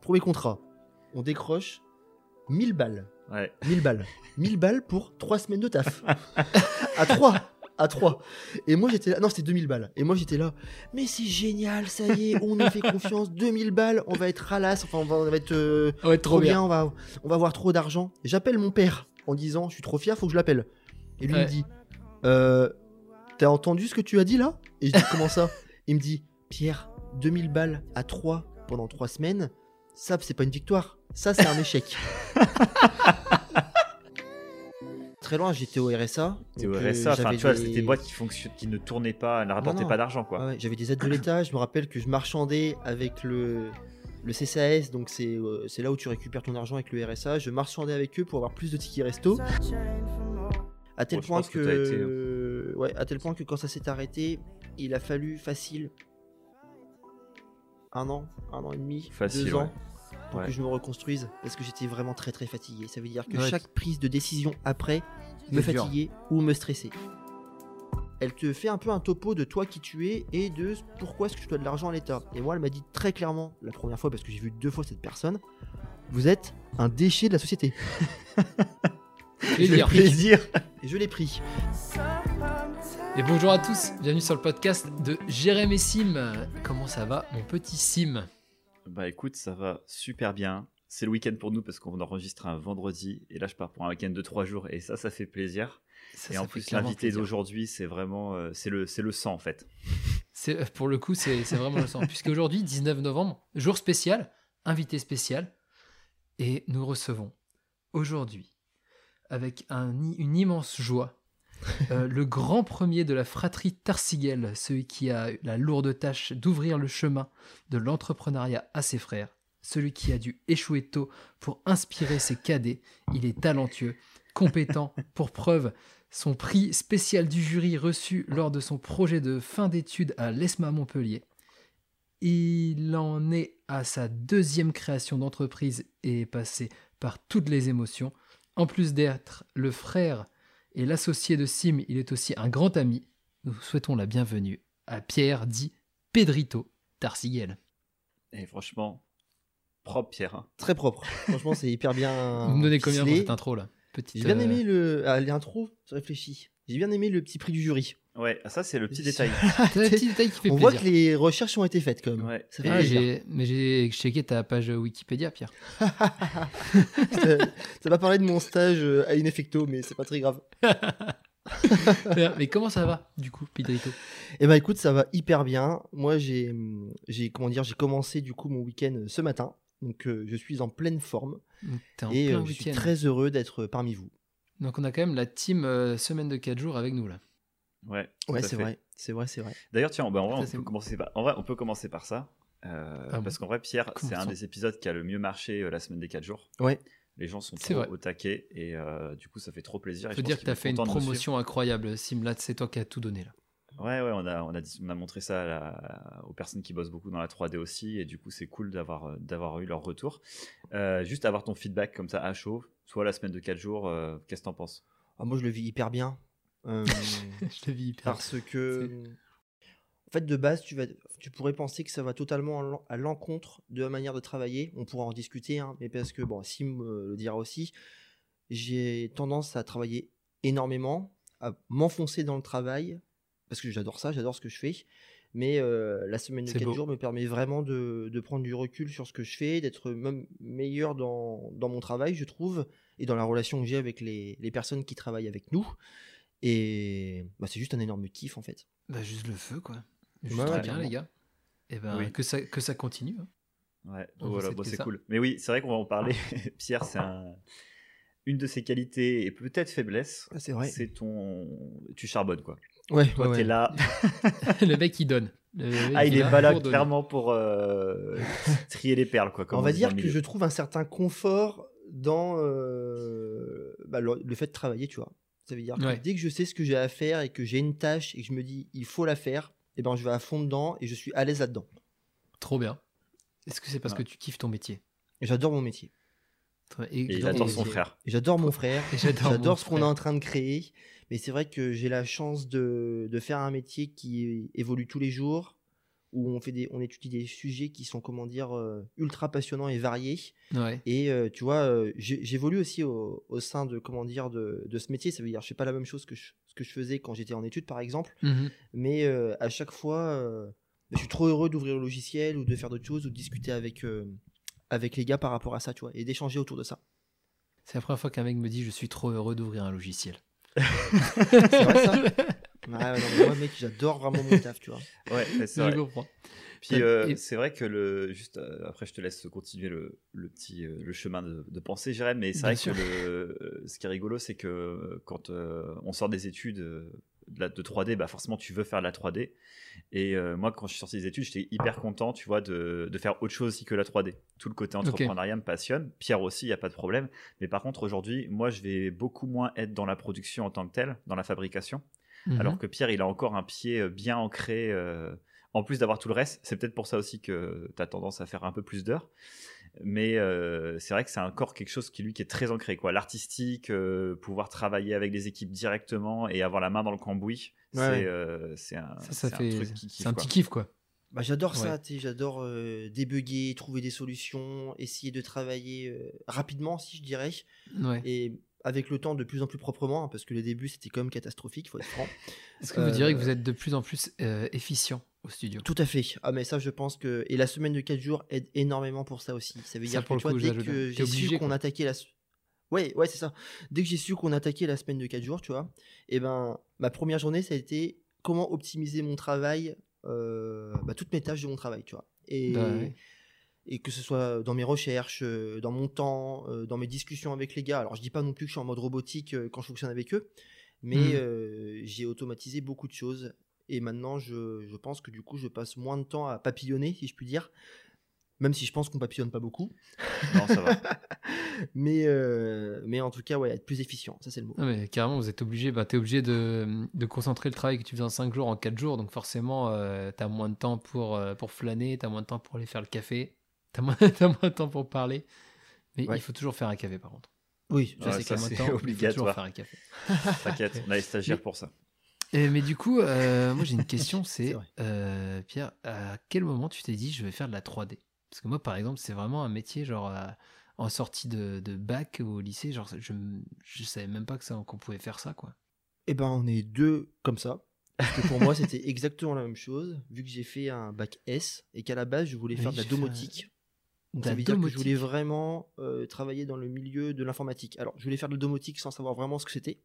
Premier contrat, on décroche 1000 balles. Ouais. 1000 balles. 1000 balles pour 3 semaines de taf. à 3 à 3. Et moi j'étais là, non c'était 2000 balles. Et moi j'étais là, mais c'est génial, ça y est, on nous fait confiance, 2000 balles, on va être ralasse, enfin on va, on va être euh, Ah ouais, trop bien, on va, on va avoir trop d'argent. J'appelle mon père en disant, je suis trop fier, faut que je l'appelle. Et lui Ouais. me dit, euh, t'as entendu ce que tu as dit là? Et je dis, comment ça? Il me dit, Pierre, 2000 balles à 3 pendant 3 semaines, ça c'est pas une victoire, ça c'est un échec. Très loin, j'étais au RSA. Au donc, euh, RSA, enfin, j'avais tu vois, des- c'était une boîte qui, ne tournait pas, ne rapportait non. pas d'argent, quoi. Ouais, ouais, j'avais des aides de l'État. Je me rappelle que je marchandais avec le, le CCAS, donc c'est euh, c'est là où tu récupères ton argent avec le RSA. Je marchandais avec eux pour avoir plus de tickets resto. À tel je point pense que, que t'as été, hein. ouais, à tel point que quand ça s'est arrêté, il a fallu facile un an, un an et demi, Facile, deux ans. Pour Ouais. que je me reconstruise parce que j'étais vraiment très très fatigué. Ça veut dire que Ouais. chaque prise de décision après me fatiguait ou me stressait. Elle te fait un peu un topo de toi qui tu es et de pourquoi est-ce que je dois de l'argent à l'État. Et moi, elle m'a dit très clairement, la première fois, parce que j'ai vu deux fois cette personne, vous êtes un déchet de la société. Et je l'ai pris. Et je l'ai pris. Et bonjour à tous, bienvenue sur le podcast de Jérémy Sim. Comment ça va, mon petit Sim? Bah écoute, ça va super bien. C'est le week-end pour nous parce qu'on enregistre un vendredi et là je pars pour un week-end de trois jours et ça, ça fait plaisir. Ça, et ça en plus, l'invité d'aujourd'hui, c'est vraiment, euh, c'est le, c'est le sang en fait. C'est- Pour le coup, c'est vraiment le sang. Puisque aujourd'hui, 19 novembre, jour spécial, invité spécial, et nous recevons aujourd'hui, avec un, une immense joie, euh, le grand premier de la fratrie Tarsigel, celui qui a la lourde tâche d'ouvrir le chemin de l'entrepreneuriat à ses frères, celui qui a dû échouer tôt pour inspirer ses cadets. Il est talentueux, compétent, pour preuve son prix spécial du jury reçu lors de son projet de fin d'études à l'ESMA Montpellier. Il en est à sa deuxième création d'entreprise et est passé par toutes les émotions. En plus d'être le frère et l'associé de Sim, il est aussi un grand ami. Nous souhaitons la bienvenue à Pierre dit Pedrito Tarsigel. Et franchement, propre Pierre. hein. Très propre. Franchement, c'est hyper bien. Vous me donnez combien pour ficelé. cette intro là? Petite, J'ai bien euh, aimé le. Ah, l'intro, je réfléchis. J'ai bien aimé le petit prix du jury. Ouais, ça c'est le petit détail. un petit détail qui fait On voit que les recherches ont été faites quand même. Ouais. Ça fait Ah, plaisir. j'ai- mais j'ai checké ta page Wikipédia, Pierre. ça va parler de mon stage euh, à Ineffecto, mais c'est pas très grave. mais comment ça va, du coup, Pedrito? Eh ben écoute, ça va hyper bien. Moi, j'ai, hum, j'ai comment dire, j'ai commencé du coup mon week-end euh, ce matin, donc euh, je suis en pleine forme T'es en et plein euh, je suis très heureux d'être parmi vous. Donc on a quand même la team euh, semaine de 4 jours avec nous là. Ouais, Ouais, c'est vrai, c'est vrai, c'est vrai. D'ailleurs, tiens, bah, en, vrai, Ça, on peut commencer par... en vrai, on peut commencer par ça. euh, Ah bon? parce qu'en vrai, Pierre, c'est un des épisodes qui a le mieux marché euh, la semaine des 4 jours. Ouais. Les gens sont trop vrai. au taquet et euh, du coup, ça fait trop plaisir. je pense dire que t'as vont fait une promotion incroyable, Sim. Là, c'est toi qui as tout donné là. Ouais, ouais, on a, on a, dit- on a montré ça à la- aux personnes qui bossent beaucoup dans la 3D aussi et du coup, c'est cool d'avoir d'avoir eu leur retour. Juste avoir ton feedback comme ça à chaud, soit la semaine de 4 jours, qu'est-ce que t'en penses? Ah, moi, je le vis hyper bien. Euh, Je te vis hyper. parce que en fait de base tu vas tu pourrais penser que ça va totalement à l'en- à l'encontre de la manière de travailler on pourra en discuter hein, mais parce que bon Sim euh, le dira aussi j'ai tendance à travailler énormément à m'enfoncer dans le travail parce que j'adore ça j'adore ce que je fais mais euh, la semaine de C'est 4 beau. jours me permet vraiment de, de prendre du recul sur ce que je fais, d'être même meilleur dans, dans mon travail, je trouve, et dans la relation que j'ai avec les, les personnes qui travaillent avec nous. Et bah, c'est juste un énorme kiff en fait. Bah, juste le feu quoi. Juste Ouais, très ouais, bien, les gars. Et ben, Oui. que, ça, que ça continue. hein. Ouais, va voilà, bon, faire c'est ça. cool. Mais oui, c'est vrai qu'on va en parler. Pierre, c'est un- une de ses qualités et peut-être faiblesse. Ah, c'est vrai. C'est ton. Tu charbonnes quoi. Ouais, Toi, ouais, t'es ouais. là. le mec, il donne. Mec, Ah, il est pas là pour donner. clairement pour euh, trier les perles quoi. comme On va dire que je trouve un certain confort dans euh, bah, le, le fait de travailler, tu vois. Ça veut dire que Ouais. dès que je sais ce que j'ai à faire et que j'ai une tâche et que je me dis il faut la faire, et ben je vais à fond dedans et je suis à l'aise là-dedans. Trop bien. Est-ce que c'est parce Ouais. que tu kiffes ton métier? Et J'adore mon métier. Et il j'adore son frère. Et j'adore mon frère. J'adore ce qu'on est en train de créer. Mais c'est vrai que j'ai la chance de, de faire un métier qui évolue tous les jours, où on, fait des, on étudie des sujets qui sont, comment dire, euh, ultra passionnants et variés. Ouais. Et euh, tu vois, euh, j'évolue aussi au, au sein de, comment dire, de, de ce métier. Ça veut dire, je fais pas la même chose que je, ce que je faisais quand j'étais en études, par exemple. Mhm. Mais euh, à chaque fois, euh, je suis trop heureux d'ouvrir le logiciel ou de faire d'autres choses ou de discuter avec, euh, avec les gars par rapport à ça, tu vois, et d'échanger autour de ça. C'est la première fois qu'un mec me dit je suis trop heureux d'ouvrir un logiciel. C'est vrai ça? Ouais, ouais, non, mais moi, mec, j'adore vraiment mon taf, tu vois. Ouais, c'est Je vrai. comprends. Puis Euh, et- c'est vrai que le juste euh, après je te laisse continuer le, le petit euh, le chemin de, de pensée Jérém mais c'est vrai sûr. que le, ce qui est rigolo c'est que quand euh, on sort des études de, la, de 3D bah forcément tu veux faire de la 3D et euh, moi quand je suis sorti des études j'étais hyper content tu vois de, de faire autre chose aussi que la 3D tout le côté entrepreneuriat me passionne Pierre aussi il y a pas de problème mais par contre aujourd'hui moi je vais beaucoup moins être dans la production en tant que telle dans la fabrication Mhm. alors que Pierre, il a encore un pied euh, bien ancré, euh, en plus d'avoir tout le reste. C'est peut-être pour ça aussi que tu as tendance à faire un peu plus d'heures. Mais euh, c'est vrai que c'est encore quelque chose qui, lui, qui est très ancré. quoi. L'artistique, euh, pouvoir travailler avec des équipes directement et avoir la main dans le cambouis, Ouais, c'est euh, un, ça, ça c'est un fait. truc qui kiffe. C'est un quoi. petit kiff quoi. Bah, j'adore ça, Ouais. j'adore euh, débugger, trouver des solutions, essayer de travailler euh, rapidement, si je dirais, Ouais. et avec le temps de plus en plus proprement, hein, parce que les débuts c'était quand même catastrophique, faut être franc. Est-ce que vous Euh, direz que vous êtes de plus en plus euh, efficient au studio? Tout à fait. Ah mais ça je pense que et la semaine de 4 jours aide énormément pour ça aussi. Ça veut Ça, dire que coup, dès que j'ai su qu'on attaquait la Ouais, ouais, c'est ça. Dès que j'ai su qu'on attaquait la semaine de 4 jours, tu vois, et ben ma première journée ça a été comment optimiser mon travail euh, bah, toutes mes tâches de mon travail, tu vois. Et Bah ouais. Et que ce soit dans mes recherches, dans mon temps, dans mes discussions avec les gars. Alors je dis pas non plus que je suis en mode robotique quand je fonctionne avec eux, mais euh, j'ai automatisé beaucoup de choses. Et maintenant, je, je pense que du coup, je passe moins de temps à papillonner, si je puis dire. Même si je pense qu'on papillonne pas beaucoup. Non, ça va. mais, euh, mais en tout cas, ouais, être plus efficient, ça c'est le mot. Non, mais carrément, vous êtes obligé, bah, t'es obligé de, de concentrer le travail que tu fais en 5 jours en 4 jours, donc forcément, euh, t'as moins de temps pour, euh, pour flâner, t'as moins de temps pour aller faire le café, t'as moins, t'as moins de temps pour parler. Mais Ouais. il faut toujours faire un café par contre. Oui, Ouais, ça de c'est temps, il faut toujours obligatoire. faire un café. T'inquiète, on a les stagiaires Mais- pour ça. Et, mais du coup, euh, moi j'ai une question, C'est euh, Pierre, à quel moment tu t'es dit je vais faire de la 3D Parce que moi, par exemple, c'est vraiment un métier genre euh, en sortie de, de bac au lycée, genre je, je savais même pas que ça qu'on pouvait faire ça quoi. Eh ben, on est deux comme ça. Parce que pour moi, c'était exactement la même chose, vu que j'ai fait un bac S et qu'à la base, je voulais Oui, faire de la domotique. Ça veut dire que je voulais vraiment euh, travailler dans le milieu de l'informatique. Alors, je voulais faire de la domotique sans savoir vraiment ce que c'était.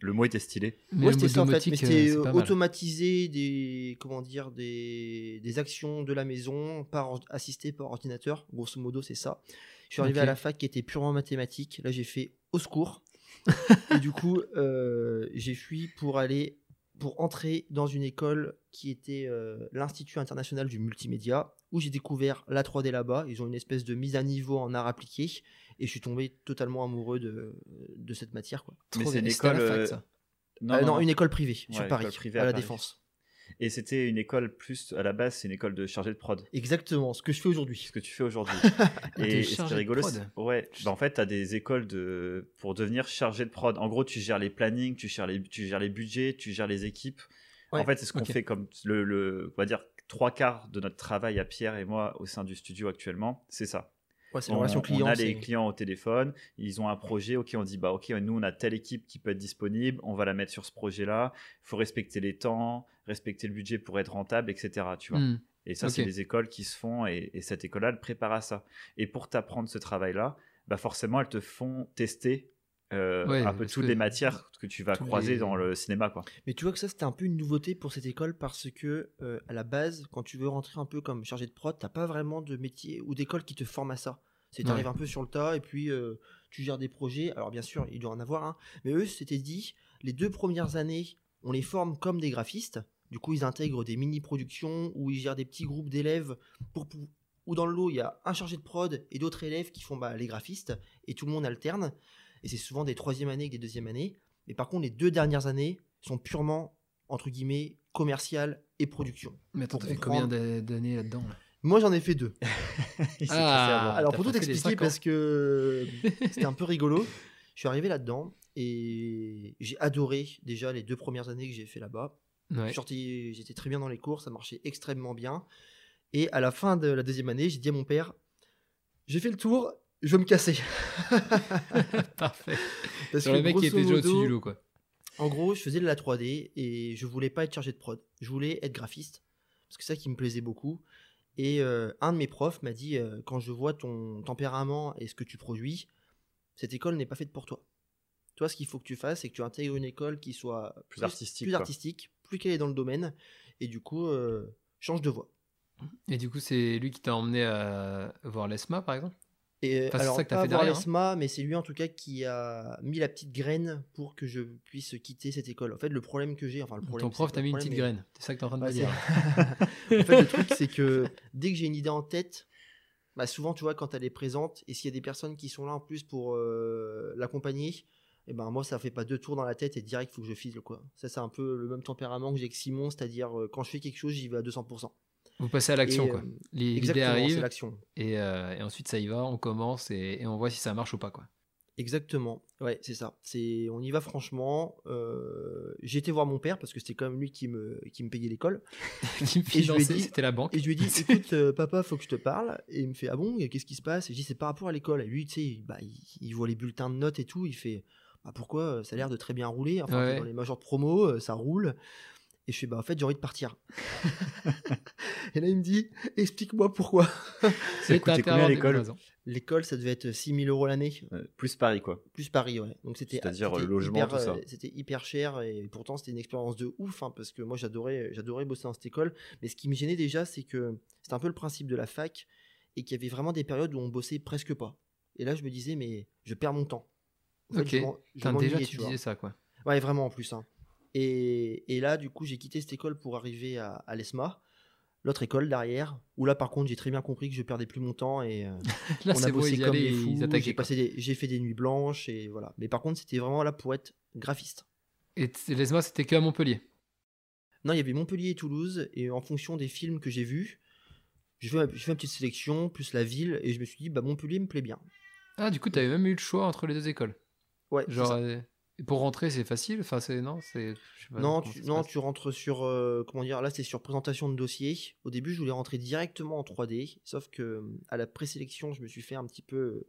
Le mot était stylé. Mais ouais, le c'était ça en fait. Mais domotique, c'était euh, euh, automatiser des, comment dire, des, des actions de la maison par assisté par ordinateur. Grosso modo, c'est ça. Je suis arrivé à la fac qui était purement mathématique. Là, j'ai fait au secours. et du coup, euh, j'ai fui pour aller pour entrer dans une école qui était euh, l'Institut international du multimédia, où j'ai découvert la 3D là-bas. Ils ont une espèce de mise à niveau en art appliqué, et je suis tombé totalement amoureux de, de cette matière. Quoi. Mais c'est une c'était école. euh, ça. Non, Euh, non, non, non. une école privée Ouais, sur Paris, privée à, à la Paris. Défense. Et c'était une école plus à la base, c'est une école de chargé de prod. Exactement, ce que je fais aujourd'hui. ce que tu fais aujourd'hui. Et et ce qui est chargé de rigolo, ouais, bah en fait, tu as des écoles de pour devenir chargé de prod. En gros, tu gères les plannings, tu gères les, tu gères les budgets, tu gères les équipes. Ouais, En fait, c'est ce qu'on fait comme le, le, on va dire trois quarts de notre travail à Pierre et moi au sein du studio actuellement, c'est ça. Ouais, On, a les clients au téléphone, ils ont un projet, ok, on dit bah ok, nous on a telle équipe qui peut être disponible, on va la mettre sur ce projet-là. Il faut respecter les temps, respecter le budget pour être rentable, etc. Tu vois. Hmm. Et ça, c'est des écoles qui se font et, et cette école-là elle prépare à ça. Et pour t'apprendre ce travail-là, bah forcément, elles te font tester euh, Ouais, un peu toutes que les matières que tu vas tous croiser les- dans le cinéma, quoi. Mais tu vois que ça, c'était un peu une nouveauté pour cette école parce que, euh, à la base, quand tu veux rentrer un peu comme chargé de prod, t'as pas vraiment de métier ou d'école qui te forme à ça. C'est t'arrives Ouais. un peu sur le tas et puis euh, tu gères des projets. Alors bien sûr, il doit en avoir un. Mais eux, c'était dit, les deux premières années, on les forme comme des graphistes. Du coup, ils intègrent des mini-productions où ils gèrent des petits groupes d'élèves pour, pour- où dans le lot, il y a un chargé de prod et d'autres élèves qui font bah, les graphistes et tout le monde alterne. Et c'est souvent des troisième années et des deuxième années. Mais par contre, les deux dernières années sont purement, entre guillemets, commerciales et production. Mais attends, t'as fait combien d'années là-dedans là? Moi, j'en ai fait deux. Ah. Alors pour tout expliquer, parce que c'était un peu rigolo, je suis arrivé là-dedans et j'ai adoré déjà les deux premières années que j'ai fait là-bas. Ouais. J'étais très bien dans les cours, ça marchait extrêmement bien. Et à la fin de la deuxième année, j'ai dit à mon père J'ai fait le tour, je veux me casser. Parfait. Parce Sur le mec qui était déjà au-dessus du lot, quoi. En gros, je faisais de la 3D et je voulais pas être chargé de prod. Je voulais être graphiste parce que c'est ça qui me plaisait beaucoup. Et euh, un de mes profs m'a dit euh, quand je vois ton tempérament et ce que tu produis, cette école n'est pas faite pour toi. Toi, ce qu'il faut que tu fasses, c'est que tu intègres une école qui soit Plus artistique, plus, artistique, plus qu'elle est dans le domaine, et du coup, euh, change de voie. Et du coup, c'est lui qui t'a emmené à voir l'ESMA, par exemple? Et euh, Enfin, c'est alors, ça que pas fait derrière, hein. l'ESMA, mais c'est lui en tout cas qui a mis la petite graine pour que je puisse quitter cette école. En fait, le problème que j'ai, enfin le problème. Ton prof t'a mis une petite problème, graine. C'est ça que t'es en train de Ouais, me dire. en fait, le truc, c'est que dès que j'ai une idée en tête, bah, souvent, tu vois, quand elle est présente, et s'il y a des personnes qui sont là en plus pour euh, l'accompagner, et ben moi, ça fait pas deux tours dans la tête et direct, faut que je file, quoi. Ça, c'est un peu le même tempérament que j'ai avec Simon, c'est-à-dire euh, quand je fais quelque chose, j'y vais à 200%. Vous passez à l'action, quoi. Les- L'idée Exactement, c'est arrive l'action. et, euh, et ensuite ça y va, on commence et, et on voit si ça marche ou pas, quoi. Exactement, ouais, c'est ça. C'est, on y va franchement. Euh, j'ai été voir mon père parce que c'était quand même lui qui me, qui me payait l'école. Qui me Et je lui ai finançait, c'était la banque. Et je lui ai dit, écoute, euh, papa, faut que je te parle. Et il me fait, ah bon, qu'est-ce qui se passe? Et je dis, c'est par rapport à l'école. Et lui, tu sais, il- bah, il, il voit les bulletins de notes et tout. Il fait, bah pourquoi? Ça a l'air de très bien rouler. Enfin, Ouais. dans les majors de promo, euh, ça roule. Et je fais, bah en fait, j'ai envie de partir. et là, il me dit, explique-moi pourquoi. C'est coûté combien, l'école. L'école, ça devait être 6000 euros l'année, Euh, plus Paris, quoi. plus Paris, ouais. Donc c'était C'est-à-dire, euh, logement, hyper, tout ça. euh, C'était hyper cher et pourtant c'était une expérience de ouf hein, parce que moi j'adorais j'adorais bosser dans cette école. Mais ce qui me gênait déjà, c'est que c'était un peu le principe de la fac et qu'il y avait vraiment des périodes où on bossait presque pas. Et là je me disais mais je perds mon temps. En fait, Ok. je je déjà, tu disais ça, quoi. Ouais, vraiment en plus. hein. Et, et là, du coup, j'ai quitté cette école pour arriver à, à l'ESMA, l'autre école derrière, où là, par contre, j'ai très bien compris que je perdais plus mon temps et euh, Là, on a bossé comme des fous. J'ai passé des- j'ai fait des nuits blanches et voilà. Mais par contre, c'était vraiment là pour être graphiste. Et l'ESMA, c'était que à Montpellier? Non, il y avait Montpellier et Toulouse, et en fonction des films que j'ai vus, j'ai fait, ma- j'ai fait ma petite sélection, plus la ville, et je me suis dit, bah Montpellier me plaît bien. Ah, du coup, t'avais même eu le choix entre les deux écoles? Ouais, Genre, euh, pour rentrer, c'est facile? Enfin, c'est non, c'est. non, tu, non passe. tu rentres sur. euh, comment dire? Là, c'est sur présentation de dossier. Au début, je voulais rentrer directement en 3D, sauf que euh, à la présélection, je me suis fait un petit peu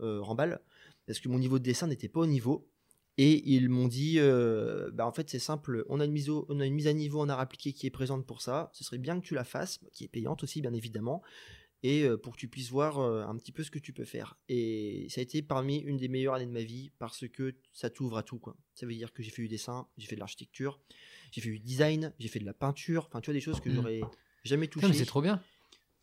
euh, remballe, parce que mon niveau de dessin n'était pas au niveau. Et ils m'ont dit, euh, bah en fait c'est simple, on a, une mise au- on a une mise à niveau en art appliqué qui est présente pour ça, ce serait bien que tu la fasses, qui est payante aussi bien évidemment, et pour que tu puisses voir un petit peu ce que tu peux faire. Et ça a été parmi une des meilleures années de ma vie parce que ça t'ouvre à tout. Quoi. Ça veut dire que j'ai fait du dessin, j'ai fait de l'architecture, j'ai fait du design, j'ai fait de la peinture, enfin tu vois des choses que Mm. j'aurais jamais touché. Putain, mais c'est trop bien.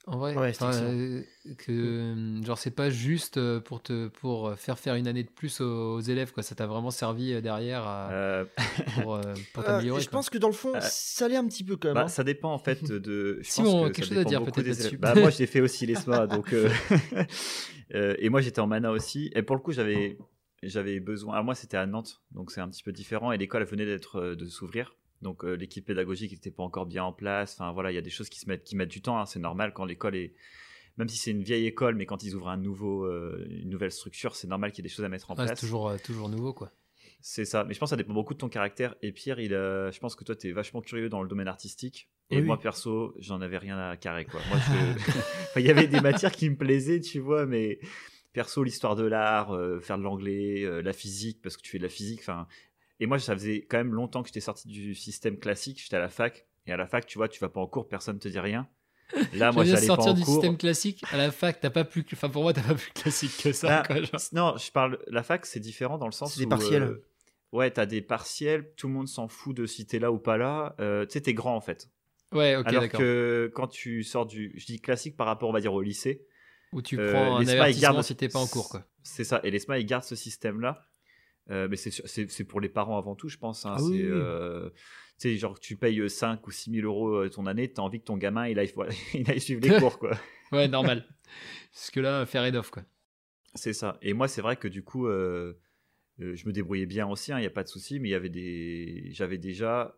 En vrai, Ouais, euh, que euh, genre c'est pas juste euh, pour te pour faire faire une année de plus aux, aux élèves quoi. Ça t'a vraiment servi derrière à- Euh, pour, pour Euh, t'améliorer. je pense que dans le fond, Euh, ça l'est un petit peu quand même. bah, hein. ça dépend en fait de. je pense Simon, que quelque chose à dire peut-être des. Bah, moi, j'ai fait aussi l'ESMA, donc. et moi, j'étais en mana aussi. Et pour le coup, j'avais j'avais besoin. Alors moi, c'était à Nantes, donc c'est un petit peu différent. Et l'école elle venait d'être de s'ouvrir. Donc euh, l'équipe pédagogique n'était pas encore bien en place. Enfin voilà, il y a des choses qui se mettent qui mettent du temps. hein. C'est normal quand l'école est même si c'est une vieille école, mais quand ils ouvrent un nouveau, euh, une nouvelle structure, c'est normal qu'il y ait des choses à mettre en Ouais, c'est place. toujours euh, toujours nouveau quoi. C'est ça, mais je pense que ça dépend beaucoup de ton caractère. Et Pierre, il, je pense que toi, tu es vachement curieux dans le domaine artistique. Et Oui, moi, perso, j'en avais rien à carrer. Quoi. Moi, je- Enfin, il y avait des matières qui me plaisaient, tu vois, mais perso, l'histoire de l'art, euh, faire de l'anglais, euh, la physique, parce que tu fais de la physique. Enfin, et moi, ça faisait quand même longtemps que j'étais sorti du système classique. J'étais à la fac. Et à la fac, tu vois, tu vas pas en cours, personne te dit rien. Là, moi, j'allais pas sortir en du cours. système classique? À la fac. T'as pas plus, enfin pour moi t'as pas plus classique que ça. Ah, quoi, genre. Non, je parle. La fac, c'est différent dans le sens C'est des où, partiels. euh, ouais, t'as des partiels. Tout le monde s'en fout de si t'es là ou pas là. Euh, tu sais, t'es grand en fait. Ouais, ok, Alors que quand tu sors du, je dis classique par rapport, on va dire au lycée. Où tu euh, prends un l'ESMA, ils avertissement gardent- si t'es pas en cours quoi. C'est ça. Et l'ESMA, ils gardent ce système-là. Euh, mais c'est pour les parents avant tout, je pense. hein. Ah oui, euh, tu sais, genre, tu payes 5 ou 6 000 euros euh, ton année, t'as envie que ton gamin, il aille, voilà, il aille suivre les cours, quoi. Ouais, normal. Parce que là, faire head off quoi. C'est ça. Et moi, c'est vrai que du coup, euh, euh, je me débrouillais bien aussi, il n'y a pas de souci, mais il y avait des, j'avais déjà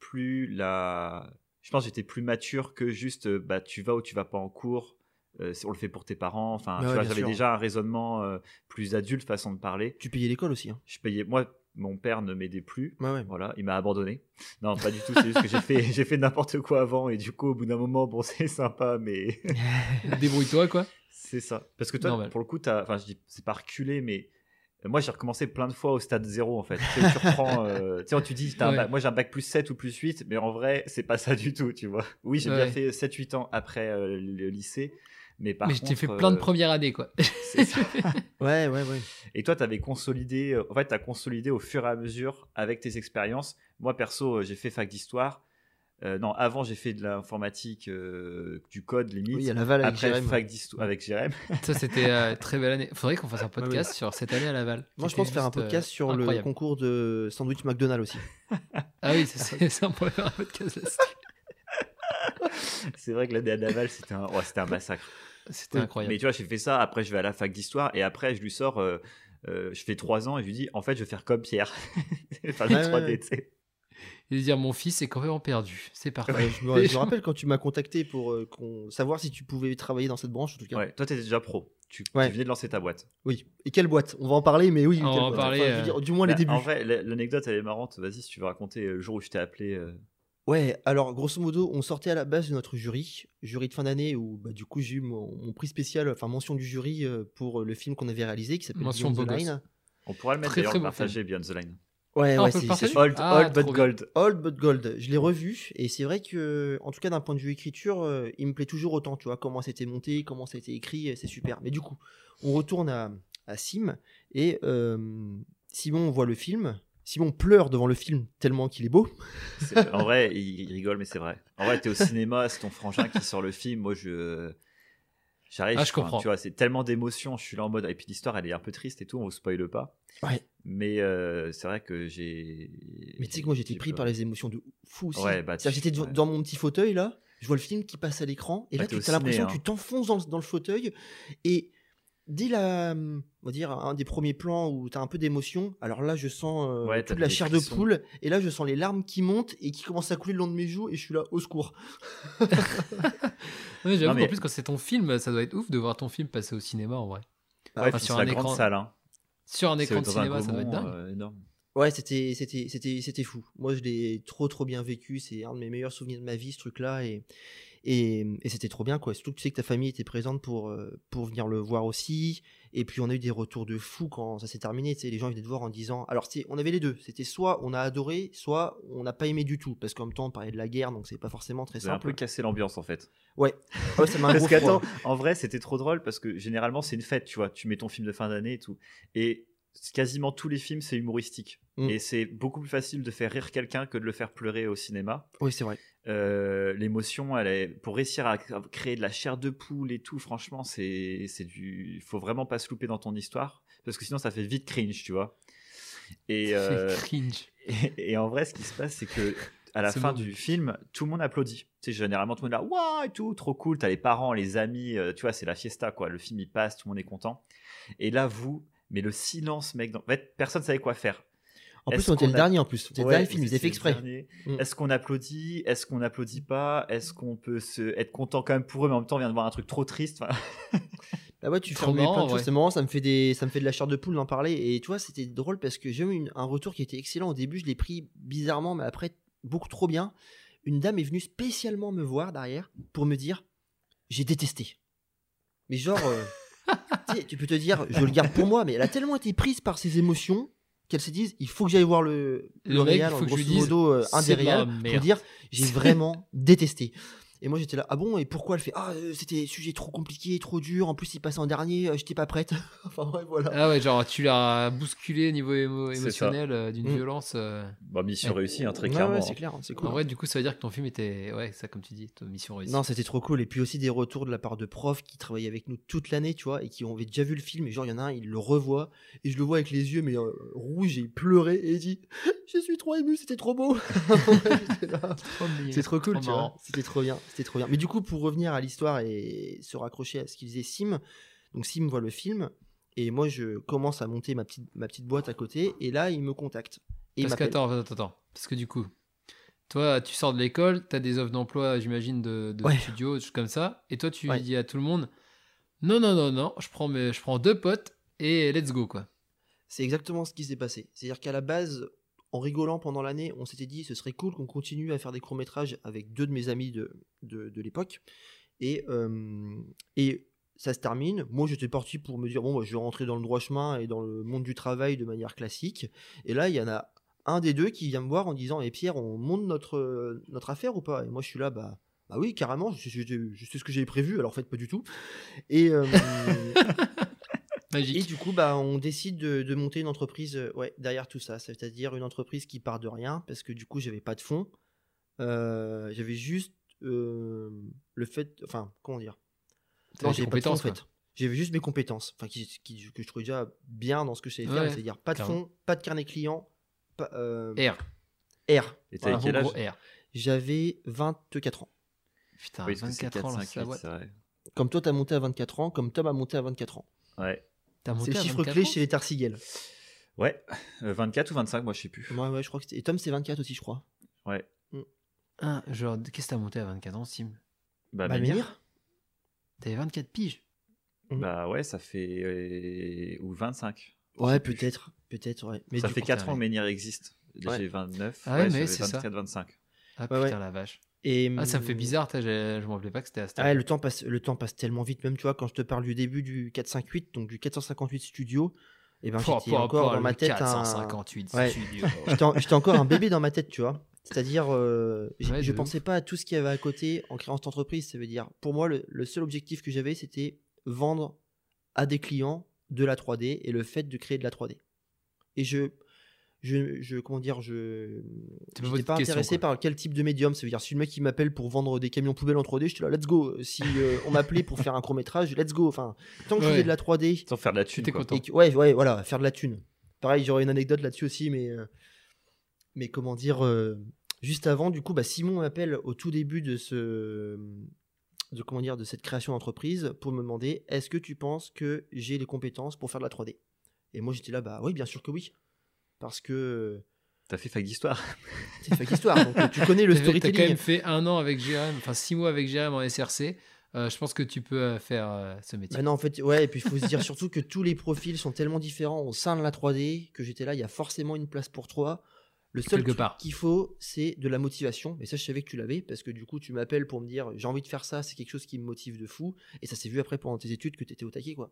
plus la, je pense, que j'étais plus mature que juste, euh, bah, tu vas ou tu vas pas en cours. Euh, on le fait pour tes parents. Enfin, Ouais, j'avais déjà un raisonnement euh, plus adulte, façon de parler. Tu payais l'école aussi. hein. Je payais, moi, mon père ne m'aidait plus. Ouais, ouais. Voilà, il m'a abandonné. Non, pas du tout. C'est juste que j'ai fait, j'ai fait n'importe quoi avant et du coup, au bout d'un moment, bon, c'est sympa, mais Débrouille-toi, quoi. c'est ça. Parce que toi, Normal. pour le coup, t'as, enfin, je dis, c'est pas reculé, mais euh, moi, j'ai recommencé plein de fois au stade zéro, en fait. Tu, sais, tu reprends, euh, tu sais, tu dis, Ouais. bac- moi, j'ai un bac plus 7 ou plus 8, mais en vrai, c'est pas ça du tout, tu vois. Oui, j'ai bien fait 7-8 ans après euh, le lycée, mais par Mais je t'ai fait plein de euh, premières années, quoi. c'est ça. Ouais, ouais, ouais. Et toi, tu avais consolidé, euh, en fait, tu as consolidé au fur et à mesure avec tes expériences. Moi, perso, euh, j'ai fait fac d'histoire. Euh, non, avant, j'ai fait de l'informatique, euh, du code limite. Oui, à Laval avec Après, Jérém. fac d'histoire avec Jérém. Ça, c'était euh, très belle année. Faudrait qu'on fasse un podcast sur cette année à Laval. Moi, je pense faire un euh, podcast sur le concours de sandwich McDonald's aussi. Ah oui, c'est ça, on pourrait faire un podcast là-dessus. C'est vrai que l'année à Laval, c'était un, c'était un massacre. C'était incroyable. Mais tu vois, j'ai fait ça. Après, je vais à la fac d'histoire. Et après, je lui sors. euh, euh, je fais trois ans et je lui dis en fait, je vais faire comme Pierre. enfin, le Ouais, 3D, ouais. tu sais. Et dire mon fils est complètement perdu. C'est parfait. Ouais, je, me, je me rappelle quand tu m'as contacté pour euh, savoir si tu pouvais travailler dans cette branche, en tout cas. Ouais, toi, tu étais déjà pro. Tu, tu Ouais. venais de lancer ta boîte. Oui. Et quelle boîte? On va en parler, mais oui. On va en parler, Enfin, euh, dire, du moins les Bah, débuts. En vrai, l'anecdote, elle est marrante. Vas-y, si tu veux raconter le jour où je t'ai appelé. euh, Ouais, alors grosso modo, on sortait à la base de notre jury, jury de fin d'année, où bah, du coup j'ai eu mon, mon prix spécial, enfin mention du jury euh, pour le film qu'on avait réalisé qui s'appelle Beyond the. Line. On pourra le mettre Très, d'ailleurs, très le bon partager Beyond the Line. Ouais, Ah, ouais, c'est Old, Ah, old but bien. gold. Old but gold. Je l'ai revu et c'est vrai que, en tout cas d'un point de vue écriture, euh, il me plaît toujours autant. Tu vois comment c'était monté, comment ça a été écrit, c'est super. Mais du coup, on retourne à, à Sim et euh, Simon voit le film. Simon pleure devant le film tellement qu'il est beau. C'est- En vrai, il, rigole, mais c'est vrai. En vrai, t'es au cinéma, c'est ton frangin qui sort le film. Moi, je. J'arrive, Ah, je comprends. Tu vois, c'est tellement d'émotions. Je suis là en mode. Et puis l'histoire, elle est un peu triste et tout, on vous spoile pas. Ouais. Mais euh, c'est vrai que j'ai. Mais tu sais que moi j'étais pris par les émotions de fou aussi. Ouais, bah, J'étais ouais. dans mon petit fauteuil là, je vois le film qui passe à l'écran et Bah, là tu as l'impression que tu hein. t'enfonces dans le fauteuil et dès la, on va dire un des premiers plans où tu as un peu d'émotion, alors là je sens euh, Ouais, toute la chair de poule et là je sens les larmes qui montent et qui commencent à couler le long de mes joues et je suis là au secours. Ouais, J'avoue Non, mais- plus, quand c'est ton film, ça doit être ouf de voir ton film passer au cinéma en vrai. Ouais, Enfin, puis sur un la grande écran- salle. Hein. Sur un écran de cinéma, ça doit être dingue. euh, énorme. Ouais, c'était c'était c'était c'était fou. Moi, je l'ai trop trop bien vécu. C'est un de mes meilleurs souvenirs de ma vie, ce truc-là, et et, et c'était trop bien, quoi. Surtout que tu sais que ta famille était présente pour pour venir le voir aussi. Et puis on a eu des retours de fou quand ça s'est terminé. Tu sais, les gens venaient te voir en disant. Alors, tu sais, on avait les deux. C'était soit on a adoré, soit on n'a pas aimé du tout, parce qu'en même temps on parlait de la guerre, donc c'est pas forcément très avez un peu simple. cassé l'ambiance en fait. Ouais. Ça Parce qu'attends, en vrai, c'était trop drôle parce que généralement, c'est une fête, tu vois. Tu mets ton film de fin d'année et tout. Et quasiment tous les films, c'est humoristique. Mm. Et c'est beaucoup plus facile de faire rire quelqu'un que de le faire pleurer au cinéma. Oui, c'est vrai. Euh, L'émotion, elle est pour réussir à créer de la chair de poule et tout. Franchement, c'est du. Faut vraiment pas se louper dans ton histoire parce que sinon, ça fait vite cringe, tu vois. Et, euh, cringe. et, et en vrai, ce qui se passe, c'est que à la fin du film, tout le monde applaudit. Tu sais, généralement, tout le monde est là, waouh, et tout, trop cool. T'as les parents, les amis, euh, tu vois, c'est la fiesta, quoi. Le film, il passe, tout le monde est content. Et là, vous, mais le silence, mec. dans- En fait, personne savait quoi faire. En Est-ce plus, on était qu'on le a- dernier en plus. C'était le Ouais, dernier film, ils fait le exprès. Mm. Est-ce qu'on applaudit? Est-ce qu'on applaudit pas? Est-ce qu'on peut se... être content quand même pour eux, mais en même temps, on vient de voir un truc trop triste Enfin, Ah ouais, tu marrant, plein de choses. ouais. C'est marrant, ça me fait des, ça me fait de la chair de poule d'en parler. Et tu vois, c'était drôle parce que j'ai eu une- un retour qui était excellent au début. Je l'ai pris bizarrement, mais après beaucoup trop bien. Une dame est venue spécialement me voir derrière pour me dire, j'ai détesté. Mais genre, euh, tu peux te dire, je le garde pour moi, mais elle a tellement été prise par ses émotions qu'elle s'est dit, il faut que j'aille voir le, Le le mec, que je grosso dise, modo, euh, un des réals, pour dire, j'ai vraiment détesté. Et moi j'étais là, ah bon, et pourquoi elle fait Ah, euh, c'était sujet trop compliqué, trop dur, en plus il passait en dernier, euh, j'étais pas prête. enfin ouais, voilà. Ah ouais, genre tu l'as bousculé niveau émo- C'est émotionnel euh, d'une Mm. violence. euh. bah, mission Ouais. réussie, hein, très Ouais, clairement. ouais, c'est clair, c'est cool. En vrai, du coup, ça veut dire que ton film était. Ouais, ça, comme tu dis, ton mission réussie. Non, c'était trop cool. Et puis aussi des retours de la part de profs qui travaillaient avec nous toute l'année, tu vois, et qui ont déjà vu le film. Et genre, il y en a un, il le revoit, et je le vois avec les yeux, mais euh, rouges, et il pleurait, et il dit Je suis trop ému, c'était trop beau. Trop C'est trop cool, tu vois. C'était trop bien, c'était trop bien. Mais du coup, pour revenir à l'histoire et se raccrocher à ce qu'il disait Sim, donc Sim voit le film, et moi je commence à monter ma petite, ma petite boîte à côté, et là il me contacte. Et Parce qu'attends, attends, attends. Parce que du coup, toi, tu sors de l'école, tu as des offres d'emploi, j'imagine, de, de Ouais. studio, comme ça. Et toi, tu Ouais. dis à tout le monde Non, non, non, non, je prends, mes, je prends deux potes et let's go, quoi. C'est exactement ce qui s'est passé. C'est-à-dire qu'à la base, en rigolant pendant l'année, on s'était dit ce serait cool qu'on continue à faire des courts-métrages avec deux de mes amis de, l'époque. Et, euh, et ça se termine. Moi, j'étais parti pour me dire bon, bah, je vais rentrer dans le droit chemin et dans le monde du travail de manière classique. Et là, il y en a un des deux qui vient me voir en disant Et Pierre, on monte notre, affaire ou pas? Et moi, je suis là, bah. Bah oui, carrément, je, sais ce que j'ai prévu, alors en fait, pas du tout. Et, euh, et du coup, bah, on décide de, de monter une entreprise euh, ouais, derrière tout ça. C'est-à-dire une entreprise qui part de rien, parce que du coup, j'avais pas de fonds. Euh, j'avais juste euh, le fait. Enfin, comment dire? J'avais pas de fonds, en fait. J'avais juste mes compétences, enfin, qui, qui- que je trouvais déjà bien dans ce que je savais faire. Ouais, C'est-à-dire pas de fonds, pas de carnet client, pas, euh, R. R. Et Un quel âge? R. J'avais 24 ans. Putain, Oui, parce que c'est 24 ans, 4, là, 5, ça 8, va. c'est vrai. Comme toi, t'as monté à 24 ans, comme Tom a monté à 24 ans. Ouais. T'as monté C'est le chiffre 24 clé chez les Tarsigel. Ouais. Euh, 24 ou 25, moi je sais plus. Ouais, ouais, je crois que c'était. Et Tom, c'est 24 aussi, je crois. Ouais. Hein, genre, qu'est-ce que t'as monté à 24 ans, Sim? Bah, Bah, Menhir. T'avais 24 piges. Mhm. Bah ouais, ça fait. euh, ou 25. Ouais, peut-être. Peut-être, ouais. Mais ça fait coup- 4 ans que Menhir existe. Ouais. J'ai 29. Ah ouais, mais c'est ça. 24, 25. Ah Ouais, putain, ouais. la vache. Et, Ah, ça me fait hum, bizarre, je m'en rappelais pas que c'était à cette Ah ouais, le temps passe, le temps passe tellement vite, même tu vois, quand je te parle du début du 458, donc du 458 studio, et ben Pouah, j'étais encore dans ma tête un, 458 Ouais. studio. j'étais en- j'étais encore un bébé dans ma tête, tu vois. C'est-à-dire, euh, Ouais, je de pensais pas à tout ce qu'il y avait à côté en créant cette entreprise. Ça veut dire, pour moi, le, le seul objectif que j'avais, c'était vendre à des clients de la 3D et le fait de créer de la 3D. Et je, je, je comment dire, je, C'est pas intéressé par quel type de médium. Ça veut dire, si le mec il m'appelle pour vendre des camions poubelles en 3D, je suis là, let's go. Si euh, on m'appelait pour faire un court métrage, let's go. Enfin, tant que je faisais de la 3D, Sans faire de la thune. Quoi. content. que- ouais, ouais, voilà, faire de la thune. Pareil, j'aurais une anecdote là-dessus aussi, mais, euh, mais comment dire, euh, juste avant, du coup, bah, Simon m'appelle au tout début de ce, de comment dire, de cette création d'entreprise pour me demander, est-ce que tu penses que j'ai les compétences pour faire de la 3D Et moi, j'étais là, bah oui, bien sûr que oui, parce que T'as fait fac d'histoire. c'est fac histoire, donc euh, tu connais le T'avais- T'as quand storytelling. même fait un an avec Jérém, enfin six mois avec Jérém en SRC. Euh, je pense que tu peux euh, faire euh, ce métier. Bah non, en fait, ouais, et puis il faut se dire surtout que tous les profils sont tellement différents au sein de la 3D que j'étais là, il y a forcément une place pour toi. Le seul Quelque truc part. qu'il faut, c'est de la motivation. Et ça, je savais que tu l'avais parce que du coup, tu m'appelles pour me dire j'ai envie de faire ça, c'est quelque chose qui me motive de fou. Et ça s'est vu après pendant tes études que tu étais au taquet, quoi.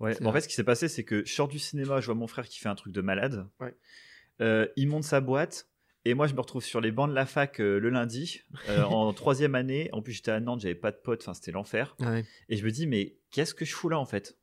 Ouais. En fait, ce qui s'est passé, c'est que je sors du cinéma, je vois mon frère qui fait un truc de malade. Ouais. Euh, il monte sa boîte. Et moi, je me retrouve sur les bancs de la fac euh, le lundi, euh, en troisième année. En plus, j'étais à Nantes, j'avais pas de potes, enfin, c'était l'enfer. Et je me dis, mais qu'est-ce que je fous là en fait?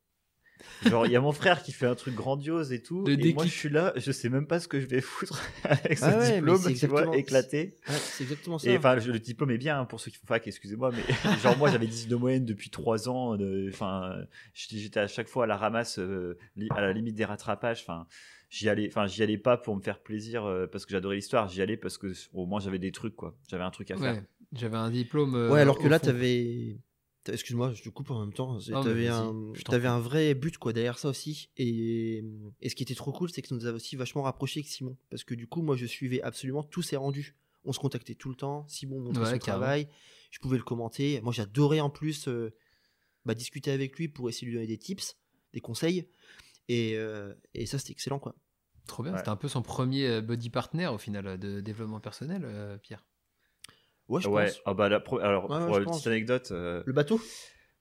Genre, il y a mon frère qui fait un truc grandiose et tout. Et moi, je suis là, je sais même pas ce que je vais foutre avec ce Ah ouais, mais diplôme, c'est tu vois, éclaté. Ouais, c'est exactement ça. Et enfin, le diplôme est bien hein, pour ceux qui font fac, excusez-moi, mais genre, moi, j'avais 10 de moyenne depuis 3 ans. Enfin, j'étais j'étais à chaque fois à la ramasse, euh, à la limite des rattrapages. Enfin, j'y allais, enfin, j'y allais pas pour me faire plaisir euh, parce que j'adorais l'histoire. J'y allais parce que au moins j'avais des trucs, quoi. J'avais un truc à faire. Ouais, j'avais un diplôme. euh, ouais, alors que là, t'avais. Excuse-moi, je te coupe en même temps. Mais T'avais un, vrai but quoi derrière ça aussi. Et, et ce qui était trop cool, c'est que ça nous a aussi vachement rapprochés avec Simon. Parce que du coup, moi, je suivais absolument tous ses rendus. On se contactait tout le temps. Simon montrait Ouais, son carrément. travail. Je pouvais le commenter. Moi, j'adorais en plus euh, bah, discuter avec lui pour essayer de lui donner des tips, des conseils. Et, euh, et ça, c'était excellent quoi. Trop bien, Ouais. c'était un peu son premier euh, body partner au final de développement personnel, euh, Pierre. Ouais, je ouais. pense. Ah bah, la pro- alors Ouais, pour une petite anecdote. euh, Le bateau?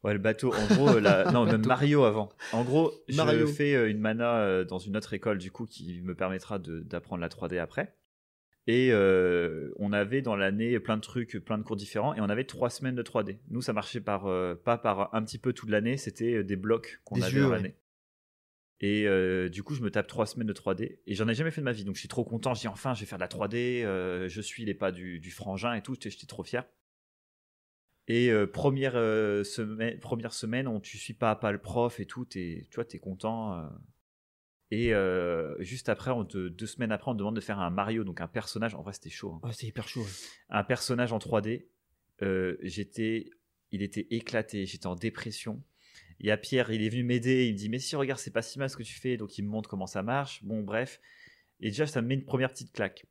Ouais, le bateau. En gros, euh, la... non, même. Mario avant. En gros, Mario. je fais euh, une mana dans une autre école, du coup, qui me permettra d'apprendre la 3D après. Et euh, on avait dans l'année plein de trucs, plein de cours différents, et on avait trois semaines de 3D. Nous, ça marchait par euh, pas par un petit peu toute l'année, c'était des blocs qu'on avait dans l'année. Et euh, du coup, je me tape trois semaines de 3D, et j'en ai jamais fait de ma vie, donc je suis trop content. Je dis enfin, je vais faire de la 3D, euh, je suis les pas du, du frangin et tout, j'étais trop fier. Et euh, première, semaine, première semaine, on, tu suis pas à pas le prof et tout, t'es- tu vois, t'es content. Et juste après, on te- deux semaines après, on te demande de faire un Mario, donc un personnage. En vrai, c'était chaud. hein. C'est hyper chaud. ouais. Un personnage en 3D. Euh, j'étais, il était éclaté, j'étais en dépression. Il y a Pierre, il est venu m'aider. Il me dit Mais si, regarde, c'est pas si mal ce que tu fais. Donc, il me montre comment ça marche. Bon, bref. Et déjà, ça me met une première petite claque.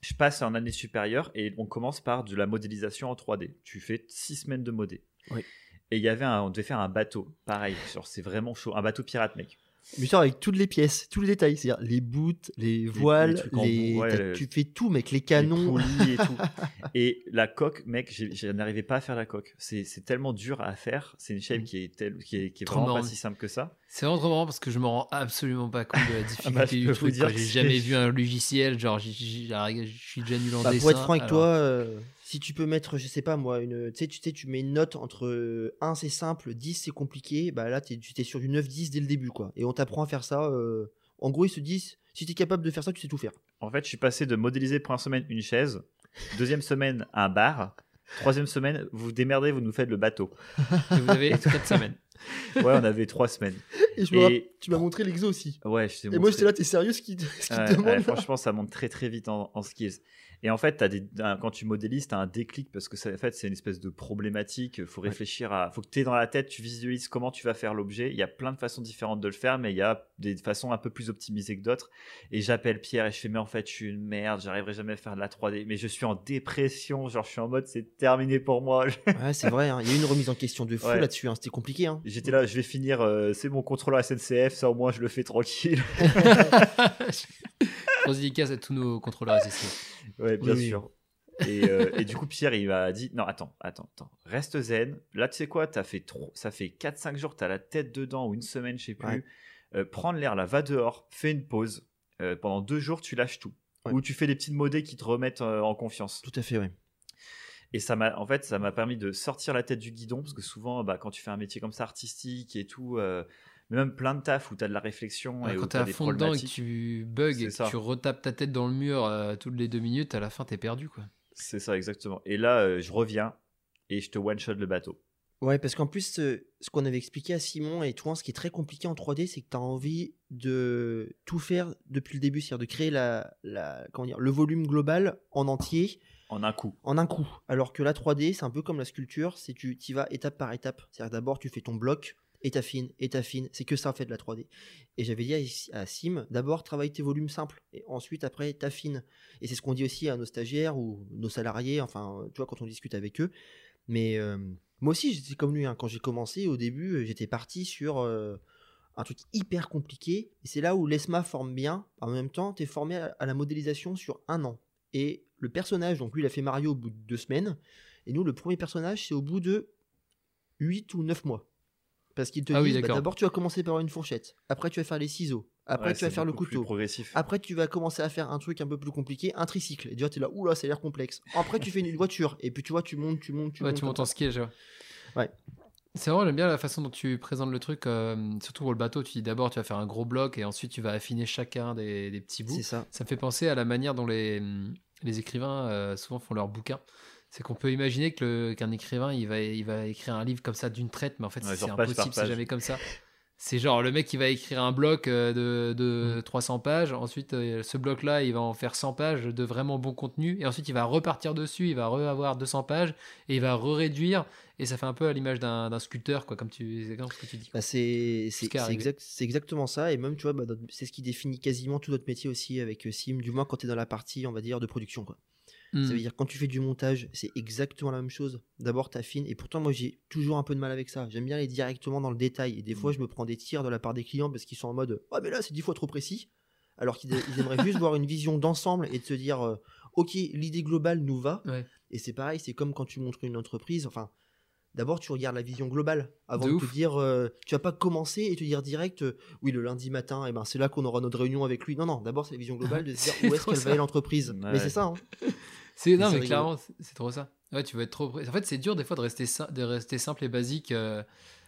Je passe en année supérieure et on commence par de la modélisation en 3D. Tu fais six semaines de modé. Oui. Et il y avait un, on devait faire un bateau. Pareil, c'est vraiment chaud. Un bateau pirate, mec. Mais genre avec toutes les pièces, tous les détails, c'est-à-dire les bouts, les voiles, les, ouais, le- tu fais tout, mec, les les canons. poulies et tout. Et la coque, mec, je n'arrivais pas à faire la coque. C'est tellement dur à faire. C'est une shape Mm. qui est, tel- qui est, qui est Trop vraiment pas marrant. si simple que ça. C'est vraiment trop marrant parce que je me rends absolument pas compte de la difficulté bah, je du peux vous truc. J'ai jamais vu un logiciel, genre je suis déjà nul en Bah, dessin. pour être franc avec alors- toi, euh, si tu peux mettre, je sais pas moi, une, tu sais, tu sais, tu mets une note entre euh, 1 c'est simple, 10 c'est compliqué, bah là t'es, tu t'es sur du 9-10 dès le début quoi. Et on t'apprend à faire ça. euh, en gros, ils se disent, si t'es capable de faire ça, tu sais tout faire. En fait, je suis passé de modéliser première semaine une chaise, deuxième semaine un bar, troisième semaine vous vous démerdez, vous nous faites le bateau. Et vous avez 4 semaines. Ouais, on avait trois semaines. Et je Et tu m'as montré l'exo aussi. ouais, je t'ai Et moi j'étais là, t'es sérieux ce qu'il ce qu'il Ouais, te demande ouais, franchement, ça monte très très vite en, en skills. Et en fait, des, quand tu modélises, tu as un déclic parce que ça, en fait, c'est une espèce de problématique. Il faut réfléchir à. faut que tu aies dans la tête, tu visualises comment tu vas faire l'objet. Il y a plein de façons différentes de le faire, mais il y a des façons un peu plus optimisées que d'autres. Et j'appelle Pierre et je fais, mais en fait, je suis une merde, j'arriverai jamais à faire de la 3D. Mais je suis en dépression, genre, je suis en mode, c'est terminé pour moi. Ouais, c'est vrai, hein, il y a eu une remise en question de fou Ouais. là-dessus, hein, c'était compliqué. Hein. J'étais là, je vais finir, euh, c'est mon contrôleur SNCF, ça au moins je le fais tranquille. Grosse dédicace à tous nos contrôleurs. Ouais, bien Oui, oui. sûr. Et, euh, et du coup, Pierre, il m'a dit Non, attends, attends, attends, reste zen. Là, tu sais quoi, as fait trop, ça fait 4-5 jours, tu as la tête dedans, ou une semaine, je sais plus. Ouais. Euh, prendre l'air là, va dehors, fais une pause. Euh, pendant deux jours, tu lâches tout. Ouais. Ou tu fais des petites modées qui te remettent euh, en confiance. Tout à fait, ouais. Et ça m'a, en fait, ça m'a permis de sortir la tête du guidon, parce que souvent, bah, quand tu fais un métier comme ça, artistique et tout, euh, mais même plein de taf où tu as de la réflexion Ouais, et quand tu as à des fond dedans et que problématiques. tu bugs et que tu retapes ta tête dans le mur euh, toutes les deux minutes, à la fin t'es perdu quoi. C'est ça, exactement. Et là, euh, je reviens et je te one-shot le bateau. Ouais, parce qu'en plus, euh, ce qu'on avait expliqué à Simon et toi, ce qui est très compliqué en 3D, c'est que tu as envie de tout faire depuis le début, c'est-à-dire de créer la, la, comment dire, le volume global en entier En un coup. en un coup. Alors que la 3D, c'est un peu comme la sculpture, c'est tu y vas étape par étape. C'est-à-dire d'abord, tu fais ton bloc, et t'affines, et t'affines. C'est que ça, fait, de la 3D. Et j'avais dit à, Sim, d'abord, travaille tes volumes simples, et ensuite, après, t'affines. Et c'est ce qu'on dit aussi à nos stagiaires ou nos salariés, enfin, tu vois, quand on discute avec eux. Mais euh, moi aussi, j'étais comme lui. hein. Quand j'ai commencé, au début, j'étais parti sur euh, un truc hyper compliqué. Et c'est là où l'ESMA forme bien. En même temps, tu es formé à la modélisation sur un an. Et le personnage, donc lui, il a fait Mario au bout de deux semaines. Et nous, le premier personnage, c'est au bout de 8 ou 9 mois. Parce qu'ils te Ah oui, bah, d'abord, tu vas commencer par une fourchette. Après, tu vas faire les ciseaux. Après, Ouais, tu vas faire le couteau. progressif. Après, tu vas commencer à faire un truc un peu plus compliqué, un tricycle. Et déjà, tu es là, oula, ça a l'air complexe. Après, tu fais une voiture. Et puis, tu vois, tu montes, tu montes, tu ouais, montes. tu montes en ski, je vois. Ouais. C'est vrai, j'aime bien la façon dont tu présentes le truc, euh, surtout pour le bateau. Tu dis d'abord, tu vas faire un gros bloc et ensuite tu vas affiner chacun des, des petits bouts. C'est ça. Ça me fait penser à la manière dont les, les écrivains euh, souvent font leurs bouquins. C'est qu'on peut imaginer que qu'un écrivain, il va, il va écrire un livre comme ça d'une traite, mais en fait, Ouais, c'est impossible, c'est jamais comme ça. C'est genre le mec qui va écrire un bloc euh, de, Mm. de 300 pages, ensuite euh, ce bloc-là, il va en faire 100 pages de vraiment bon contenu, et ensuite il va repartir dessus, il va re-avoir 200 pages, et il va re-réduire, et ça fait un peu à l'image d'un d'un sculpteur, quoi, comme tu, c'est comme ce que tu dis. Bah, c'est exact, exactement ça. Et même, tu vois, bah, c'est ce qui définit quasiment tout notre métier aussi avec euh, Sim, du moins quand tu es dans la partie, on va dire, de production. Quoi. Ça veut dire quand tu fais du montage, c'est exactement la même chose. D'abord, tu affines. Et pourtant, moi, j'ai toujours un peu de mal avec ça. J'aime bien aller directement dans le détail. Et des fois, Mm. je me prends des tirs de la part des clients parce qu'ils sont en mode Ah, mais là, c'est dix fois trop précis. Alors qu'ils ils aimeraient juste voir une vision d'ensemble et de se dire euh, Ok, l'idée globale nous va. Ouais. Et c'est pareil, c'est comme quand tu montres une entreprise. Enfin, d'abord, tu regardes la vision globale avant De te dire. euh, tu vas pas commencer et te dire direct euh, Oui, le lundi matin, et ben, c'est là qu'on aura notre réunion avec lui. Non, non, d'abord, c'est la vision globale de se dire où est-ce qu'elle va l'entreprise. Ouais. Mais c'est ça. hein. C'est non mais clairement c'est- trop ça. Ouais, tu être trop. En fait, c'est dur des fois de rester sim- de rester simple et basique euh,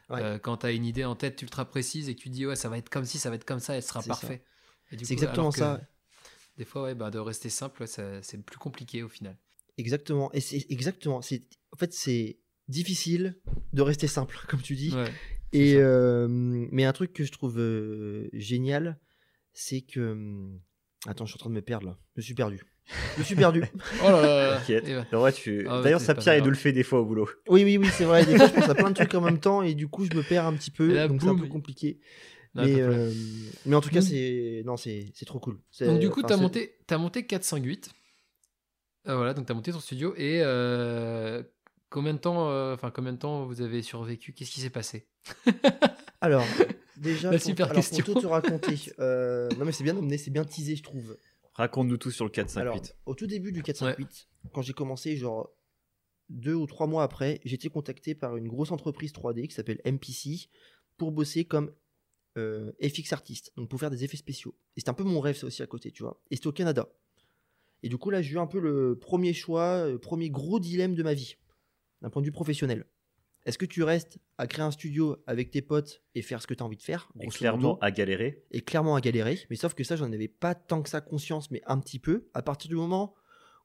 Ouais. euh, quand t'as une idée en tête ultra précise et que tu dis ouais ça va être comme ci, ça va être comme ça, elle sera parfait. C'est exactement ça. Des fois ouais bah de rester simple, c'est plus compliqué au final. Exactement. Et c'est exactement. C'est en fait c'est difficile de rester simple, comme tu dis. Ouais. Et euh, mais un truc que je trouve génial, c'est que hum, attends, je suis en train de me perdre là. Je me suis perdu. Je me suis perdu. Oh là là. T'inquiète. Ouais. Tu... Ah ouais, D'ailleurs, ça, Pierre, il nous le fait des fois au boulot. Oui, oui, oui, c'est vrai. Des fois, je pense à plein de trucs en même temps et du coup, je me perds un petit peu. Là, donc c'est un peu compliqué. Non, mais, euh, mais en tout cas, Mm. c'est non, c'est c'est trop cool. C'est- Donc du coup, enfin, t'as monté t'as monté 458. Euh, voilà, donc t'as monté ton studio et euh, combien de temps euh, enfin combien de temps vous avez survécu? Qu'est-ce qui s'est passé? Alors, déjà, La pour, super alors, question. pour tout te raconter, euh, non mais c'est bien amené, c'est bien teasé, je trouve. Raconte-nous tout sur le 4-5-8. Alors, au tout début du 458, quand j'ai commencé, genre deux ou trois mois après, j'ai été contacté par une grosse entreprise 3D qui s'appelle MPC pour bosser comme euh, FX artiste, donc pour faire des effets spéciaux. Et c'était un peu mon rêve, ça aussi à côté, tu vois. Et c'était au Canada. Et du coup, là, j'ai eu un peu le premier choix, le premier gros dilemme de ma vie, d'un point de vue professionnel. Est-ce que tu restes à créer un studio avec tes potes et faire ce que tu as envie de faire Et clairement à galérer. et clairement à galérer. Mais sauf que ça, j'en avais pas tant que ça conscience, mais un petit peu. À partir du moment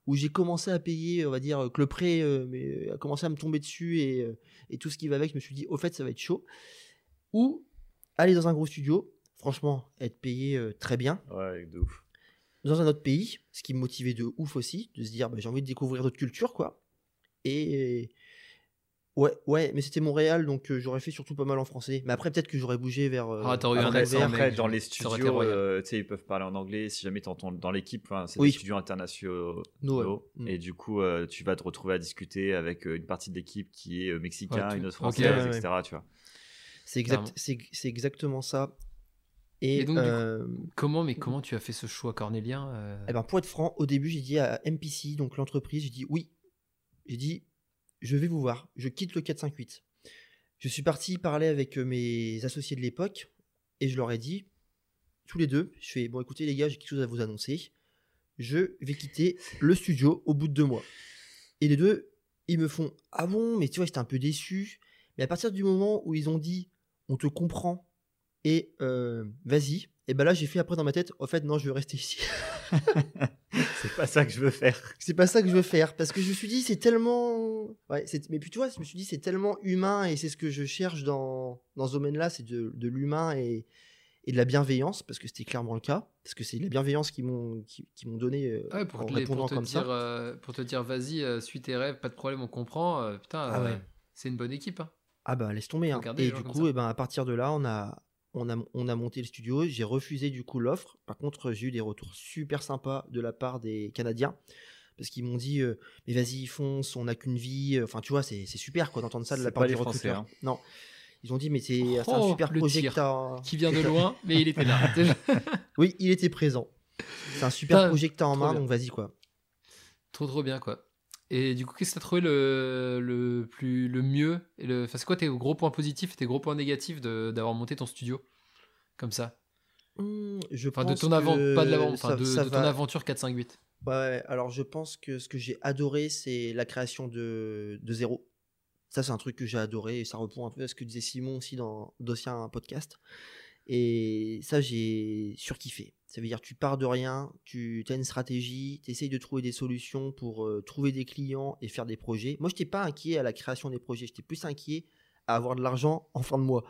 où j'ai commencé à payer, on va dire que le prêt euh, mais, a commencé à me tomber dessus et, euh, et tout ce qui va avec, je me suis dit, au fait, ça va être chaud. Ou aller dans un gros studio, franchement, être payé euh, très bien. Ouais, de ouf. Dans un autre pays, ce qui me motivait de ouf aussi, de se dire, bah, j'ai envie de découvrir d'autres cultures, quoi. Et. Ouais, ouais, mais c'était Montréal, donc euh, j'aurais fait surtout pas mal en français. Mais après, peut-être que j'aurais bougé vers. euh, Ah, t'aurais eu un accent, après, dans les studios, euh, tu sais, ils peuvent parler en anglais. Si jamais t'entends dans l'équipe, c'est Oui. des studios internationaux. No, ouais. Mm. Et du coup, tu vas te retrouver à discuter avec une partie de l'équipe qui est mexicain, Ouais, une autre française, ouais. etc. Tu vois. C'est exact, c'est, exactement ça. Et, Et donc, coup, Comment, mais comment tu as fait ce choix cornélien eh ben, pour être franc, au début, j'ai dit à MPC, donc l'entreprise, j'ai dit oui. J'ai dit, je vais vous voir, je quitte le 458. Je suis parti parler avec euh, mes associés de l'époque et je leur ai dit, tous les deux, je fais, bon écoutez les gars, j'ai quelque chose à vous annoncer. Je vais quitter le studio au bout de deux mois. Et les deux, ils me font, ah bon, mais tu vois, j'étais un peu déçu. Mais à partir du moment où ils ont dit, on te comprend et euh, vas-y, et ben là j'ai fait après dans ma tête, au fait non, je veux rester ici. C'est pas ça que je veux faire. c'est pas ça que je veux faire parce que je me suis dit c'est tellement ouais c'est mais puis tu vois je me suis dit c'est tellement humain et c'est ce que je cherche dans dans ce domaine-là c'est de, de l'humain et, et de la bienveillance parce que c'était clairement le cas parce que c'est la bienveillance qui m'ont qui, qui m'ont donné euh, Ouais, pour, en te, répondant pour, te comme dire, ça euh, pour te dire, vas-y, euh, suis tes rêves, pas de problème, on comprend. euh, putain, Ah euh, ouais. c'est une bonne équipe. hein. ah bah laisse tomber hein. Et du coup et ben à partir de là on a on a, on a monté le studio, j'ai refusé du coup l'offre. Par contre, j'ai eu des retours super sympas de la part des Canadiens. Parce qu'ils m'ont dit, euh, mais vas-y, fonce, on n'a qu'une vie. Enfin, tu vois, c'est super quoi d'entendre ça de la part du recruteur. hein. Non. Ils ont dit, mais c'est un Oh, super projet que. Qui vient de loin, mais il était là. Oui, il était présent. C'est un super projet que t'as en main, donc vas-y quoi. trop, trop bien, quoi. Et du coup, qu'est-ce que t'as trouvé le, le, plus, le mieux et le... enfin, C'est quoi tes gros points positifs et tes gros points négatifs de- d'avoir monté ton studio Comme ça? Hmm, je Enfin, de pense ton avant, pas de l'avant, enfin, de, de ton va- aventure 458. Ouais, alors je pense que ce que j'ai adoré, c'est la création de, de zéro. Ça, c'est un truc que j'ai adoré et ça répond un peu à ce que disait Simon aussi dans d'anciens podcasts. Et ça, j'ai surkiffé. Ça veut dire tu pars de rien, tu as une stratégie, tu essayes de trouver des solutions pour euh, trouver des clients et faire des projets. Moi, je n'étais pas inquiet à la création des projets, j'étais plus inquiet à avoir de l'argent en fin de mois.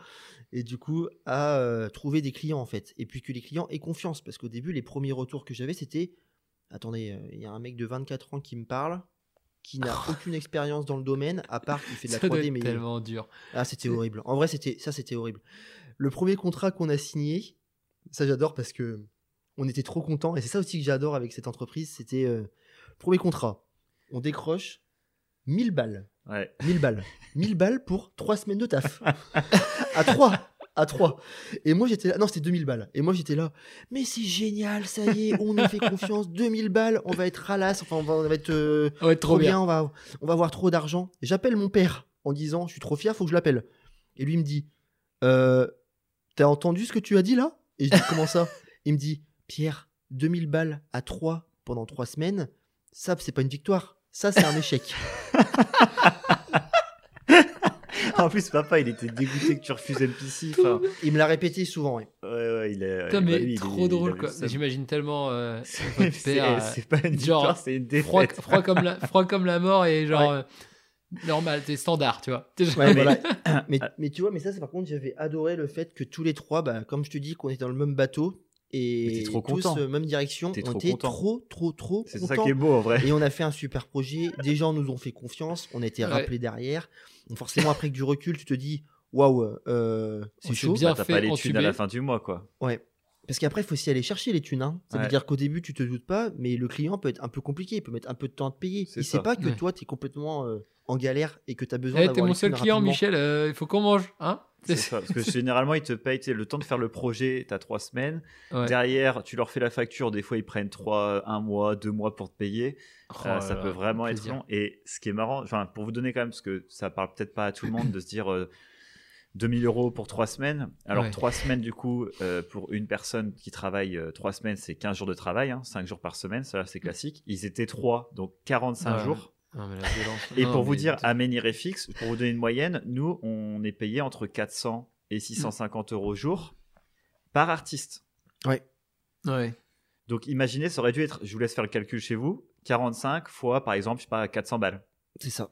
Et du coup, à euh, trouver des clients en fait. Et puis que les clients aient confiance. Parce qu'au début, les premiers retours que j'avais, c'était Attendez, euh, il y a un mec de 24 ans qui me parle, qui n'a aucune expérience dans le domaine, à part qu'il fait de la Ça doit 3D. être Mais tellement dur. ah, c'était horrible. En vrai, c'était ça, c'était horrible. Le premier contrat qu'on a signé, ça j'adore parce que on était trop contents et c'est ça aussi que j'adore avec cette entreprise. C'était euh, premier contrat, on décroche 1000 balles, Ouais. 1000 balles, 1000 balles pour 3 semaines de taf. à 3 à 3. Et moi j'étais là, non c'était 2000 balles. Et moi j'étais là, mais c'est génial, ça y est, on nous fait confiance, 2000 balles, on va être ralasse, enfin on va, on va être euh, trop bien, on va, on va avoir trop d'argent. J'appelle mon père en disant, je suis trop fier, faut que je l'appelle. Et lui il me dit, euh, t'as entendu ce que tu as dit là? Et je dis, comment ça? Il me dit, Pierre, 2000 balles à 3 pendant 3 semaines, ça c'est pas une victoire, ça c'est un échec. en plus, papa, il était dégoûté que tu refuses MPC. Enfin, Il me l'a répété souvent. ouais. ouais, ouais, il est. Putain, bah, mais lui, il est- trop il drôle, avait quoi. J'imagine tellement euh, C'est pas une genre, victoire, c'est une froid, défaite. froid, comme la, froid comme la mort et genre Ouais. euh, normal, t'es standard, tu vois. Ouais, Mais- voilà. mais, mais tu vois, mais ça, c'est par contre, j'avais adoré le fait que tous les trois, bah, comme je te dis, qu'on était dans le même bateau et trop tous content. euh, même direction. On trop était content. trop, trop, trop C'est ça qui est beau en vrai. Et on a fait un super projet. Des gens nous ont fait confiance. On a été Ouais. rappelés derrière. Donc forcément, après que du recul, tu te dis, waouh, euh, c'est chaud. bien Bah, T'as fait pas les thunes à la fin du mois, quoi. Ouais. Parce qu'après, il faut aussi aller chercher les thunes. hein. Ça veut dire qu'au début, tu te doutes pas, mais le client peut être un peu compliqué, il peut mettre un peu de temps à te payer. Il sait pas que Ouais. toi, tu es complètement euh, en galère et que tu as besoin Eh, d'avoir t'es mon seul client, rapidement. Michel, euh, il faut qu'on mange, hein C'est ça, parce que généralement, ils te payent le temps de faire le projet, tu as trois semaines. Ouais. Derrière, tu leur fais la facture. Des fois, ils prennent trois, un mois, deux mois pour te payer. Oh Euh, ça là, peut vraiment être plaisir. long. Et ce qui est marrant, enfin, pour vous donner quand même, parce que ça parle peut-être pas à tout le monde de se dire euh, 2000 euros pour trois semaines. Alors, Ouais. trois semaines, du coup, euh, pour une personne qui travaille euh, trois semaines, c'est 15 jours de travail, hein, 5 jours par semaine. Ça, c'est classique. Ils étaient trois, donc 45 Ouais. jours. Non, mais la violence. Et Non, pour vous mais- dire, à Menirefix, pour vous donner une moyenne, nous, on est payé entre 400 et 650 euros au jour par artiste. Ouais. Donc imaginez, ça aurait dû être, je vous laisse faire le calcul chez vous, 45 fois, par exemple, je sais pas, 400 balles. C'est ça.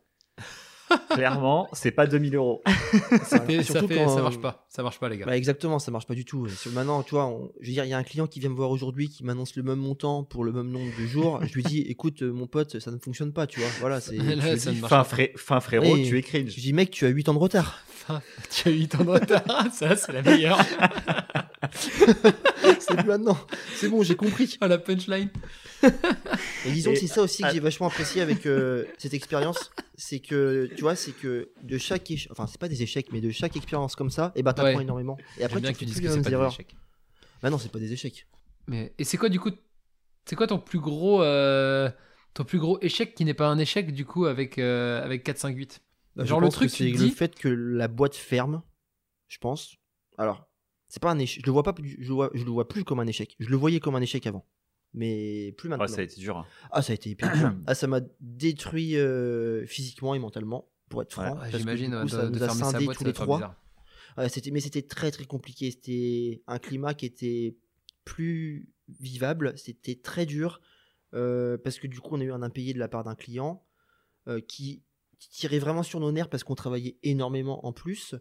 Clairement, c'est pas 2000 euros. Ça, Et ça, surtout fait, quand, ça marche pas. Ça marche pas, les gars. Bah exactement, ça marche pas du tout. Maintenant, tu vois, on- je veux dire, il y a un client qui vient me voir aujourd'hui qui m'annonce le même montant pour le même nombre de jours. je lui dis, écoute, euh, mon pote, ça ne fonctionne pas, tu vois. Voilà, c'est. Je Fin, fin frérot, tu es je cringe. dis, mec, tu as 8 ans de retard. Tu as 8 ans de retard. ça, c'est la meilleure. c'est plus maintenant. C'est bon, j'ai compris. Oh, la punchline. Et disons que c'est ça aussi que ah. j'ai vachement apprécié avec euh, cette expérience, c'est que tu vois, c'est que de chaque échec, enfin c'est pas des échecs, mais de chaque expérience comme ça, et ben t'apprends Ouais. énormément. Et après J'aime bien tu que tu dises que c'est pas des erreurs. échecs. Bah non, c'est pas des échecs. Mais, et c'est quoi, du coup, c'est quoi ton plus gros, euh, ton plus gros échec qui n'est pas un échec, du coup, avec, euh, avec 4, 5, 8 Bah, je Genre le truc, tu c'est le dis- fait que la boîte ferme, je pense. Alors, c'est pas un échec. Je le vois pas, plus- je le vois, je le vois plus comme un échec. Je le voyais comme un échec avant, mais plus maintenant. Ouais, ça a été dur. hein. Ah, ça a été hyper dur. Ah, ça m'a détruit euh, physiquement et mentalement, pour être franc. Ouais, J'imagine de, ça de nous a scindés boîte, tous les trois. Ouais, c'était, mais c'était très très compliqué. C'était un climat qui était plus vivable. C'était très dur euh, parce que du coup, on a eu un impayé de la part d'un client euh, qui, qui tirait vraiment sur nos nerfs parce qu'on travaillait énormément en plus.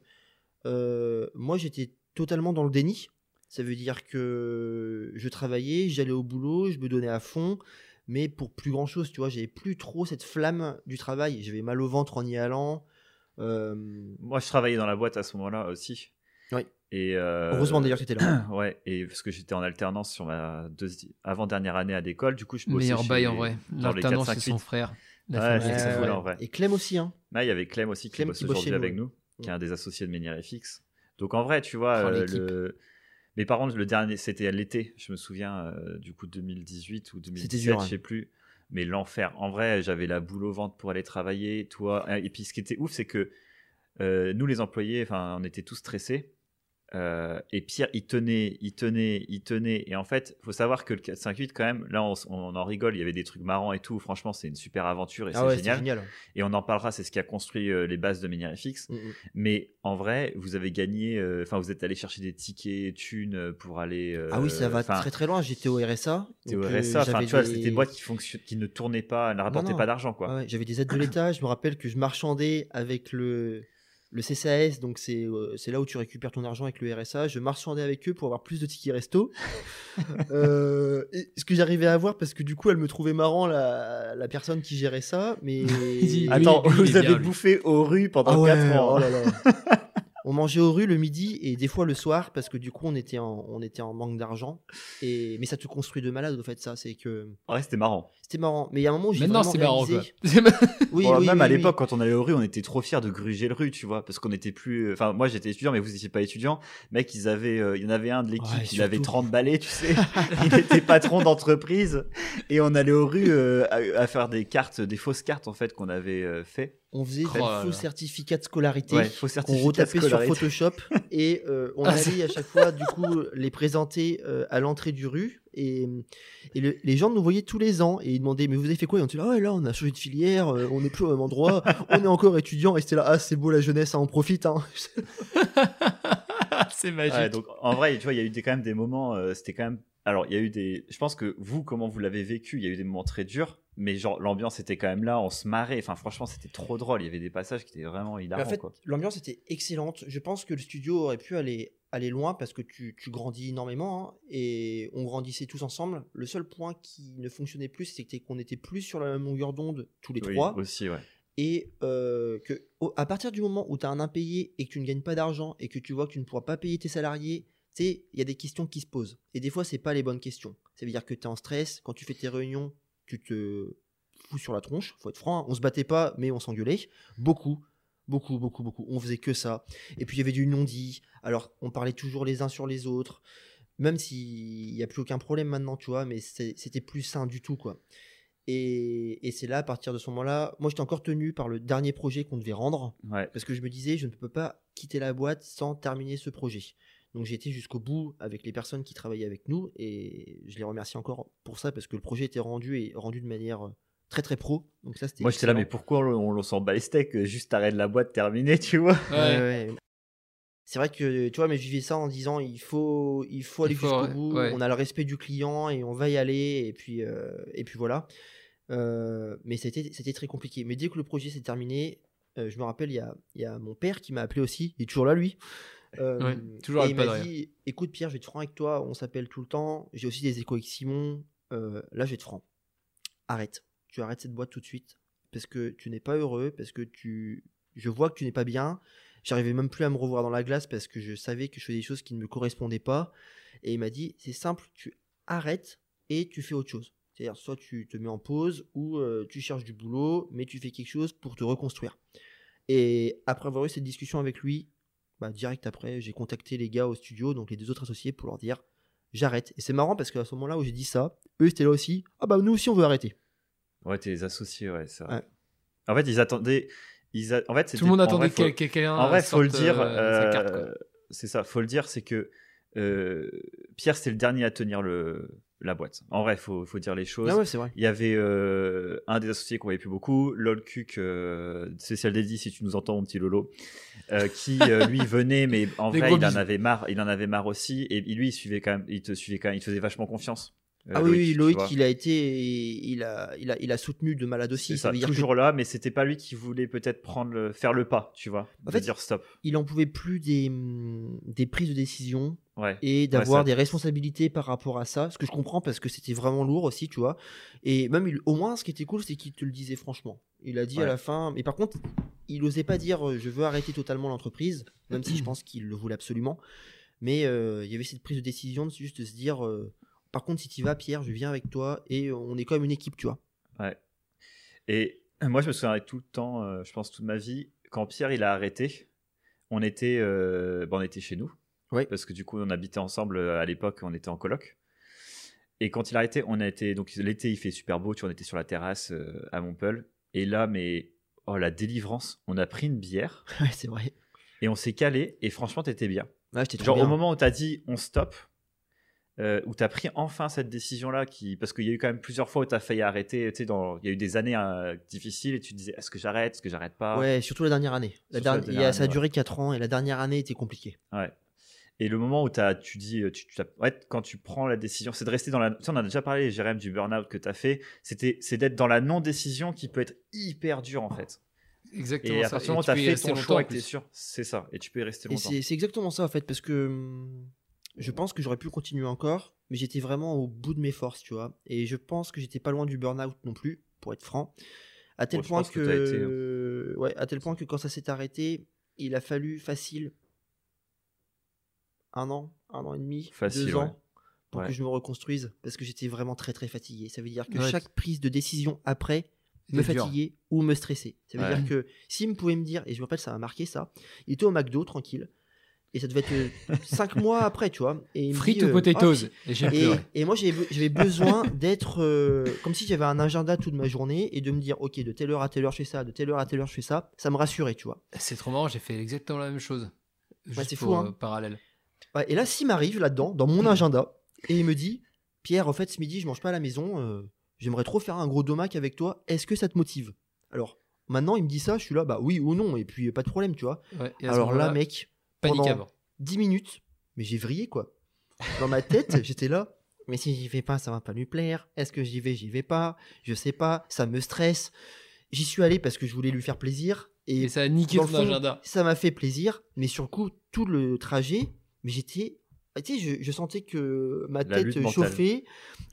Euh, moi, j'étais totalement dans le déni. Ça veut dire que je travaillais, j'allais au boulot, je me donnais à fond, mais pour plus grand chose, tu vois, j'avais plus trop cette flamme du travail. J'avais mal au ventre en y allant. Euh, Moi, je travaillais dans la boîte à ce moment-là aussi. Oui. Et euh, heureusement d'ailleurs que tu étais là. Ouais, et parce que j'étais en alternance sur ma deuxi- avant-dernière année à l'école, du coup, je bossais Meilleur bail en vrai. L'alternance, 4, c'est 5, son 8. frère. La Ouais, famille, en vrai. Et Clem aussi, hein. Là, il y avait Clem aussi qui Clem bosse qui bosse aujourd'hui avec nous, qui est un des associés de Menirefix. Donc en vrai, tu vois, euh, le... mais par contre, le dernier, c'était à l'été, je me souviens, euh, du coup 2018 ou 2017, dur, je hein. sais plus. Mais l'enfer. En vrai, j'avais la boule au ventre pour aller travailler, toi. Et puis ce qui était ouf, c'est que euh, nous, les employés, enfin, on était tous stressés. Euh, et Pierre, il tenait, il tenait, il tenait. Et en fait, faut savoir que le 458, quand même, là, on, en rigole. Il y avait des trucs marrants et tout. Franchement, c'est une super aventure et Ah c'est ouais, génial. génial. Et on en parlera. C'est ce qui a construit euh, les bases de Menirefix. Mm, mm. Mais en vrai, vous avez gagné. euh, Enfin, vous êtes allé chercher des tickets, thunes pour aller. Ah oui, ça va très très loin. J'étais au RSA. T'es au RSA. Enfin, tu vois, des- c'était des boîtes qui qui ne tournaient pas, ne rapportaient non. pas d'argent, quoi. Ah ouais, J'avais des aides de l'État. Je me rappelle que je marchandais avec le, le CCAS, donc c'est euh, c'est là où tu récupères ton argent avec le RSA. Je marchandais avec eux pour avoir plus de tickets resto. Euh, et ce que j'arrivais à avoir, parce que du coup, elle me trouvait marrant, la, la personne qui gérait ça. Mais. Attends, vous avez lui. bouffé aux rues pendant ah ouais, 4 ans. oh là là. On mangeait aux rues le midi et des fois le soir parce que du coup on était en, on était en manque d'argent. Et mais ça te construit de malade au fait ça, c'est que Ouais, c'était marrant. c'était marrant. Mais il y a un moment où j'ai Maintenant, c'est marrant, quoi. réalisé- Oui, Bon, oui, même oui, à oui. l'époque, quand on allait aux rues, on était trop fiers de gruger le rue, tu vois, parce qu'on était plus. Enfin, moi j'étais étudiant, mais vous n'étiez pas étudiant. Mec, ils avaient, euh, il y en avait un de l'équipe, Ouais, il avait surtout. 30 balais, tu sais. il était patron d'entreprise, et on allait aux rues euh, à, à faire des cartes, des fausses cartes en fait qu'on avait euh, fait. On faisait Oh faux là. certificats de scolarité. Ouais, faux qu'on certificat de retapait sur. Photoshop et euh, on Ah, allait à chaque fois du coup les présenter euh, à l'entrée du rue et, et le- les gens nous voyaient tous les ans et ils demandaient mais vous avez fait quoi? Et on était là ouais là on a changé de filière euh, on n'est plus au même endroit on est encore étudiant et c'était là ah c'est beau la jeunesse hein, on profite hein. c'est magique. Ouais, donc en vrai, tu vois, il y a eu des, quand même des moments, euh, c'était quand même. Alors, il y a eu des. Je pense que vous, comment vous l'avez vécu, il y a eu des moments très durs, mais genre l'ambiance était quand même là, on se marrait. Enfin, franchement, c'était trop drôle. Il y avait des passages qui étaient vraiment hilarants. en fait l'ambiance était excellente je pense que le studio aurait pu aller aller loin parce que tu, tu grandis énormément hein, et on grandissait tous ensemble le seul point qui ne fonctionnait plus c'était qu'on était plus sur la même longueur d'onde tous les Oui, trois aussi, ouais. et euh, que au- à partir du moment où tu as un impayé et que tu ne gagnes pas d'argent et que tu vois que tu ne pourras pas payer tes salariés, tu sais, il y a des questions qui se posent. Et des fois, c'est pas les bonnes questions. Ça veut dire que tu es en stress. Quand tu fais tes réunions, tu te fous sur la tronche. Faut être franc. hein. On se battait pas, mais on s'engueulait. Beaucoup. Beaucoup, beaucoup, beaucoup. On faisait que ça. Et puis il y avait du non-dit. Alors, on parlait toujours les uns sur les autres. Même s'il n'y a plus aucun problème maintenant, tu vois, mais c'était plus sain du tout, quoi. Et, et c'est là, à partir de ce moment-là, moi j'étais encore tenu par le dernier projet qu'on devait rendre. Ouais. Parce que je me disais, je ne peux pas quitter la boîte sans terminer ce projet. Donc j'ai été jusqu'au bout avec les personnes qui travaillaient avec nous et je les remercie encore pour ça parce que le projet était rendu et rendu de manière euh, très très pro. Donc ça c'était Moi, j'étais là, mais pourquoi on, on s'en bat les steaks euh, Juste arrête la boîte, terminé, tu vois? Ouais. Ouais, ouais. C'est vrai que tu vois, mais je vivais ça en disant il faut, il faut aller jusqu'au ouais, bout. ouais. On a le respect du client et on va y aller et puis euh, et puis voilà. Euh, mais c'était c'était très compliqué. Mais dès que le projet s'est terminé, euh, je me rappelle il y a, il y a mon père qui m'a appelé aussi. Il est toujours là lui. Euh, Ouais, toujours et il m'a dit écoute Pierre, je vais être franc avec toi. On s'appelle tout le temps. J'ai aussi des échos avec Simon. Euh, là, je vais être franc. Arrête. Tu arrêtes cette boîte tout de suite parce que tu n'es pas heureux, parce que tu, je vois que tu n'es pas bien. J'arrivais même plus à me revoir dans la glace parce que je savais que je faisais des choses qui ne me correspondaient pas. Et il m'a dit, c'est simple, tu arrêtes et tu fais autre chose. C'est-à-dire, soit tu te mets en pause ou euh, tu cherches du boulot, mais tu fais quelque chose pour te reconstruire. Et après avoir eu cette discussion avec lui, bah, direct après, j'ai contacté les gars au studio, donc les deux autres associés, pour leur dire, j'arrête. Et c'est marrant parce qu'à ce moment-là où j'ai dit ça, eux étaient là aussi, ah bah nous aussi on veut arrêter. Ouais, t'es les associés, ouais, c'est vrai. Ouais. En fait, ils attendaient. Ils a- En fait, Tout le monde attendait vrai, faut- que quelqu'un. En vrai, faut le dire. euh, euh, c'est ça, faut le dire, c'est que euh, Pierre, c'était le dernier à tenir le, la boîte. En vrai, faut, faut dire les choses. Ah ouais, c'est vrai. Il y avait euh, un des associés qu'on voyait plus beaucoup, Lolcuc, euh, spécial dédié si tu nous entends, mon petit Lolo, euh, qui euh, lui venait, mais en Des vrai, il en avait marre. Il en avait marre aussi, et lui, il suivait quand même. Il te suivait quand même. Il te faisait vachement confiance. Ah oui, Loïc, il a été, il a, il a, il a soutenu de malade aussi. Ça ça, veut dire que toujours là, mais c'était pas lui qui voulait peut-être prendre le, faire le pas, tu vois, En de fait, dire stop. il en pouvait plus des, hum, des prises de décision Ouais. et d'avoir des responsabilités par rapport à ça. Ce que je comprends parce que c'était vraiment lourd aussi, tu vois. Et même, il- au moins, ce qui était cool, c'est qu'il te le disait franchement. Il a dit à la fin, mais par contre, il osait pas dire euh, je veux arrêter totalement l'entreprise, même si je pense qu'il le voulait absolument. Mais euh, il y avait cette prise de décision de juste de se dire euh, par contre, si tu vas, Pierre, je viens avec toi et on est quand même une équipe, tu vois. Ouais. Et moi, je me souviens tout le temps, euh, je pense toute ma vie, quand Pierre il a arrêté, on était, euh, bah, on était chez nous. Ouais. Parce que du coup, on habitait ensemble euh, à l'époque, on était en coloc. Et quand il a arrêté, on a été. Donc l'été, il fait super beau, tu vois, on était sur la terrasse euh, à Montpellier. Et là, mais. Oh, la délivrance. On a pris une bière Ouais, c'est vrai. et on s'est calé. Et franchement, t'étais bien. Ouais, Genre bien. au moment où t'as dit on stop, euh, où t'as pris enfin cette décision-là, qui parce qu'il y a eu quand même plusieurs fois où t'as failli arrêter. Tu sais, dans il y a eu des années euh, difficiles et tu te disais est-ce que j'arrête, est-ce que j'arrête pas? Ouais, surtout la dernière année. La dernière- dernière ça a duré 4 ans et la dernière année était compliquée. Ouais. Et le moment où as, tu dis, euh, tu, tu as- ouais, quand tu prends la décision, c'est de rester dans la. Tu sais, on a déjà parlé, Jérém, du burn-out que tu as fait. C'était, c'est d'être dans la non-décision qui peut être hyper dur en fait. Exactement Et à partir du moment où tu tu as fait ton longtemps, choix en et que tu es sûr, c'est ça. Et tu peux y rester Et longtemps. c'est c'est exactement ça en fait, parce que hum, je pense que j'aurais pu continuer encore, mais j'étais vraiment au bout de mes forces, tu vois. Et je pense que j'étais pas loin du burn-out non plus, pour être franc. À tel point que, que t'as été, hein. ouais, à tel point que quand ça s'est arrêté, il a fallu facile un an, un an et demi, Facile, deux ouais. ans pour Ouais. que je me reconstruise, parce que j'étais vraiment très très fatigué. Ça veut dire que Ouais. chaque prise de décision après me dur. fatiguer ou me stresser. Ça veut Ouais. dire que s'il me pouvait me dire, et je me rappelle, ça m'a marqué ça, il était au McDo tranquille, et ça devait être 5 mois après, tu vois. Et il me Frites dit, ou euh, potatoes Ah, Et moi, j'avais besoin d'être euh, comme si j'avais un agenda toute ma journée et de me dire, ok, de telle heure à telle heure, je fais ça, de telle heure à telle heure, je fais ça. Ça me rassurait, tu vois. C'est trop marrant, j'ai fait exactement la même chose. Juste c'est fou, hein. euh, parallèle. Ouais, et là, s'il m'arrive là-dedans, dans mon agenda, et il me dit, Pierre, en fait, ce midi, je mange pas à la maison, euh, j'aimerais trop faire un gros domac avec toi, est-ce que ça te motive? Alors, maintenant, il me dit ça, je suis là, bah oui ou non, et puis pas de problème, tu vois. Ouais, Alors là, mec, panique pendant avant. 10 minutes, mais j'ai vrillé, quoi. Dans ma tête, j'étais là, mais si j'y vais pas, ça va pas lui plaire. Est-ce que j'y vais, j'y vais pas? Je sais pas, ça me stresse. J'y suis allé parce que je voulais lui faire plaisir. Et Et ça a niqué fond, agenda. ça m'a fait plaisir, mais sur le coup, tout le trajet, mais j'étais. ah, Tu sais, je, je sentais que ma La tête chauffait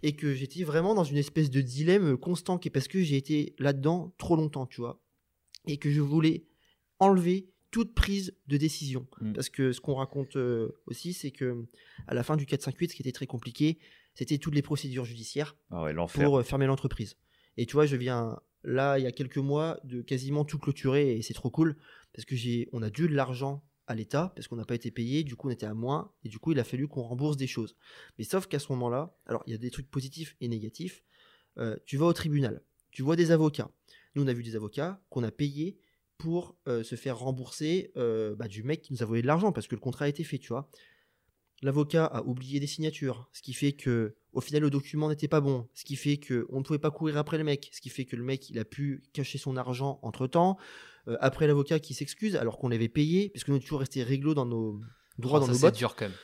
et que j'étais vraiment dans une espèce de dilemme constant qui- parce que j'ai été là-dedans trop longtemps, tu vois. Et que je voulais enlever toute prise de décision. Mm. Parce que ce qu'on raconte euh, aussi, c'est que à la fin du 458, ce qui était très compliqué, c'était toutes les procédures judiciaires Ah ouais, pour euh, fermer l'entreprise. Et tu vois, je viens là, il y a quelques mois, de quasiment tout clôturer et c'est trop cool parce que j'ai, on a dû de l'argent à l'État parce qu'on n'a pas été payé, du coup on était à moins et du coup il a fallu qu'on rembourse des choses. Mais sauf qu'à ce moment-là, alors il y a des trucs positifs et négatifs. Euh, tu vas au tribunal, tu vois des avocats. Nous on a vu des avocats qu'on a payés pour euh, se faire rembourser euh, bah, du mec qui nous a volé de l'argent parce que le contrat a été fait, tu vois. L'avocat a oublié des signatures, ce qui fait que au final le document n'était pas bon, ce qui fait que on ne pouvait pas courir après le mec, ce qui fait que le mec il a pu cacher son argent entre temps. après l'avocat qui s'excuse alors qu'on l'avait payé, parce que nous toujours resté réglo dans nos droits Oh, dans ça, nos bottes. dur quand même.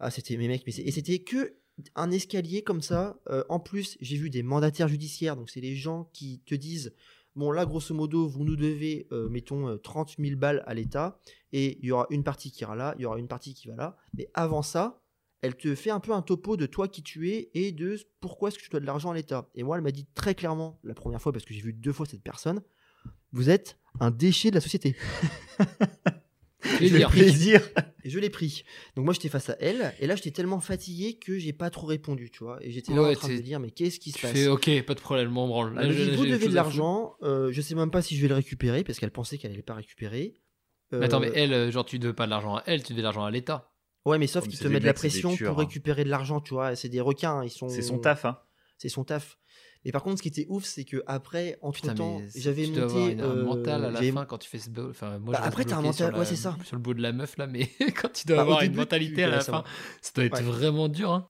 Ah c'était mes mecs, mais et c'était que un escalier comme ça. Euh, en plus j'ai vu des mandataires judiciaires, donc c'est les gens qui te disent bon là grosso modo vous nous devez euh, mettons euh, 30 000 balles à l'État et il y aura une partie qui ira là, il y aura une partie qui va là, mais avant ça elle te fait un peu un topo de toi qui tu es et de pourquoi est-ce que tu dois de l'argent à l'État. Et moi, elle m'a dit très clairement, la première fois, parce que j'ai vu deux fois cette personne, vous êtes un déchet de la société. Plaisir. Plaisir. Et je l'ai pris. Donc moi, j'étais face à elle, et là, j'étais tellement fatigué que j'ai pas trop répondu, tu vois. Et j'étais là Ouais, en train de dire, mais qu'est-ce qui se Tu passe? fais ok, pas de problème, mon branle. Là, j'ai- dit, j'ai vous devez de l'argent, euh, je sais même pas si je vais le récupérer, parce qu'elle pensait qu'elle allait pas récupérer. Mais attends, mais Euh, elle, euh, genre, tu devais pas de l'argent à elle, tu devais de l'argent à l'État. Ouais, mais sauf qu'ils te mettent de la pression tueurs, pour hein. récupérer de l'argent, tu vois. C'est des requins, ils sont. C'est son taf, hein. c'est son taf. Mais par contre, ce qui était ouf, c'est que après, entre temps, j'avais dois avoir monté. une- un euh, mental à la fin quand tu fais ce. Enfin, moi, Bah, je reste après, t'as un mental- ouais, la- c'est ça. Sur le bout de la meuf, là, mais quand tu dois Bah, avoir une mentalité à ouais, la fin, ça doit être Ouais. vraiment dur. Hein.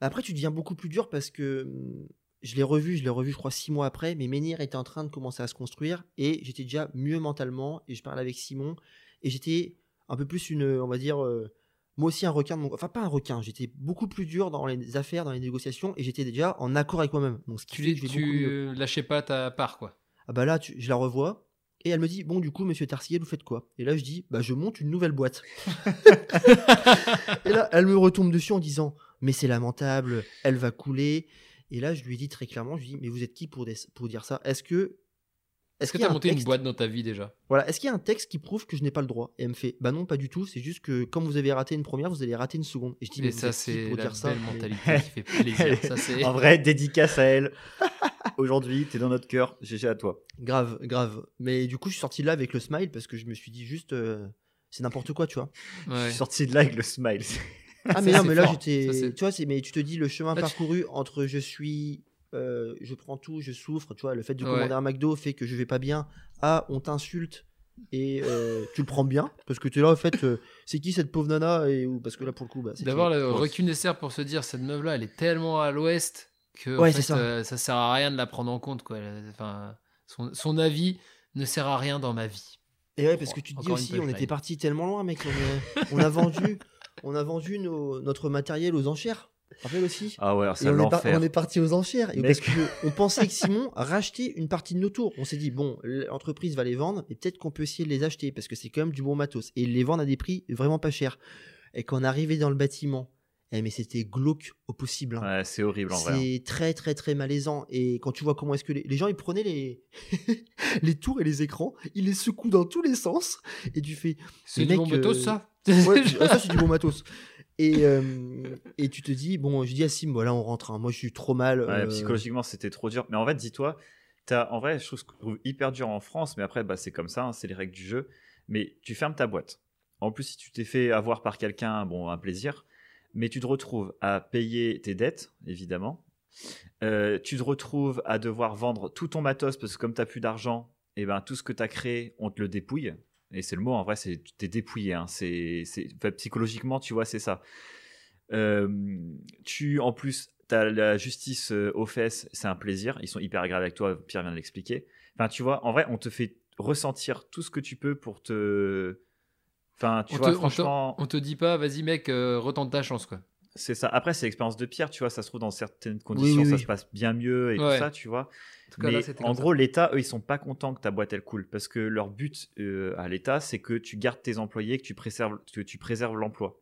Bah, Après, tu deviens beaucoup plus dur parce que hum, je l'ai revu, je l'ai revu, je crois, six mois après. Mais Menhir était en train de commencer à se construire et j'étais déjà mieux mentalement. Et je parlais avec Simon et j'étais un peu plus une, on va dire, euh, moi aussi un requin. de mon- Enfin, pas un requin, j'étais beaucoup plus dur dans les affaires, dans les négociations et j'étais déjà en accord avec moi-même. Donc, ce qui Tu, fait que tu lâchais pas ta part, quoi. Ah bah là, tu- je la revois. Et elle me dit, bon, du coup, monsieur Tarsier, vous faites quoi? Et là, je dis, bah, je monte une nouvelle boîte. et là, elle me retombe dessus en disant, mais c'est lamentable, elle va couler. Et là, je lui ai dit très clairement, je lui ai dit, mais vous êtes qui pour, des- pour dire ça? Est-ce que. Est-ce que qu'il y a t'as un monté une boîte dans ta vie déjà? Voilà, est-ce qu'il y a un texte qui prouve que je n'ai pas le droit? Et elle me fait, bah non, pas du tout, c'est juste que comme vous avez raté une première, vous allez rater une seconde. Et je dis, mais Et ça, c'est la dire ça belle Mais- mentalité qui fait plaisir. ça, c'est. En vrai, dédicace à elle. Aujourd'hui, t'es dans notre cœur. GG à toi. Grave, grave. Mais du coup, je suis sorti de là avec le smile parce que je me suis dit juste, euh, c'est n'importe quoi, tu vois. Je suis sorti de là avec le smile. Ah Ça, mais non, mais là j'étais, tu vois, mais tu te dis le chemin Là, tu- parcouru entre je suis, euh, je prends tout, je souffre, tu vois, le fait de Ouais. commander un McDo fait que je vais pas bien. Ah, on t'insulte et euh, tu le prends bien parce que tu es là en fait, euh, c'est qui cette pauvre nana et ou parce que là pour le coup, bah, c'est D'avoir le recul nécessaire pour se dire cette meuf là elle est tellement à l'ouest que Ouais, fait, ça. euh, ça sert à rien de la prendre en compte quoi. Enfin, son, son avis ne sert à rien dans ma vie. Et ouais, parce que tu te dis Encore aussi, on était parti tellement loin, mec. On, est- on a vendu, on a vendu nos- notre matériel aux enchères. Aussi Ah ouais, on, est par- l'enfer. on est parti aux enchères. Et parce que on pensait que Simon rachetait une partie de nos tours. On s'est dit, bon, l'entreprise va les vendre et peut-être qu'on peut essayer de les acheter parce que c'est quand même du bon matos. Et ils les vendent à des prix vraiment pas chers. Et quand on arrivait dans le bâtiment, eh, mais c'était glauque au possible. hein. Ouais, c'est horrible en vrai. hein. C'est très très très malaisant et quand tu vois comment est-ce que les, les gens ils prenaient les les tours et les écrans, ils les secouent dans tous les sens et tu fais C'est du bon matos euh, ça ouais, ça c'est du bon matos. Et, euh, et tu te dis bon je dis à Sim voilà on rentre hein. moi je suis trop mal Ouais, euh, psychologiquement, c'était trop dur. Mais en fait, dis-toi, t'as, en vrai, je trouve, je hyper dur en France, mais après, bah, c'est comme ça, hein, c'est les règles du jeu. Mais tu fermes ta boîte. En plus, si tu t'es fait avoir par quelqu'un, bon, un plaisir. Mais tu te retrouves à payer tes dettes, évidemment. Euh, tu te retrouves à devoir vendre tout ton matos parce que comme t'as plus d'argent, et ben tout ce que t'as créé, on te le dépouille. Et c'est le mot, en vrai, c'est tu t'es dépouillé. hein. C'est, enfin, psychologiquement, tu vois, c'est ça. Euh, tu, en plus, tu as la justice euh, aux fesses, c'est un plaisir. Ils sont hyper agréables avec toi, Pierre vient de l'expliquer. Enfin, tu vois, en vrai, on te fait ressentir tout ce que tu peux pour te. Enfin, tu on, vois, te, on te- franchement, on te dit pas vas-y mec euh, retente ta chance quoi. C'est ça. Après, c'est l'expérience de Pierre, tu vois, ça se trouve dans certaines conditions, oui, ça oui. se passe bien mieux et Ouais. tout ça, tu vois. En cas, Mais là, en gros, l'État, eux, ils sont pas contents que ta boîte elle coule parce que leur but euh, à l'État, c'est que tu gardes tes employés, que tu préserves, que tu préserves l'emploi.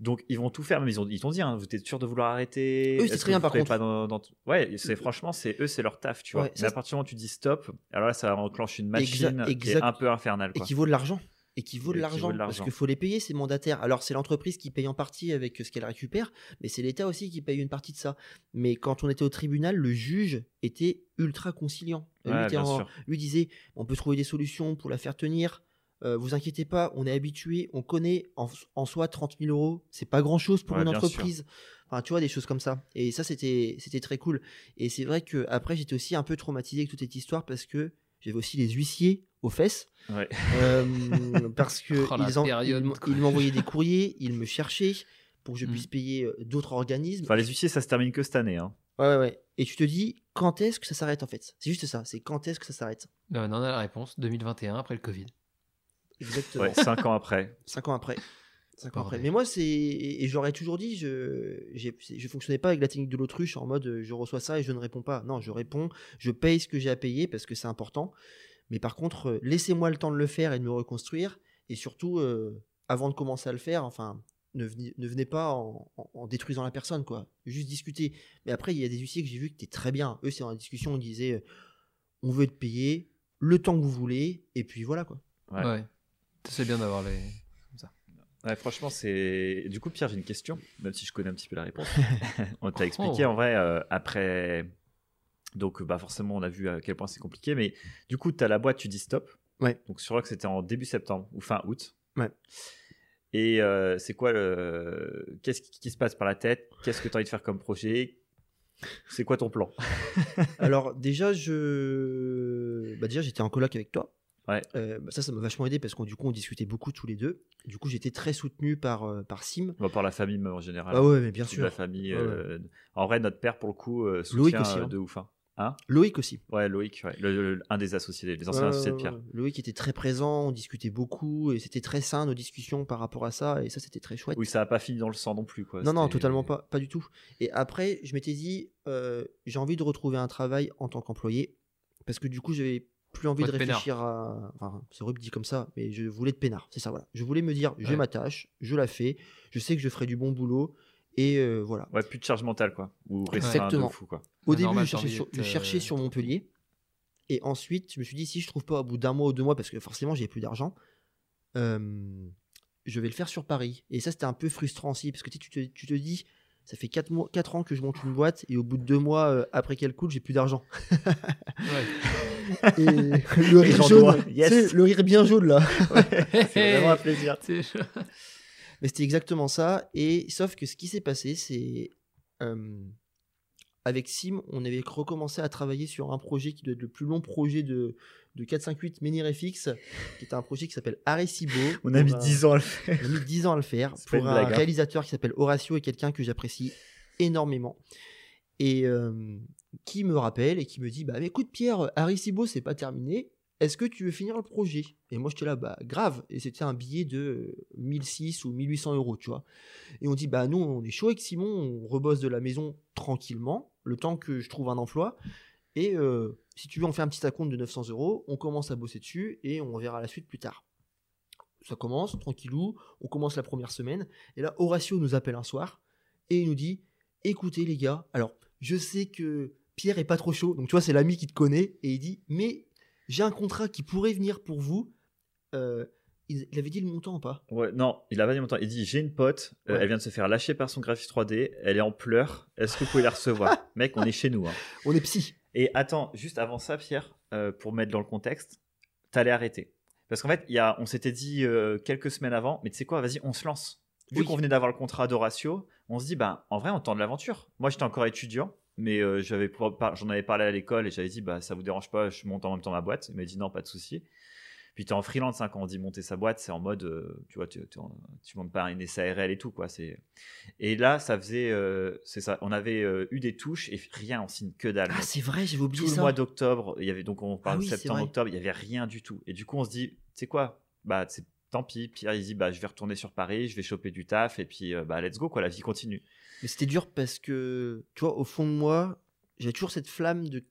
Donc ils vont tout faire, mais ils ont, ils t'ont dit, hein, vous êtes sûr de vouloir arrêter? Eux, que rien, par contre. pas dans- dans- Ouais, c'est franchement, c'est eux, c'est leur taf, tu vois. Ouais, mais à partir du moment où tu dis stop, alors là, ça enclenche une machine qui est un peu infernale. et qui vaut de l'argent et qui vaut de Et l'argent parce qu'il faut les payer ces mandataires. Alors c'est l'entreprise qui paye en partie avec ce qu'elle récupère, mais c'est l'État aussi qui paye une partie de ça. Mais quand on était au tribunal, le juge était ultra conciliant. Lui, Ouais, en- lui disait on peut trouver des solutions pour la faire tenir. Euh, vous inquiétez pas, on est habitué, on connaît en, en soi 30 000 euros, c'est pas grand chose pour Ouais, une sûr. entreprise. Enfin, tu vois, des choses comme ça. Et ça, c'était c'était très cool. Et c'est vrai que après j'étais aussi un peu traumatisé avec toute cette histoire parce que j'avais aussi les huissiers aux fesses. Ouais. Euh, parce que Oh, ils, en- période, ils m'envoyaient des courriers, ils me cherchaient pour que je Mm. puisse payer euh, d'autres organismes. Enfin, les huissiers, ça se termine que cette année. Hein. Ouais, ouais, ouais. Et tu te dis, quand est-ce que ça s'arrête en fait? C'est juste ça, c'est quand est-ce que ça s'arrête? Ben, on en a la réponse 2021 après le Covid. Exactement. Ouais, cinq ans après. Cinq ans après. Cinq ans après. Mais moi, c'est. Et j'aurais toujours dit, je je fonctionnais pas avec la technique de l'autruche en mode euh, je reçois ça et je ne réponds pas. Non, je réponds, je paye ce que j'ai à payer parce que c'est important. Mais par contre, euh, laissez-moi le temps de le faire et de me reconstruire. Et surtout, euh, avant de commencer à le faire, enfin, ne venez, ne venez pas en, en- en détruisant la personne, quoi. Juste discuter. Mais après, il y a des huissiers que j'ai vu qui étaient très bien. Eux, c'est dans la discussion, ils disaient euh, on veut être payé, le temps que vous voulez, et puis voilà, quoi. Ouais. Ouais. C'est bien d'avoir les. Ouais, franchement, c'est. Du coup, Pierre, j'ai une question, même si je connais un petit peu la réponse. on t'a expliqué Oh. en vrai euh, après. Donc, bah forcément, on a vu à quel point c'est compliqué, mais du coup, tu as la boîte, tu dis stop. Ouais. Donc, je crois que c'était en début septembre ou fin août. Ouais. Et euh, c'est quoi le. Qu'est-ce qui, se passe par la tête? Qu'est-ce que tu as envie de faire comme projet? C'est quoi ton plan? Alors déjà, je, bah, déjà j'étais en coloc avec toi. Ouais. Euh, bah, ça, ça m'a vachement aidé parce qu'on du coup on discutait beaucoup tous les deux. Du coup, j'étais très soutenu par euh, par Sim. Va par la famille même en général. Ah ouais, mais bien Toute sûr. La famille. Ouais, ouais. euh, En vrai, notre père, pour le coup, soutient aussi, hein. de ouf. hein. Hein Loïc aussi. Ouais, Loïc, ouais. Le- le- un des associés, les anciens associés de Pierre. Loïc était très présent, on discutait beaucoup et c'était très sain nos discussions par rapport à ça et ça c'était très chouette. Oui, ça n'a pas fini dans le sang non plus. Quoi. Non, non, totalement pas, pas du tout. Et après, je m'étais dit, euh, j'ai envie de retrouver un travail en tant qu'employé, parce que du coup, j'avais plus envie de réfléchir à. Enfin, c'est horrible dit comme ça, mais je voulais de peinard, c'est ça, voilà. Je voulais me dire, j'ai Ouais. ma tâche, je la fais, je sais que je ferai du bon boulot, et euh, voilà. Ouais, plus de charge mentale, quoi. Ou Exactement. fou, quoi. Au début, normal, je, cherchais sur, d'être, je cherchais euh, sur Montpellier, et ensuite, je me suis dit, si je trouve pas au bout d'un mois ou deux mois, parce que forcément, j'ai plus d'argent, euh, je vais le faire sur Paris. Et ça, c'était un peu frustrant aussi, parce que tu, te, tu te dis, ça fait 4, mois, quatre ans que je monte une boîte, et au bout de deux mois, euh, après qu'elle coule, j'ai plus d'argent. Ouais. Et le rire jaune, yes. le rire bien jaune là. C'est vraiment un plaisir. Mais c'était exactement ça. Et sauf que ce qui s'est passé, c'est euh, avec Sim, on avait recommencé à travailler sur un projet qui doit être le plus long projet de, de 458 Menirefix, qui est un projet qui s'appelle Arecibo. On a mis Pour un- 10 ans à le faire. On a mis 10 ans à le faire pour un hein. réalisateur qui s'appelle Horacio et quelqu'un que j'apprécie énormément. Et euh, qui me rappelle et qui me dit Bah écoute, Pierre, Arecibo, c'est pas terminé. Est-ce que tu veux finir le projet? Et moi, j'étais là, bah grave. Et c'était un billet de euh, 1006 ou 1800 euros, tu vois. Et on dit Bah nous, on est chaud avec Simon, on rebosse de la maison tranquillement, le temps que je trouve un emploi. Et euh, si tu veux, on fait un petit acompte de 900 euros, on commence à bosser dessus et on verra la suite plus tard ça commence, tranquillou, on commence la première semaine, et là Horatio nous appelle un soir, et il nous dit, écoutez les gars, alors je sais que Pierre est pas trop chaud, donc tu vois c'est l'ami qui te connaît, et il dit, mais j'ai un contrat qui pourrait venir pour vous, Euh, il, avait dit le montant ou pas? Ouais, non, il a pas dit longtemps. Il dit J'ai une pote, euh, Ouais. elle vient de se faire lâcher par son graphiste 3D, elle est en pleurs. Est-ce que vous pouvez la recevoir? Mec, on est chez nous. hein. On est psy. Et attends, juste avant ça, Pierre, euh, pour mettre dans le contexte, t'allais arrêter. Parce qu'en fait, y a, on s'était dit euh, quelques semaines avant, mais tu sais quoi, vas-y, on se lance. Vu Oui. qu'on venait d'avoir le contrat d'Horatio, on se dit, bah, en vrai, on tente l'aventure. Moi, j'étais encore étudiant, mais euh, j'avais j'en avais parlé à l'école et j'avais dit, bah, ça vous dérange pas, je monte en même temps ma boîte. Il m'a dit, non, pas de souci. Puis tu es en freelance, hein, quand on dit monter sa boîte, c'est en mode, euh, tu vois, tu, tu, tu montes pas une SARL et tout, quoi. C'est... Et là, ça faisait, euh, c'est ça, on avait eu des touches et rien, on signe que dalle. Ah c'est vrai, j'avais oublié tout le ça. mois d'octobre, il y avait donc on parle Ah de oui, c'est septembre, octobre, il y avait rien du tout. Et du coup, on se dit, tu sais quoi, bah c'est tant pis. Pierre il dit, bah je vais retourner sur Paris, je vais choper du taf et puis euh, bah let's go quoi, la vie continue. Mais c'était dur parce que, tu vois, au fond de moi, j'avais toujours cette flamme de,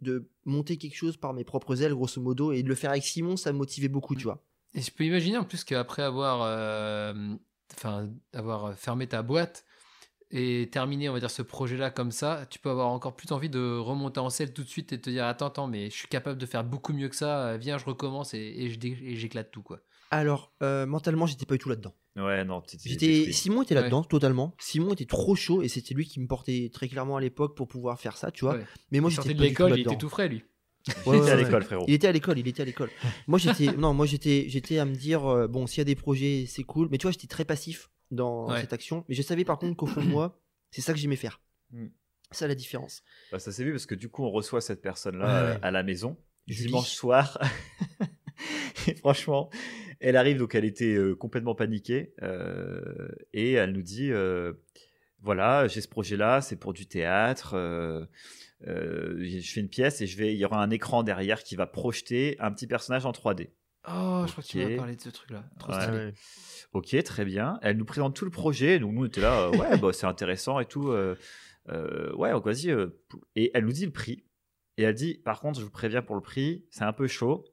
de monter quelque chose par mes propres ailes, grosso modo, et de le faire avec Simon, ça me motivait beaucoup, tu vois. Et je peux imaginer en plus qu'après avoir, euh, enfin, avoir fermé ta boîte, et terminer, on va dire, ce projet-là comme ça, tu peux avoir encore plus envie de remonter en selle tout de suite et te dire attends, attends, mais je suis capable de faire beaucoup mieux que ça, euh, viens, je recommence et, et j'éclate tout, quoi. Alors, euh, mentalement, j'étais pas du tout là-dedans. Ouais, non, J'étais. Simon était là-dedans totalement. Simon était trop chaud et c'était lui qui me portait très clairement à l'époque pour pouvoir faire ça, tu vois. Ouais. Mais moi il j'étais de pas du tout l'école, il était tout frais, lui. Ouais, J'étais ouais, à l'école, frérot. Il était à l'école, il était à l'école. moi j'étais non, moi j'étais j'étais à me dire euh, bon, s'il y a des projets, c'est cool, mais tu vois, j'étais très passif dans Ouais. cette action, mais je savais par contre qu'au fond de moi, c'est ça que j'aimais faire. Mm. C'est ça la différence. Bah, ça s'est vu parce que du coup, on reçoit cette personne-là Ouais, euh, ouais. à la maison Julie. dimanche soir. et franchement, elle arrive, donc elle était euh, complètement paniquée. euh, et elle nous dit euh, voilà, j'ai ce projet-là, c'est pour du théâtre. euh, euh, je fais une pièce et je vais, il y aura un écran derrière qui va projeter un petit personnage en 3D. Oh, je crois que tu m'as parlé de ce truc-là. Trop Ouais. stylé. Ok, très bien. Elle nous présente tout le projet. Donc nous, on était là, euh, ouais, bah, c'est intéressant et tout. ouais, vas-y. et elle nous dit le prix. Et elle dit, par contre, je vous préviens pour le prix, c'est un peu chaud.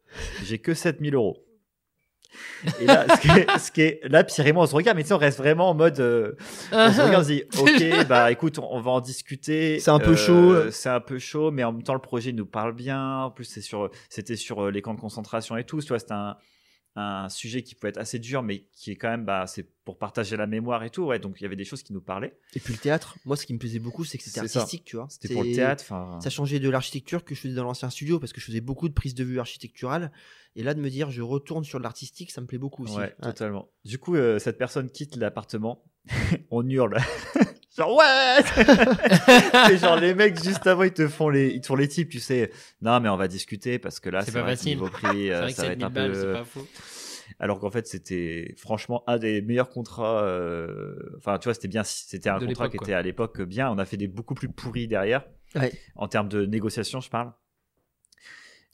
J'ai que 7000 euros. Et là, ce qui est, ce qui est- là, Pierre et moi, on se regarde, mais tu sais, on reste vraiment en mode. euh, on se regarde, on se dit, ok, bah écoute, on, on va en discuter. C'est un peu Euh, chaud. C'est un peu chaud, mais en même temps, le projet nous parle bien. En plus, c'est sur, c'était sur euh, les camps de concentration et tout. Tu vois, c'était un, un sujet qui pouvait être assez dur, mais qui est quand même, bah, c'est pour partager la mémoire et tout. Ouais, donc il y avait des choses qui nous parlaient. Et puis le théâtre, moi ce qui me plaisait beaucoup, c'est que c'était ça. artistique, tu vois. C'était pour le théâtre. Enfin, Ça changeait de l'architecture que je faisais dans l'ancien studio parce que je faisais beaucoup de prises de vue architecturales. Et là, de me dire, je retourne sur l'artistique, ça me plaît beaucoup aussi. ouais, Ouais. totalement. Du coup, euh, cette personne quitte l'appartement. on hurle. Genre ouais. Et genre les mecs juste avant ils te font les ils te font les types tu sais non mais on va discuter parce que là C'est pas facile. niveau prix euh, C'est vrai que ça va c'est être 1000 un balles, peu c'est pas faux. alors qu'en fait c'était franchement un des meilleurs contrats euh, enfin tu vois c'était bien c'était un De contrat qui quoi. était à l'époque bien on a fait des beaucoup plus pourris derrière Ouais. en termes de négociation je parle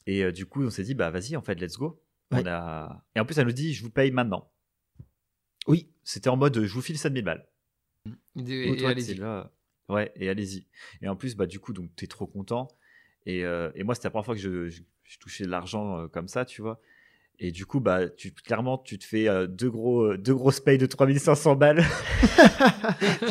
et euh, du coup on s'est dit bah vas-y en fait let's go Ouais. on a et en plus elle nous dit je vous paye maintenant Oui, c'était en mode je vous file 7000 balles Et, et allez-y. Ouais, et allez-y. Et en plus, bah, du coup, donc, t'es trop content. Et, euh, et moi, c'était la première fois que je, je- je touchais de l'argent euh, comme ça, tu vois. Et du coup, bah, tu, clairement, tu te fais euh, deux, gros, deux grosses payes de 3500 balles.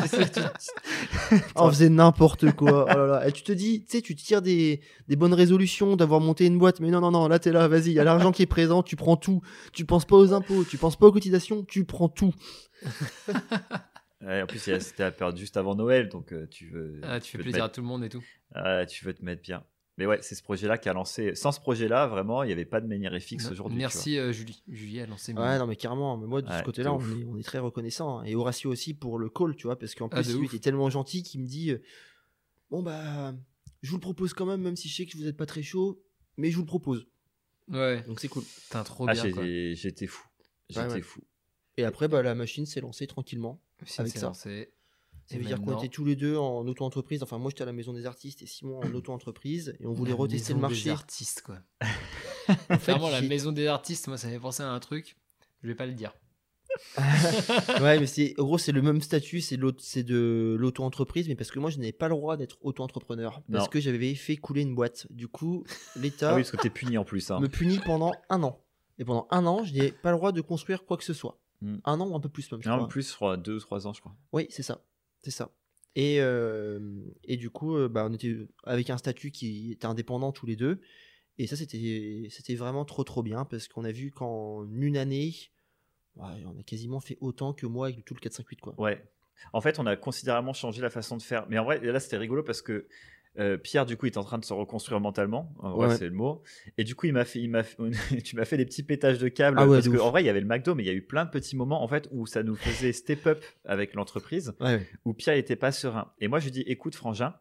Tu sais, tu- on faisait n'importe quoi. Oh là là. Et tu te dis, tu sais, tu tires des, des bonnes résolutions d'avoir monté une boîte, mais non, non, non, là, t'es là, vas-y, il y a l'argent qui est présent, tu prends tout. Tu penses pas aux impôts, tu penses pas aux cotisations, tu prends tout. Ouais, en plus, il c'était la période juste avant Noël, donc euh, tu veux. Ah, tu fais veux te plaisir à tout le monde et tout. ah, tu veux te mettre bien. Mais ouais, c'est ce projet-là qui a lancé. Sans ce projet-là, vraiment, il n'y avait pas de manière fixe aujourd'hui. tu. Merci euh, Julie. Julie a lancé. Ouais, non, mais carrément, mais moi, de Ouais, ce côté-là, on est, on est très reconnaissant. hein. Et Horatio aussi pour le call, tu vois, parce qu'en Ah, plus, de lui ouf. était tellement gentil qu'il me dit, euh, bon, bah, je vous le propose quand même, même si je sais que vous êtes pas très chaud, mais je vous le propose. Ouais, Donc c'est cool. putain, trop Ah, bien. j'étais fou. J'étais ouais. fou. Et après, bah, la machine s'est lancée tranquillement. C'est- avec ça. lancé. Ça veut dire qu'on était tous les deux en auto-entreprise. Enfin, moi, j'étais à la maison des artistes et Simon en auto-entreprise. Et on voulait La retester le maison marché. Des artistes, quoi. En fait, Clairement, la maison des artistes, moi, ça m'avait pensé à un truc. Je vais pas le dire. ouais, mais c'est, en gros, c'est le même statut, c'est, de l'auto-entreprise, mais parce que moi, je n'avais pas le droit d'être auto-entrepreneur. Parce Non. que j'avais fait couler une boîte. Du coup, l'État Ah oui, parce que t'es puni en plus. hein. me punit pendant un an. Et pendant un an, je n'ai pas le droit de construire quoi que ce soit. Hmm. Un an ou un peu plus, même, je crois. en plus, je crois, deux ou trois ans, je crois. Oui, c'est ça. C'est ça. Et, euh, et du coup, euh, bah, on était avec un statut qui était indépendant tous les deux. Et ça, c'était c'était vraiment trop, trop bien parce qu'on a vu qu'en une année, ouais, on a quasiment fait autant que moi avec tout le 458. Quoi. Ouais. En fait, on a considérablement changé la façon de faire. Mais en vrai, là, c'était rigolo parce que euh, Pierre, du coup, il est en train de se reconstruire mentalement. En vrai, Ouais. c'est le mot. Et du coup, il m'a fait, il m'a fait- tu m'as fait des petits pétages de câbles. Ah ouais, parce qu'en ouf. vrai, il y avait le McDo, mais il y a eu plein de petits moments, en fait, où ça nous faisait step up avec l'entreprise, où Pierre n'était pas serein. Et moi, je lui dis, écoute, Frangin,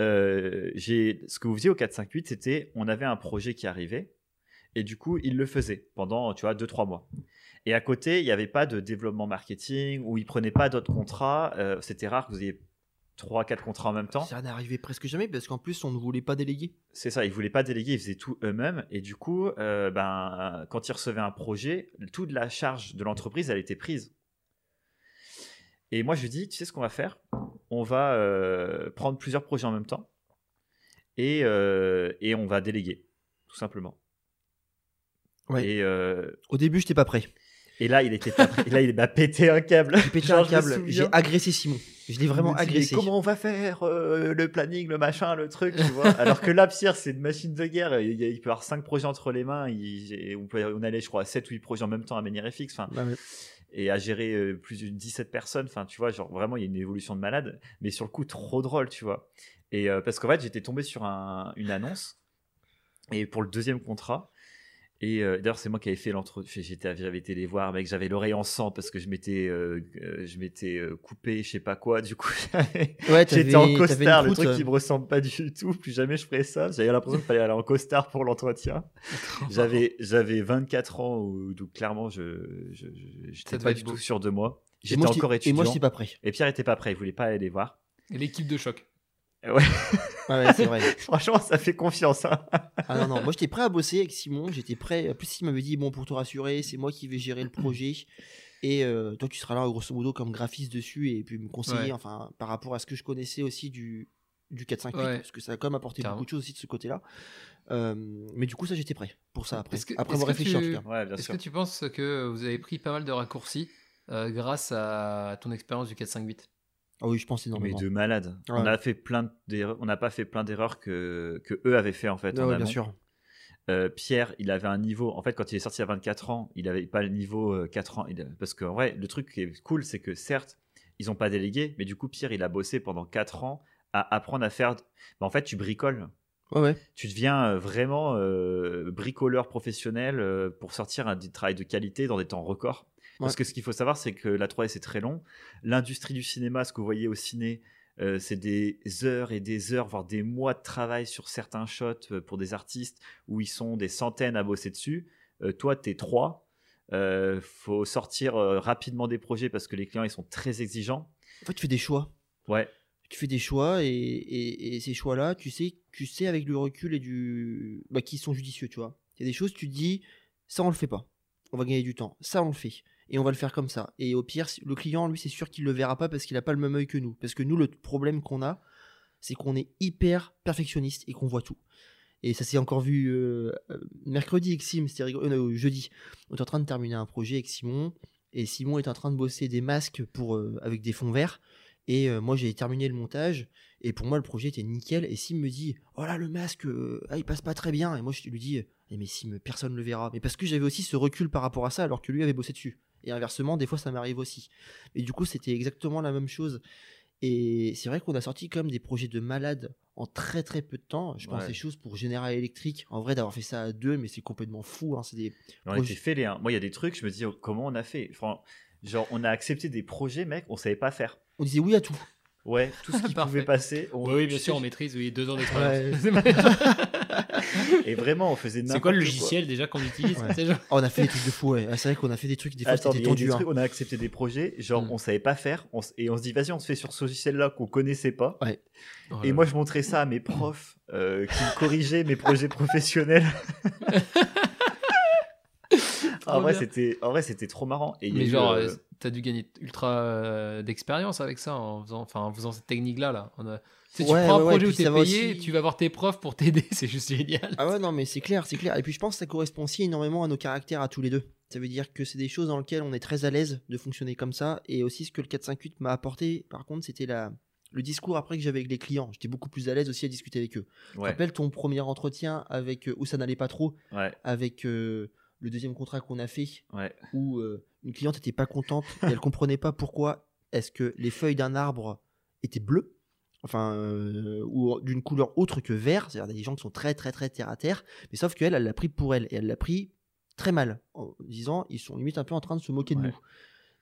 euh, j'ai, ce que vous faisiez au 458, c'était, on avait un projet qui arrivait. Et du coup, il le faisait pendant, tu vois, 2-3 mois. Et à côté, il n'y avait pas de développement marketing ou il prenait pas d'autres contrats. Euh, C'était rare que vous ayez 3-4 contrats en même temps. Ça n'arrivait presque jamais parce qu'en plus, on ne voulait pas déléguer. C'est ça, ils voulaient pas déléguer, ils faisaient tout eux-mêmes. Et du coup, euh, ben, quand ils recevaient un projet, toute la charge de l'entreprise, elle était prise. Et moi, je lui dis, tu sais ce qu'on va faire? On va euh, prendre plusieurs projets en même temps et, euh, et on va déléguer, tout simplement. Ouais. Et, Au début, j'étais pas prêt. Et là, il était. Et là, il m'a pété un câble. J'ai pété un câble, j'ai agressé Simon. Je l'ai vraiment agressé. Comment on va faire euh, le planning, le machin, le truc, tu vois? Alors que là, Pierre, c'est une machine de guerre. Il, peut avoir 5 projets entre les mains. Il, on, peut, on allait, je crois, à 7 ou 8 projets en même temps à Manière FX. Enfin, Bah et à gérer euh, plus de 17 personnes. Enfin, tu vois, genre vraiment, il y a une évolution de malade. Mais sur le coup, trop drôle, tu vois. Et euh, parce qu'en fait, j'étais tombé sur un- une annonce. Et pour le deuxième contrat. Et euh, d'ailleurs, c'est moi qui avais fait l'entretien. J'étais, j'avais été les voir, mec. J'avais l'oreille en sang parce que je m'étais, euh, euh, je m'étais euh, coupé, je sais pas quoi. Du coup, Ouais, j'étais en costard, le truc qui me ressemble pas du tout. Plus jamais je ferais ça. J'avais l'impression qu'il fallait aller en costard pour l'entretien. J'avais, j'avais 24 ans, donc clairement, je, je, je- j'étais pas du beau. tout sûr de moi. Et J'étais moi, encore Et étudiant. moi, j'étais pas prêt. Et Pierre était pas prêt, il voulait pas aller les voir. Et l'équipe de choc. Ouais, ouais, c'est vrai. Franchement, ça fait confiance. hein. Ah non, non, moi j'étais prêt à bosser avec Simon, j'étais prêt. En plus, il m'avait dit, bon, pour te rassurer, c'est moi qui vais gérer le projet. Et euh, toi, tu seras là, grosso modo, comme graphiste dessus et puis me conseiller, Ouais. enfin, par rapport à ce que je connaissais aussi du, du 458, Ouais. parce que ça a quand même apporté Carrément. beaucoup de choses aussi de ce côté-là. Euh, mais du coup, ça, j'étais prêt pour ça après. Que- après est-ce avoir que réfléchi, en tu- tout cas. Est-ce que tu penses que vous avez pris pas mal de raccourcis euh, grâce à ton expérience du 458 Ah oui, je pense Mais énormément. de malade. Ouais. On a fait plein. On n'a pas fait plein d'erreurs que, que eux avaient fait en fait. Ouais, en ouais, bien sûr. Euh, Pierre, il avait un niveau. En fait, quand il est sorti à 24 ans, il avait pas le niveau euh, 4 ans. Il- Parce que, en vrai, le truc qui est cool, c'est que certes, ils ont pas délégué, mais du coup, Pierre, il a bossé pendant 4 ans à apprendre à faire. Bah, en fait, tu bricoles. Ouais, ouais. Tu deviens euh, vraiment euh, bricoleur professionnel euh, pour sortir un travail de qualité dans des temps records. Parce que ce qu'il faut savoir, c'est que la 3D, c'est très long. L'industrie du cinéma, ce que vous voyez au ciné, euh, c'est des heures et des heures, voire des mois de travail sur certains shots euh, pour des artistes où ils sont des centaines à bosser dessus. Euh, toi, tu es trois. Euh, faut sortir euh, rapidement des projets parce que les clients ils sont très exigeants. En fait, tu fais des choix. Ouais, tu fais des choix et, et- et ces choix-là, tu sais, tu sais avec le recul et du, bah, qui sont judicieux, tu vois. Il y a des choses, tu te dis, ça on le fait pas, on va gagner du temps, ça on le fait et on va le faire comme ça. Et au pire, le client, lui, c'est sûr qu'il le verra pas parce qu'il a pas le même œil que nous. Parce que nous, le problème qu'on a, c'est qu'on est hyper perfectionniste et qu'on voit tout. Et ça s'est encore vu euh, euh, mercredi avec Sim, c'était rigolo, euh, jeudi. On est en train de terminer un projet avec Simon et Simon est en train de bosser des masques pour, euh, avec des fonds verts. Et moi, j'ai terminé le montage. Et pour moi, le projet était nickel. Et Sim me dit Oh là, le masque, ah, il passe pas très bien. Et moi, je lui dis Eh, Mais Sim, personne le verra. Mais parce que j'avais aussi ce recul par rapport à ça, alors que lui avait bossé dessus. Et inversement, des fois, ça m'arrive aussi. Et du coup, c'était exactement la même chose. Et c'est vrai qu'on a sorti même des projets de malades en très très peu de temps. Je pense Ouais. des choses pour General Electric. En vrai, d'avoir fait ça à deux, mais c'est complètement fou. hein. C'est des on Projet- était fêlés. hein. Moi, il y a des trucs, je me dis oh, comment on a fait? Enfin, genre, on a accepté des projets, mec, on savait pas faire. On disait oui à tout. Ouais, tout ce qui Parfait. pouvait passer. on- Oui, oui, bien sûr, on maîtrise, oui, deux ans d'expérience. Et vraiment, on faisait C'est quoi le n'importe logiciel déjà qu'on utilise Ouais. Genre- Oh, on a fait des trucs de fou, ouais. Ah, c'est vrai qu'on a fait des trucs, des fois, Attends, des hein. trucs, on a accepté des projets, genre Mm. on savait pas faire, on s- et on se dit vas-y, on se fait sur ce logiciel-là qu'on connaissait pas. Oh Et moi, je montrais ça à mes profs euh, qui corrigeaient mes projets professionnels. En, vrai, c'était, en vrai, c'était trop marrant. Et Mais genre, euh, euh, t'as dû gagner ultra euh, d'expérience avec ça en faisant, enfin, en faisant cette technique-là. Là. On a- Tu, sais, tu Ouais, prends un ouais, projet et où t'es payé, aussi- tu vas voir tes profs pour t'aider, c'est juste génial. Ah ouais, non, mais c'est clair, c'est clair. Et puis je pense que ça correspond aussi énormément à nos caractères à tous les deux. Ça veut dire que c'est des choses dans lesquelles on est très à l'aise de fonctionner comme ça. Et aussi ce que le 458 m'a apporté, par contre, c'était la... le discours après que j'avais avec les clients. J'étais beaucoup plus à l'aise aussi à discuter avec eux. Ouais, rappelles ton premier entretien avec où ça n'allait pas trop, ouais, avec euh, le deuxième contrat qu'on a fait, ouais. où euh, une cliente était pas contente et elle comprenait pas pourquoi est-ce que les feuilles d'un arbre étaient bleues enfin euh, ou d'une couleur autre que vert c'est-à-dire des gens qui sont très très très terre à terre mais sauf qu'elle elle l'a pris pour elle et elle l'a pris très mal en disant ils sont limite un peu en train de se moquer de Ouais. nous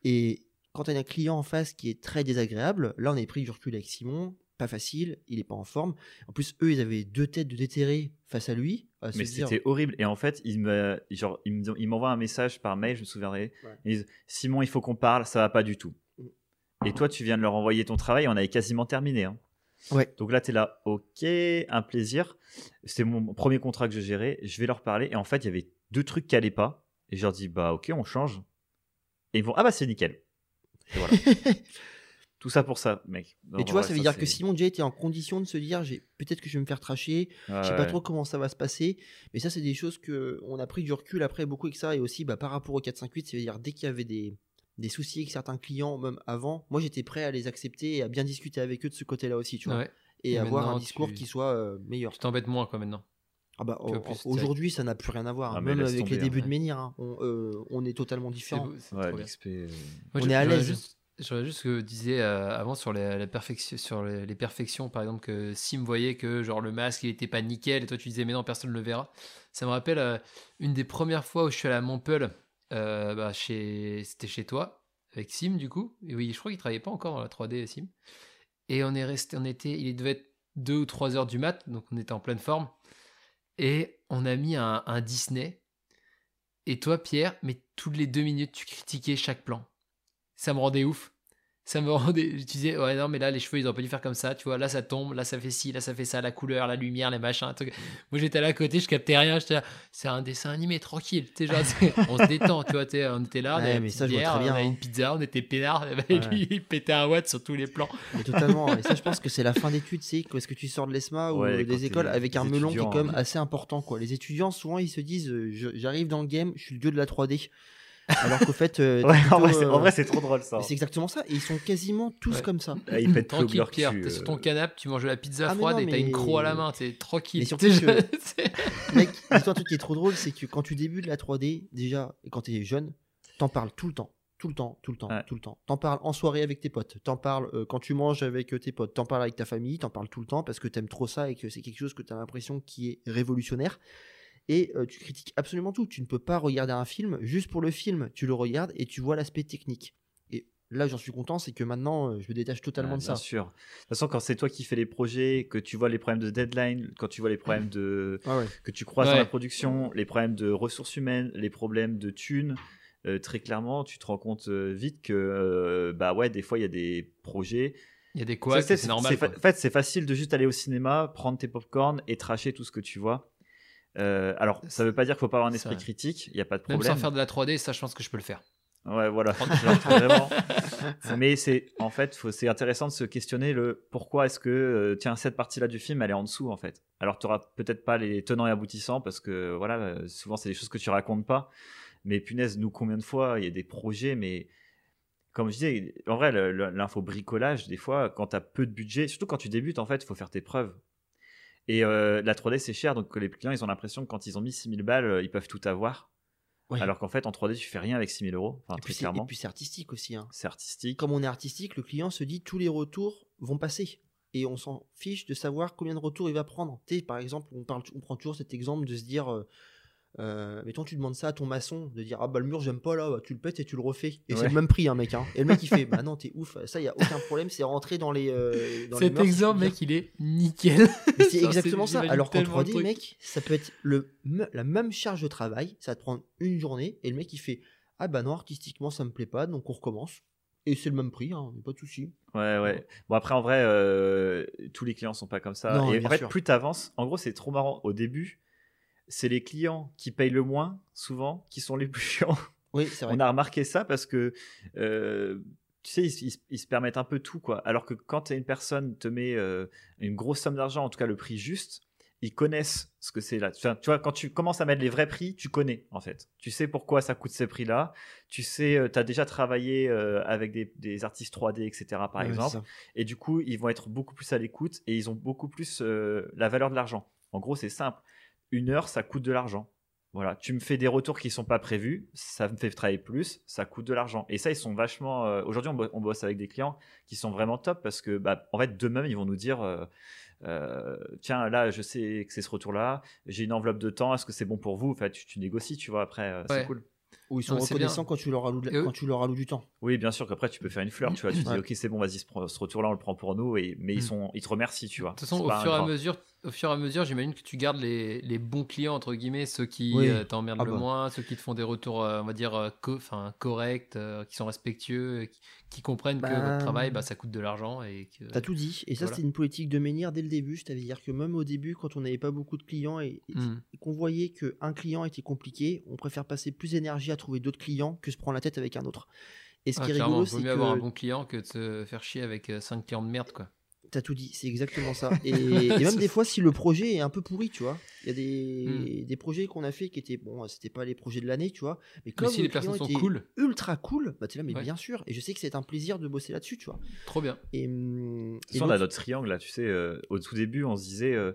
et quand on a un client en face qui est très désagréable là on a pris du recul avec Simon pas facile il est pas en forme en plus eux ils avaient deux têtes de déterrés face à lui à se Mais dire- c'était horrible. Et en fait, il me, genre, un message par mail, je me souviendrai. Ouais. Ils disent Simon, il faut qu'on parle, ça va pas du tout. Mm. Et toi, tu viens de leur envoyer ton travail, on avait quasiment terminé. hein. Ouais. Donc là, tu es là, ok, un plaisir. C'est mon premier contrat que je gérais. Je vais leur parler. Et en fait, il y avait deux trucs qui allaient pas. Et je leur dis, bah ok, on change. Et ils vont, ah bah c'est nickel. Et voilà. Tout ça pour ça, mec. Et Non, tu vois, ça veut dire que Simon déjà était en condition de se dire j'ai peut-être que je vais me faire tracher, Ouais, je sais pas ouais. trop comment ça va se passer. Mais ça, c'est des choses que on a pris du recul après beaucoup avec ça. Et aussi, bah, par rapport au 458, c'est-à-dire dès qu'il y avait des, des soucis avec certains clients, même avant, moi j'étais prêt à les accepter et à bien discuter avec eux de ce côté-là aussi, tu vois. Ouais. Et Et avoir un discours tu- qui soit euh, meilleur. Tu t'embêtes moins, quoi, maintenant. Ah bah, aujourd'hui, ça n'a plus rien à voir. Ah, mais même avec les débuts hein. de Menhir, hein. on, euh, on est totalement beau, Ouais, l'XP. euh, Moi, On est à l'aise. juste- J'aurais juste ce que disais euh, avant sur, les, perfection, sur les, perfections, par exemple, que Sim voyait que genre le masque il était pas nickel et toi tu disais mais non, personne ne le verra. Ça me rappelle euh, une des premières fois où je suis allé à Montpellier, euh, bah, c'était chez toi, avec Sim du coup. Et oui, je crois qu'il travaillait pas encore dans la 3D, Sim. Et on est resté, on était, il devait être 2 ou 3 heures du mat, donc on était en pleine forme. Et on a mis un, un Disney. Et toi, Pierre, mais toutes les deux minutes, tu critiquais chaque plan ça me rendait ouf. Ça me rendait. Je disais, ouais, non, mais là, les cheveux, ils ont pas dû faire comme ça. Tu vois, là, ça tombe, là, ça fait ci, là, ça fait ça, la couleur, la lumière, les machins. truc. Moi, j'étais là à côté, je captais rien. J'étais là, c'est un dessin animé, tranquille. Tu sais, genre, on se détend, tu vois. tu On était là, on Ouais, avait une mais ça, bière, bien, on avait hein. une pizza, on était peinards. Et Ouais. lui, il pétait un watt sur tous les plans. Mais totalement. et ça, je pense que c'est la fin d'études, c'est est-ce que tu sors de l'ESMA ou Ouais, des écoles avec un melon qui est quand même hein. assez important. Quoi. Les étudiants, souvent, ils se disent euh, j'arrive dans le game, je suis le dieu de la 3D. Alors qu'au fait, euh, Ouais, t'es en vrai, plutôt, c'est- en euh, vrai, c'est trop drôle ça. c'est exactement ça. Et ils sont quasiment tous Ouais. comme ça. Ah, Ils pètent tout Tranquille, leur Pierre. T'es sur euh. ton canapé, tu manges de la pizza Ah, froide non, et t'as une croix à la main. T'es tranquille. Mais surtout T'es- que- c'est- Mec, un truc qui est trop drôle, c'est que quand tu débutes la 3D, déjà, et quand tu es jeune, t'en parles tout le temps. Tout le temps, tout le temps, Ouais. tout le temps. T'en parles en soirée avec tes potes, t'en parles euh, quand tu manges avec euh, tes potes, t'en parles avec ta famille, t'en parles tout le temps parce que t'aimes trop ça et que c'est quelque chose que t'as l'impression qui est révolutionnaire. Et euh, tu critiques absolument tout. Tu ne peux pas regarder un film juste pour le film. Tu le regardes et tu vois l'aspect technique. Et là, j'en suis content, c'est que maintenant, euh, je me détache totalement de bien ça. sûr. De toute façon, quand c'est toi qui fais les projets, que tu vois les problèmes de deadline, quand tu vois les problèmes de Ah ouais. que tu croises dans Ouais. la production, les problèmes de ressources humaines, les problèmes de thunes, euh, très clairement, tu te rends compte euh, vite que euh, bah ouais, des fois il y a des projets. Il y a des couacs, C'est- normal. En fait, c'est facile de juste aller au cinéma, prendre tes popcorn et tracher tout ce que tu vois. Euh, alors, ça veut pas dire qu'il faut pas avoir un esprit critique, il y a pas de Même problème. sans faire de la 3D, ça, je pense que je peux le faire. Ouais, voilà. Vraiment. Mais c'est en fait, c'est intéressant de se questionner le pourquoi est-ce que euh, tiens cette partie-là du film elle est en dessous en fait. Alors tu auras peut-être pas les tenants et aboutissants parce que voilà, euh, souvent c'est des choses que tu racontes pas. Mais punaise, nous combien de fois il y a des projets, mais comme je disais, en vrai l'info bricolage des fois quand tu as peu de budget, surtout quand tu débutes en fait, il faut faire tes preuves. Et euh, la 3D c'est cher donc les clients ils ont l'impression que quand ils ont mis 6000 balles euh, ils peuvent tout avoir. Ouais. Alors qu'en fait en 3D tu fais rien avec 6000 euros, enfin Et puis, et puis c'est artistique aussi. hein. C'est artistique. comme on est artistique, le client se dit tous les retours vont passer. Et on s'en fiche de savoir combien de retours il va prendre. Tu sais, par exemple, on, parle, on prend toujours cet exemple de se dire, euh, euh, mettons, tu demandes ça à ton maçon, de dire, ah bah le mur, j'aime pas là, bah, tu le pètes et tu le refais. Et c'est le même prix, hein, mec. hein. Et le mec, il fait, bah non, t'es ouf, ça, y a aucun problème, c'est rentré dans les. euh, dans les Cet je exemple, mec, il est nickel. Mais c'est exactement ça. Alors qu'en tellement le 3D, truc. mec, ça peut être le, la même charge de travail, ça va te prendre une journée, et le mec, il fait, ah bah non, artistiquement, ça me plaît pas, donc on recommence. Et c'est le même prix, hein, pas de souci. Ouais, ouais. Bon, après, en vrai, euh, tous les clients sont pas comme ça. Non, et en fait, sûr. plus tu avances, en gros, c'est trop marrant. Au début, c'est les clients qui payent le moins, souvent, qui sont les plus chiants. Oui, c'est vrai. On a remarqué ça parce que, euh, tu sais, ils, ils- ils se permettent un peu tout, quoi. Alors que quand une personne te met euh, une grosse somme d'argent, en tout cas le prix juste, ils connaissent ce que c'est là. Enfin, tu vois, quand tu commences à mettre les vrais prix, tu connais, en fait. Tu sais pourquoi ça coûte ces prix-là. Tu sais, tu as déjà travaillé euh, avec des, des artistes 3D, etc., par Ouais, exemple. Et du coup, ils vont être beaucoup plus à l'écoute et ils ont beaucoup plus euh, la valeur de l'argent. En gros, c'est simple. Une heure, ça coûte de l'argent. Voilà, tu me fais des retours qui sont pas prévus, ça me fait travailler plus, ça coûte de l'argent. Et ça, ils sont vachement. euh, Aujourd'hui, on, bo- on bosse avec des clients qui sont vraiment top parce que, bah, en fait, d'eux-mêmes, ils vont nous dire. euh, euh, tiens, là, je sais que c'est ce retour-là. J'ai une enveloppe de temps. Est-ce que c'est bon pour vous? Enfin, tu, tu négocies, tu vois. Après, euh, c'est cool. Ou ils sont Non, reconnaissants quand tu, leur alloues, eux- quand tu leur alloues du temps. Oui, bien sûr qu'après, tu peux faire une fleur. Tu vois, tu dis, ok, c'est bon, vas-y, ce, ce retour-là, on le prend pour nous. Et, mais ils Mm. sont, ils te remercient, tu vois. De toute façon, au fur, et à mesure, au fur et à mesure, j'imagine que tu gardes les, les bons clients, entre guillemets, ceux qui Oui. euh, t'emmerdent Ah le bah. moins, ceux qui te font des retours, euh, on va dire, euh, co- enfin, corrects, euh, qui sont respectueux, qui, qui comprennent que Bah, votre travail, bah, ça coûte de l'argent. et que T'as tout dit. Et ça, voilà. c'était une politique de Menhir dès le début. C'est-à-dire que même au début, quand on n'avait pas beaucoup de clients et, et Hmm. qu'on voyait qu'un client était compliqué, on préfère passer plus d'énergie à trouver d'autres clients que se prendre la tête avec un autre. Et ce Ah, qui est rigolo, vaut c'est mieux avoir un que bon client que de se faire chier avec 5 clients de merde, quoi. T'as tout dit, c'est exactement ça. Et, et même des fois, si le projet est un peu pourri, tu vois, il y a des, des projets qu'on a fait qui étaient, bon, c'était pas les projets de l'année, tu vois, mais Mais comme si le les personnes sont cool, ultra cool, bah t'es là, mais Ouais. bien sûr. Et je sais que c'est un plaisir de bosser là-dessus, tu vois. trop bien. Et, hum, et façon, on a l'autre- notre triangle là, tu sais, euh, au tout début, on se disait euh,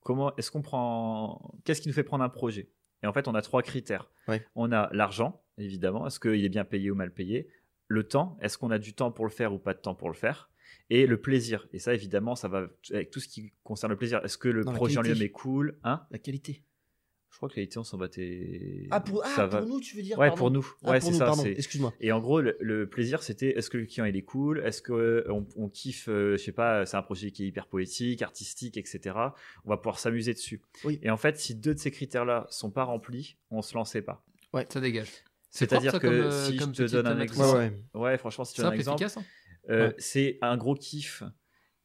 comment est-ce qu'on prend, qu'est-ce qui nous fait prendre un projet? Et en fait, on a trois critères. On a l'argent, évidemment, est-ce qu'il est bien payé ou mal payé? Le temps, est-ce qu'on a du temps pour le faire ou pas de temps pour le faire? Et le plaisir. Et ça, évidemment, ça va avec tout ce qui concerne le plaisir. Est-ce que le Non, projet en lui-même est cool? Hein? La qualité. Je crois que on s'en battait. Ah, pour, ah, va. pour nous, tu veux dire Ouais, pardon. pour nous. Ah, ouais, c'est ça. excuse-moi. Et en gros, le, le plaisir, c'était est-ce que le client il est cool? Est-ce que euh, on, on kiffe euh, Je sais pas, c'est un projet qui est hyper poétique, artistique, etc. On va pouvoir s'amuser dessus. Oui. Et en fait, si deux de ces critères-là sont pas remplis, on se lançait pas. Ça dégage. C'est C'est-à-dire que comme, euh, si je comme te petite donne un exemple- Ouais, ouais. Ouais, franchement, si tu veux un exemple, hein. euh, Ouais. c'est un gros kiff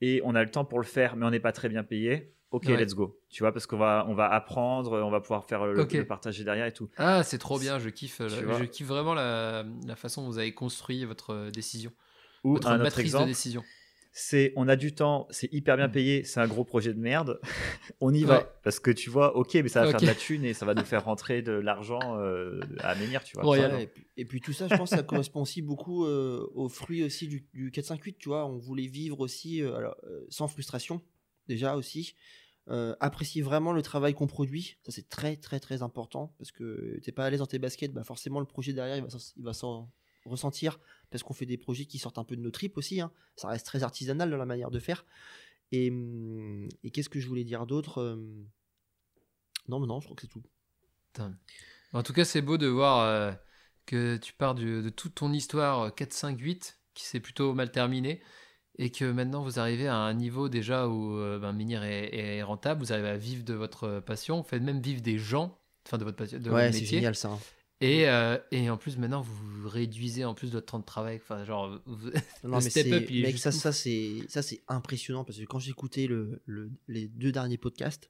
et on a le temps pour le faire, mais on n'est pas très bien payé. Ok, Ouais. let's go. Tu vois, parce qu'on va, on va apprendre, on va pouvoir faire le, Ok. le partager derrière et tout. Ah, c'est trop bien, je kiffe, la- je kiffe vraiment la, la façon dont vous avez construit votre euh, décision, Ou votre un autre matrice de exemple, décision. c'est on a du temps, c'est hyper bien Mm. payé, c'est un gros projet de merde, on y va Ouais. parce que tu vois, ok, mais ça va faire de la thune et ça va nous faire rentrer de l'argent euh, à menhir, tu vois. Et, puis, et puis tout ça, je pense, ça correspond aussi beaucoup euh, aux fruits aussi du, du 4-5-8, tu vois. On voulait vivre aussi euh, alors, euh, sans frustration, déjà aussi. Euh, apprécier vraiment le travail qu'on produit, ça c'est très très très important parce que t'es pas à l'aise dans tes baskets, bah forcément le projet derrière il va s'en- ressentir parce qu'on fait des projets qui sortent un peu de nos tripes aussi. hein. Ça reste très artisanal dans la manière de faire. Et, hum, et qu'est-ce que je voulais dire d'autre Euh, Non, mais non, je crois que c'est tout. En tout cas, c'est beau de voir euh, que tu pars de toute ton histoire euh, 4, 5, 8, qui s'est plutôt mal terminée, et que maintenant vous arrivez à un niveau déjà où euh, ben, est, est rentable, vous arrivez à vivre de votre passion, vous faites même vivre des gens, enfin de votre passion, de ouais, c'est génial ça. hein. Et, euh, et en plus, maintenant, vous réduisez en plus votre temps de travail. Enfin, genre, vous- Non, mais step up, mec, ça, ça c'est ça c'est impressionnant parce que quand j'écoutais le, le- les deux derniers podcasts,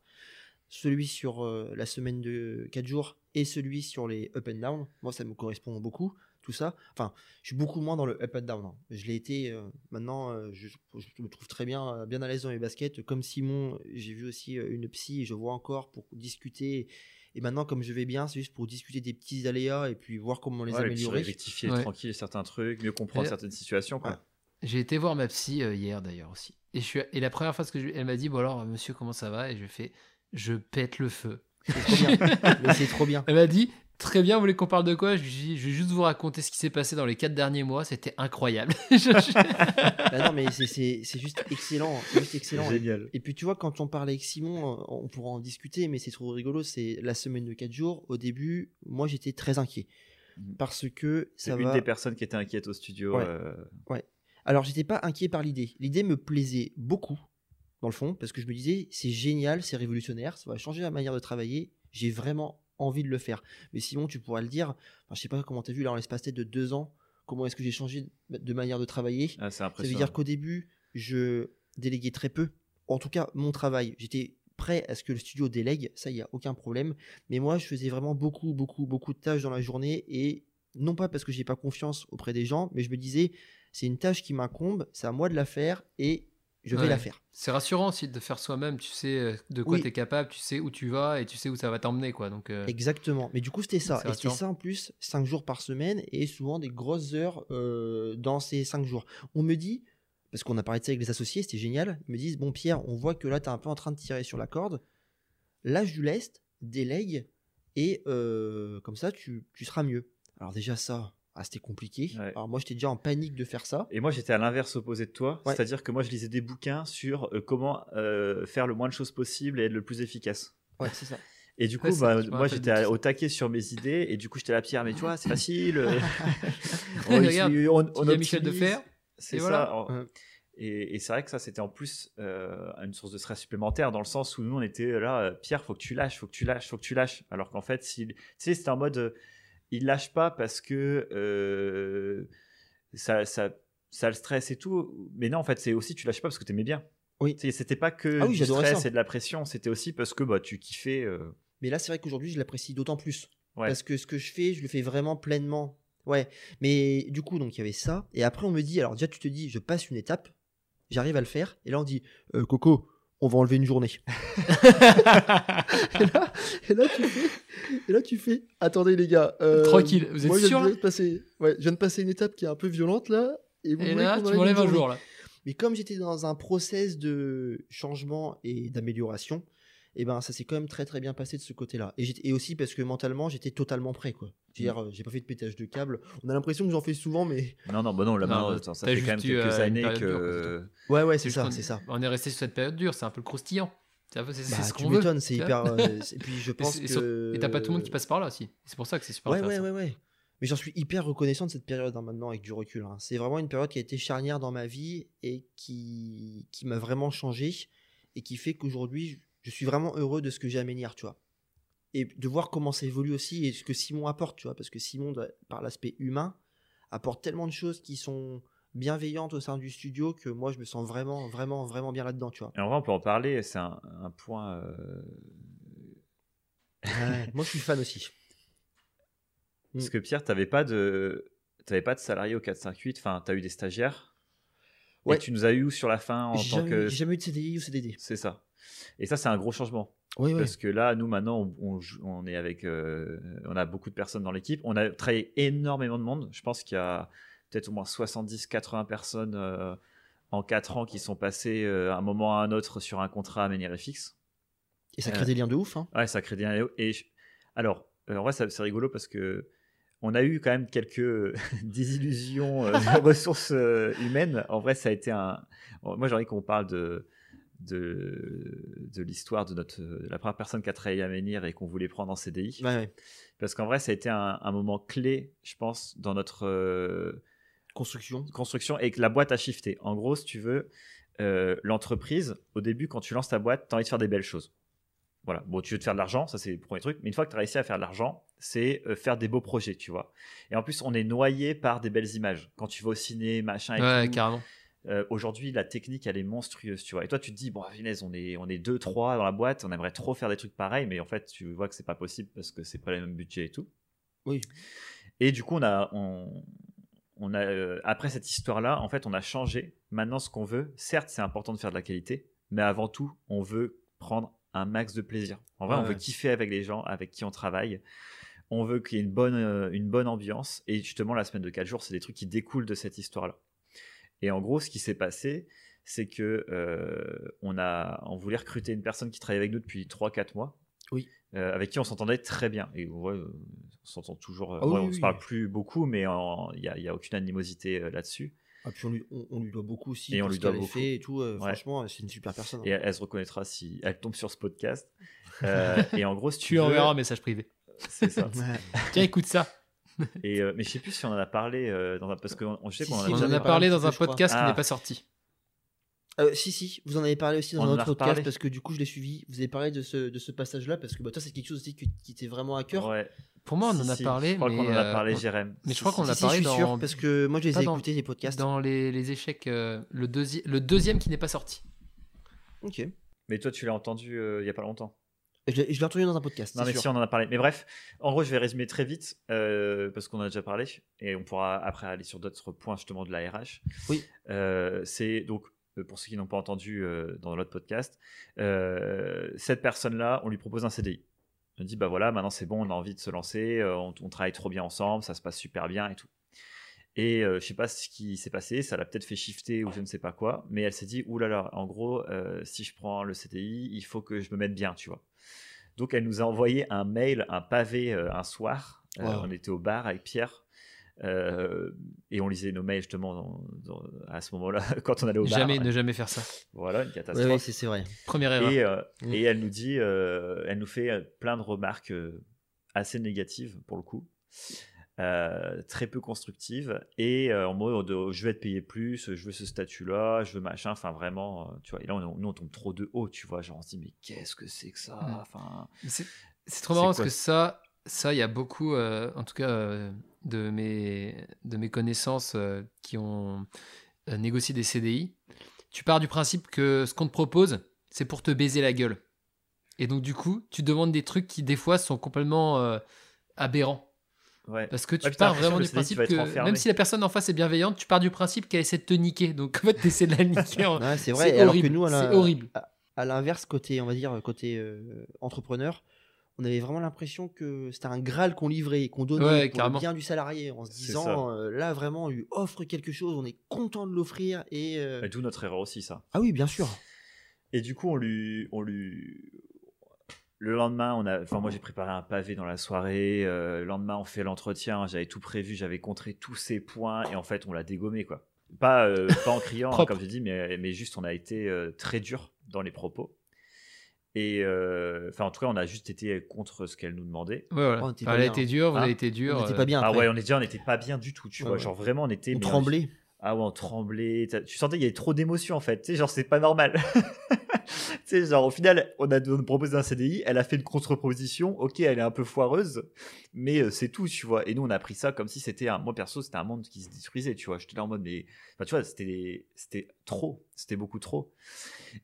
celui sur euh, la semaine de 4 jours et celui sur les up and down, moi ça me correspond beaucoup tout ça. Enfin, je suis beaucoup moins dans le up and down. hein. Je l'ai été euh, maintenant, euh, je, je me trouve très bien euh, bien à l'aise dans mes baskets. Comme Simon, j'ai vu aussi une psy et je vois encore pour discuter. Et maintenant, comme je vais bien, c'est juste pour discuter des petits aléas et puis voir comment les Ouais, améliorer. rectifier Ouais. tranquille certains trucs, mieux comprendre Et- certaines situations. Quoi. Ouais. J'ai été voir ma psy euh, hier d'ailleurs aussi. Et, je suis, et la première fois que je, elle m'a dit Bon, alors, monsieur, comment ça va? Et je fais Je pète le feu. C'est trop bien. mais c'est trop bien. Elle m'a dit Très bien, vous voulez qu'on parle de quoi? Je vais juste vous raconter ce qui s'est passé dans les quatre derniers mois. C'était incroyable. Bah non, mais c'est- juste excellent. C'est juste excellent. Génial. Et puis tu vois, quand on parlait avec Simon, euh, on pourra en discuter, mais c'est trop rigolo. C'est la semaine de 4 jours. Au début, moi j'étais très inquiet. Mhm. Parce que C'est ça une va. des personnes qui était inquiète au studio. Ouais. euh, Alors j'étais pas inquiet par l'idée. L'idée me plaisait beaucoup, dans le fond, parce que je me disais, c'est génial, c'est révolutionnaire, ça va changer la manière de travailler. J'ai vraiment envie de le faire. Mais Simon, tu pourras le dire. Enfin, je sais pas comment tu as vu là en l'espace de deux ans. Comment est-ce que j'ai changé de manière de travailler ah, Ça veut dire qu'au début, je déléguais très peu. En tout cas, mon travail, j'étais prêt à ce que le studio délègue, ça, il n'y a aucun problème. Mais moi, je faisais vraiment beaucoup, beaucoup, beaucoup de tâches dans la journée. Et non pas parce que j'ai pas confiance auprès des gens, mais je me disais, c'est une tâche qui m'incombe, c'est à moi de la faire et je vais Ouais. la faire. C'est rassurant aussi de faire soi-même. Tu sais euh, de quoi Oui. tu es capable, tu sais où tu vas et tu sais où ça va t'emmener. quoi. Donc, euh, Exactement. Mais du coup, c'était ça. Et c'était ça en plus, 5 jours par semaine et souvent des grosses heures euh, dans ces 5 jours. On me dit, parce qu'on a parlé de ça avec les associés, c'était génial, ils me disent, bon Pierre, on voit que là, tu es un peu en train de tirer sur la corde. Lâche du lest, délègue, et euh, comme ça, tu, tu seras mieux. Alors déjà ça, ah, c'était compliqué. Ouais. Alors moi, j'étais déjà en panique de faire ça. Et moi, j'étais à l'inverse opposé de toi. Ouais. C'est-à-dire que moi, je lisais des bouquins sur euh, comment euh, faire le moins de choses possible et être le plus efficace. Ouais, c'est ça. Et du coup, Ouais, bah, moi, j'étais au taquet sur mes idées. Et du coup, j'étais là, Pierre, mais tu vois, c'est facile. euh, Regarde, on, on, Michel de. Fer. C'est et ça. Et, et c'est vrai que ça, c'était en plus euh, une source de stress supplémentaire dans le sens où nous, on était là, euh, Pierre, faut que tu lâches, faut que tu lâches, faut que tu lâches. Alors qu'en fait, s'il- tu sais, c'était en mode, euh, il lâche pas parce que euh, ça, ça, ça le stresse et tout. Mais non, en fait, c'est aussi, tu lâches pas parce que tu aimais bien. Oui. C'était pas que Ah oui, du stress ça. et de la pression, c'était aussi parce que bah, tu kiffais. euh, Mais là, c'est vrai qu'aujourd'hui, je l'apprécie d'autant plus. Ouais. Parce que ce que je fais, je le fais vraiment pleinement. Ouais, mais du coup, donc il y avait ça. Et après, on me dit, alors déjà, tu te dis, je passe une étape, j'arrive à le faire. Et là, on dit, Euh, Coco, on va enlever une journée. et, là, et là, tu fais, et là, tu fais, attendez les gars. euh, Tranquille, vous êtes moi, je sûr, viens là de passer, ouais, je viens de passer une étape qui est un peu violente là. Et, vous Et là, tu enlève m'enlèves un jour, là. Mais comme j'étais dans un process de changement et d'amélioration, et ben ça s'est quand même très très bien passé de ce côté-là. Et, aussi parce que mentalement j'étais totalement prêt quoi. C'est-à-dire euh, j'ai pas fait de pétage de câble. On a l'impression que j'en fais souvent, mais Non, non, bah non, là, Non, attends, ça fait quand même quelques euh, années dure, que. ouais ouais c'est ça, c'est ça. On est resté sur cette période dure, c'est un peu croustillant. C'est Bah, ce qu'on veut. c'est hyper. euh, et puis je pense et que. Et t'as pas tout le monde qui passe par là aussi. C'est pour ça que c'est super Ouais ouais ouais ouais. Mais j'en suis hyper reconnaissant de cette période hein, maintenant avec du recul. hein. C'est vraiment une période qui a été charnière dans ma vie et qui, qui m'a vraiment changé et qui fait qu'aujourd'hui je suis vraiment heureux de ce que j'ai à Ménir, tu vois. Et de voir comment ça évolue aussi et ce que Simon apporte, tu vois, parce que Simon, par l'aspect humain, apporte tellement de choses qui sont bienveillantes au sein du studio que moi je me sens vraiment, vraiment, vraiment bien là-dedans, tu vois. Et en vrai, on peut en parler, c'est un, un point. euh, moi je suis fan aussi. Parce Mm. que Pierre, t'avais pas de. T'avais pas de salarié au 458, enfin, t'as eu des stagiaires? Ouais. Et tu nous as eu sur la fin en tant jamais, que. j'ai jamais eu de CDI ou CDD. C'est ça. Et ça, c'est un gros changement. Oui, oui. Parce que là, nous, maintenant, on, on joue- on est avec. euh, on a beaucoup de personnes dans l'équipe. On a travaillé énormément de monde. Je pense qu'il y a peut-être au moins 70-80 personnes euh, en 4 ans qui sont passées euh, un moment à un autre sur un contrat à Menhir FX. Et ça crée Euh, des liens de ouf. Hein. Ouais, ça crée des liens. Et je- alors, en vrai, c'est rigolo parce que on a eu quand même quelques désillusions de ressources humaines. En vrai, ça a été un. Moi, j'ai envie qu'on parle de de, de l'histoire de notre de la première personne qui a travaillé à Menhir et qu'on voulait prendre en CDI. Ouais, ouais. Parce qu'en vrai, ça a été un, un moment clé, je pense, dans notre euh, Construction. construction et que la boîte a shifté. En gros, si tu veux, euh, l'entreprise, au début, quand tu lances ta boîte, tu as envie de faire des belles choses. Voilà. Bon, tu veux te faire de l'argent, ça c'est le premier truc. Mais une fois que tu as réussi à faire de l'argent, c'est euh, faire des beaux projets, tu vois. Et en plus, on est noyé par des belles images. Quand tu vas au ciné, machin et Ouais, tout. carrément. Euh, Aujourd'hui, la technique, elle est monstrueuse, tu vois. Et toi, tu te dis, bon, Vinez, on est, on est deux, trois dans la boîte, on aimerait trop faire des trucs pareils, mais en fait, tu vois que c'est pas possible parce que c'est pas le même budget et tout. Oui. Et du coup, on a, on, on a euh, après cette histoire-là, en fait, on a changé. Maintenant, ce qu'on veut, certes, c'est important de faire de la qualité, mais avant tout, on veut prendre un max de plaisir. En vrai, Ouais, on veut kiffer avec les gens avec qui on travaille. On veut qu'il y ait une bonne, euh, une bonne ambiance. Et justement, la semaine de 4 jours, c'est des trucs qui découlent de cette histoire-là. Et en gros, ce qui s'est passé, c'est que euh, on a, on voulait recruter une personne qui travaille avec nous depuis 3-4 mois. Oui. euh, avec qui on s'entendait très bien. Et ouais, euh, on s'entend toujours. Ah oui, on oui, se parle plus beaucoup, mais il n'y a, il y a aucune animosité euh, là-dessus. Ah, puis on lui, on, on lui doit beaucoup aussi. Et on lui doit beaucoup. fait et tout. euh, Ouais. Franchement, c'est une super personne. Et hein. elle, elle se reconnaîtra si elle tombe sur ce podcast. Euh, et en gros, si tu, Tu enverras un message privé. c'est ça. Tiens, écoute ça. Et euh, mais je sais plus si on en a parlé euh, dans un parce qu'on on- je sais Si, qu'on en si, a en parlé. dans un podcast qui Ah. n'est pas sorti. Euh, si, si, vous en avez parlé aussi dans On un en autre podcast parce que du coup, je l'ai suivi. Vous avez parlé de ce, de ce passage-là parce que bah, toi, c'est quelque chose aussi qui, qui t'est vraiment à cœur. Ouais. Pour moi, on Si, en a si, parlé, Je crois mais qu'on en a euh, parlé, Jérém. mais je crois qu'on si. a Si, si, parlé je suis dans- sûr parce que moi, je les ai dans- écoutés, les podcasts. dans les, les échecs, euh, le, deuxi- le deuxième qui n'est pas sorti. Ok. Mais toi, tu l'as entendu euh, il y a pas longtemps. Je l'ai je l'ai entendu dans un podcast. Non, mais sûr. si on en a parlé. Mais bref, en gros, je vais résumer très vite euh, parce qu'on en a déjà parlé et on pourra après aller sur d'autres points justement de la RH. Oui. Euh, c'est donc euh, pour ceux qui n'ont pas entendu euh, dans l'autre podcast, cette personne-là, on lui propose un CDI. On dit bah voilà, maintenant c'est bon, on a envie de se lancer, on, on travaille trop bien ensemble, ça se passe super bien et tout. Et je sais pas ce qui s'est passé, ça l'a peut-être fait shifter ou je ne sais pas quoi, mais elle s'est dit oulala, en gros, si je prends le CDI, il faut que je me mette bien, tu vois. Donc elle nous a envoyé un mail, un pavé euh, un soir. Euh, Wow. on était au bar avec Pierre euh, et on lisait nos mails justement dans- dans- à ce moment-là quand on allait au bar. Jamais, ne jamais faire ça. Voilà, une catastrophe. ouais, c'est c'est vrai. Première erreur. Et, euh, et elle nous dit, euh, elle nous fait plein de remarques euh, assez négatives pour le coup, euh, très peu constructives et euh, en mode de, je vais te payer plus, je veux ce statut-là, je veux machin, enfin vraiment, euh, tu vois. Et là, on, nous on tombe trop de haut, tu vois. Genre on se dit mais qu'est-ce que c'est que ça? Mm. Enfin, C'est trop marrant parce que ça, ça, il y a beaucoup, euh, en tout cas, de mes, de mes connaissances qui ont négocié des CDI. Tu pars du principe que ce qu'on te propose, c'est pour te baiser la gueule. Et donc, du coup, tu demandes des trucs qui, des fois, sont complètement aberrants. Ouais. Parce que tu Ouais, pars vraiment du principe que même si la personne en face est bienveillante, tu pars du principe qu'elle essaie de te niquer. Donc en fait, tu essaies de la niquer. en- Ouais, c'est vrai. C'est Alors horrible. que nous, C'est horrible. à l'inverse, côté, on va dire, côté euh, entrepreneur, on avait vraiment l'impression que c'était un Graal qu'on livrait, qu'on donnait Ouais, pour le bien du salarié, en se disant, euh, là, vraiment, on lui offre quelque chose, on est content de l'offrir. Et, euh, Et D'où notre erreur aussi, ça. Ah oui, bien sûr. Et du coup, on lui, on lui. Le lendemain, on a. Enfin, moi, j'ai préparé un pavé dans la soirée. euh, le lendemain, on fait l'entretien. J'avais tout prévu. J'avais contré tous ses points. Et en fait, on l'a dégommé, quoi. Pas, euh, pas en criant, hein, comme j'ai dit, mais, mais juste, on a été euh, très dur dans les propos. Et euh, enfin, en tout cas, on a juste été contre ce qu'elle nous demandait. Ouais, voilà. Oh, on était elle a été dure, vous Hein avez été dur. on n'était pas bien. Ah ouais, on est déjà, on n'était pas bien du tout, tu Ouais, vois. ouais. Genre vraiment, on était. On. Ah ouais, on tremblait. Tu sentais qu'il y avait trop d'émotions en fait. Tu sais, genre, c'est pas normal. tu sais, genre, au final, on a on nous proposé un CDI. Elle a fait une contre-proposition. Ok, elle est un peu foireuse, mais euh, c'est tout, tu vois. Et nous, on a pris ça comme si c'était un. Moi, perso, c'était un monde qui se détruisait, tu vois. J'étais là en mode, mais. Enfin, tu vois, c'était c'était trop. C'était beaucoup trop.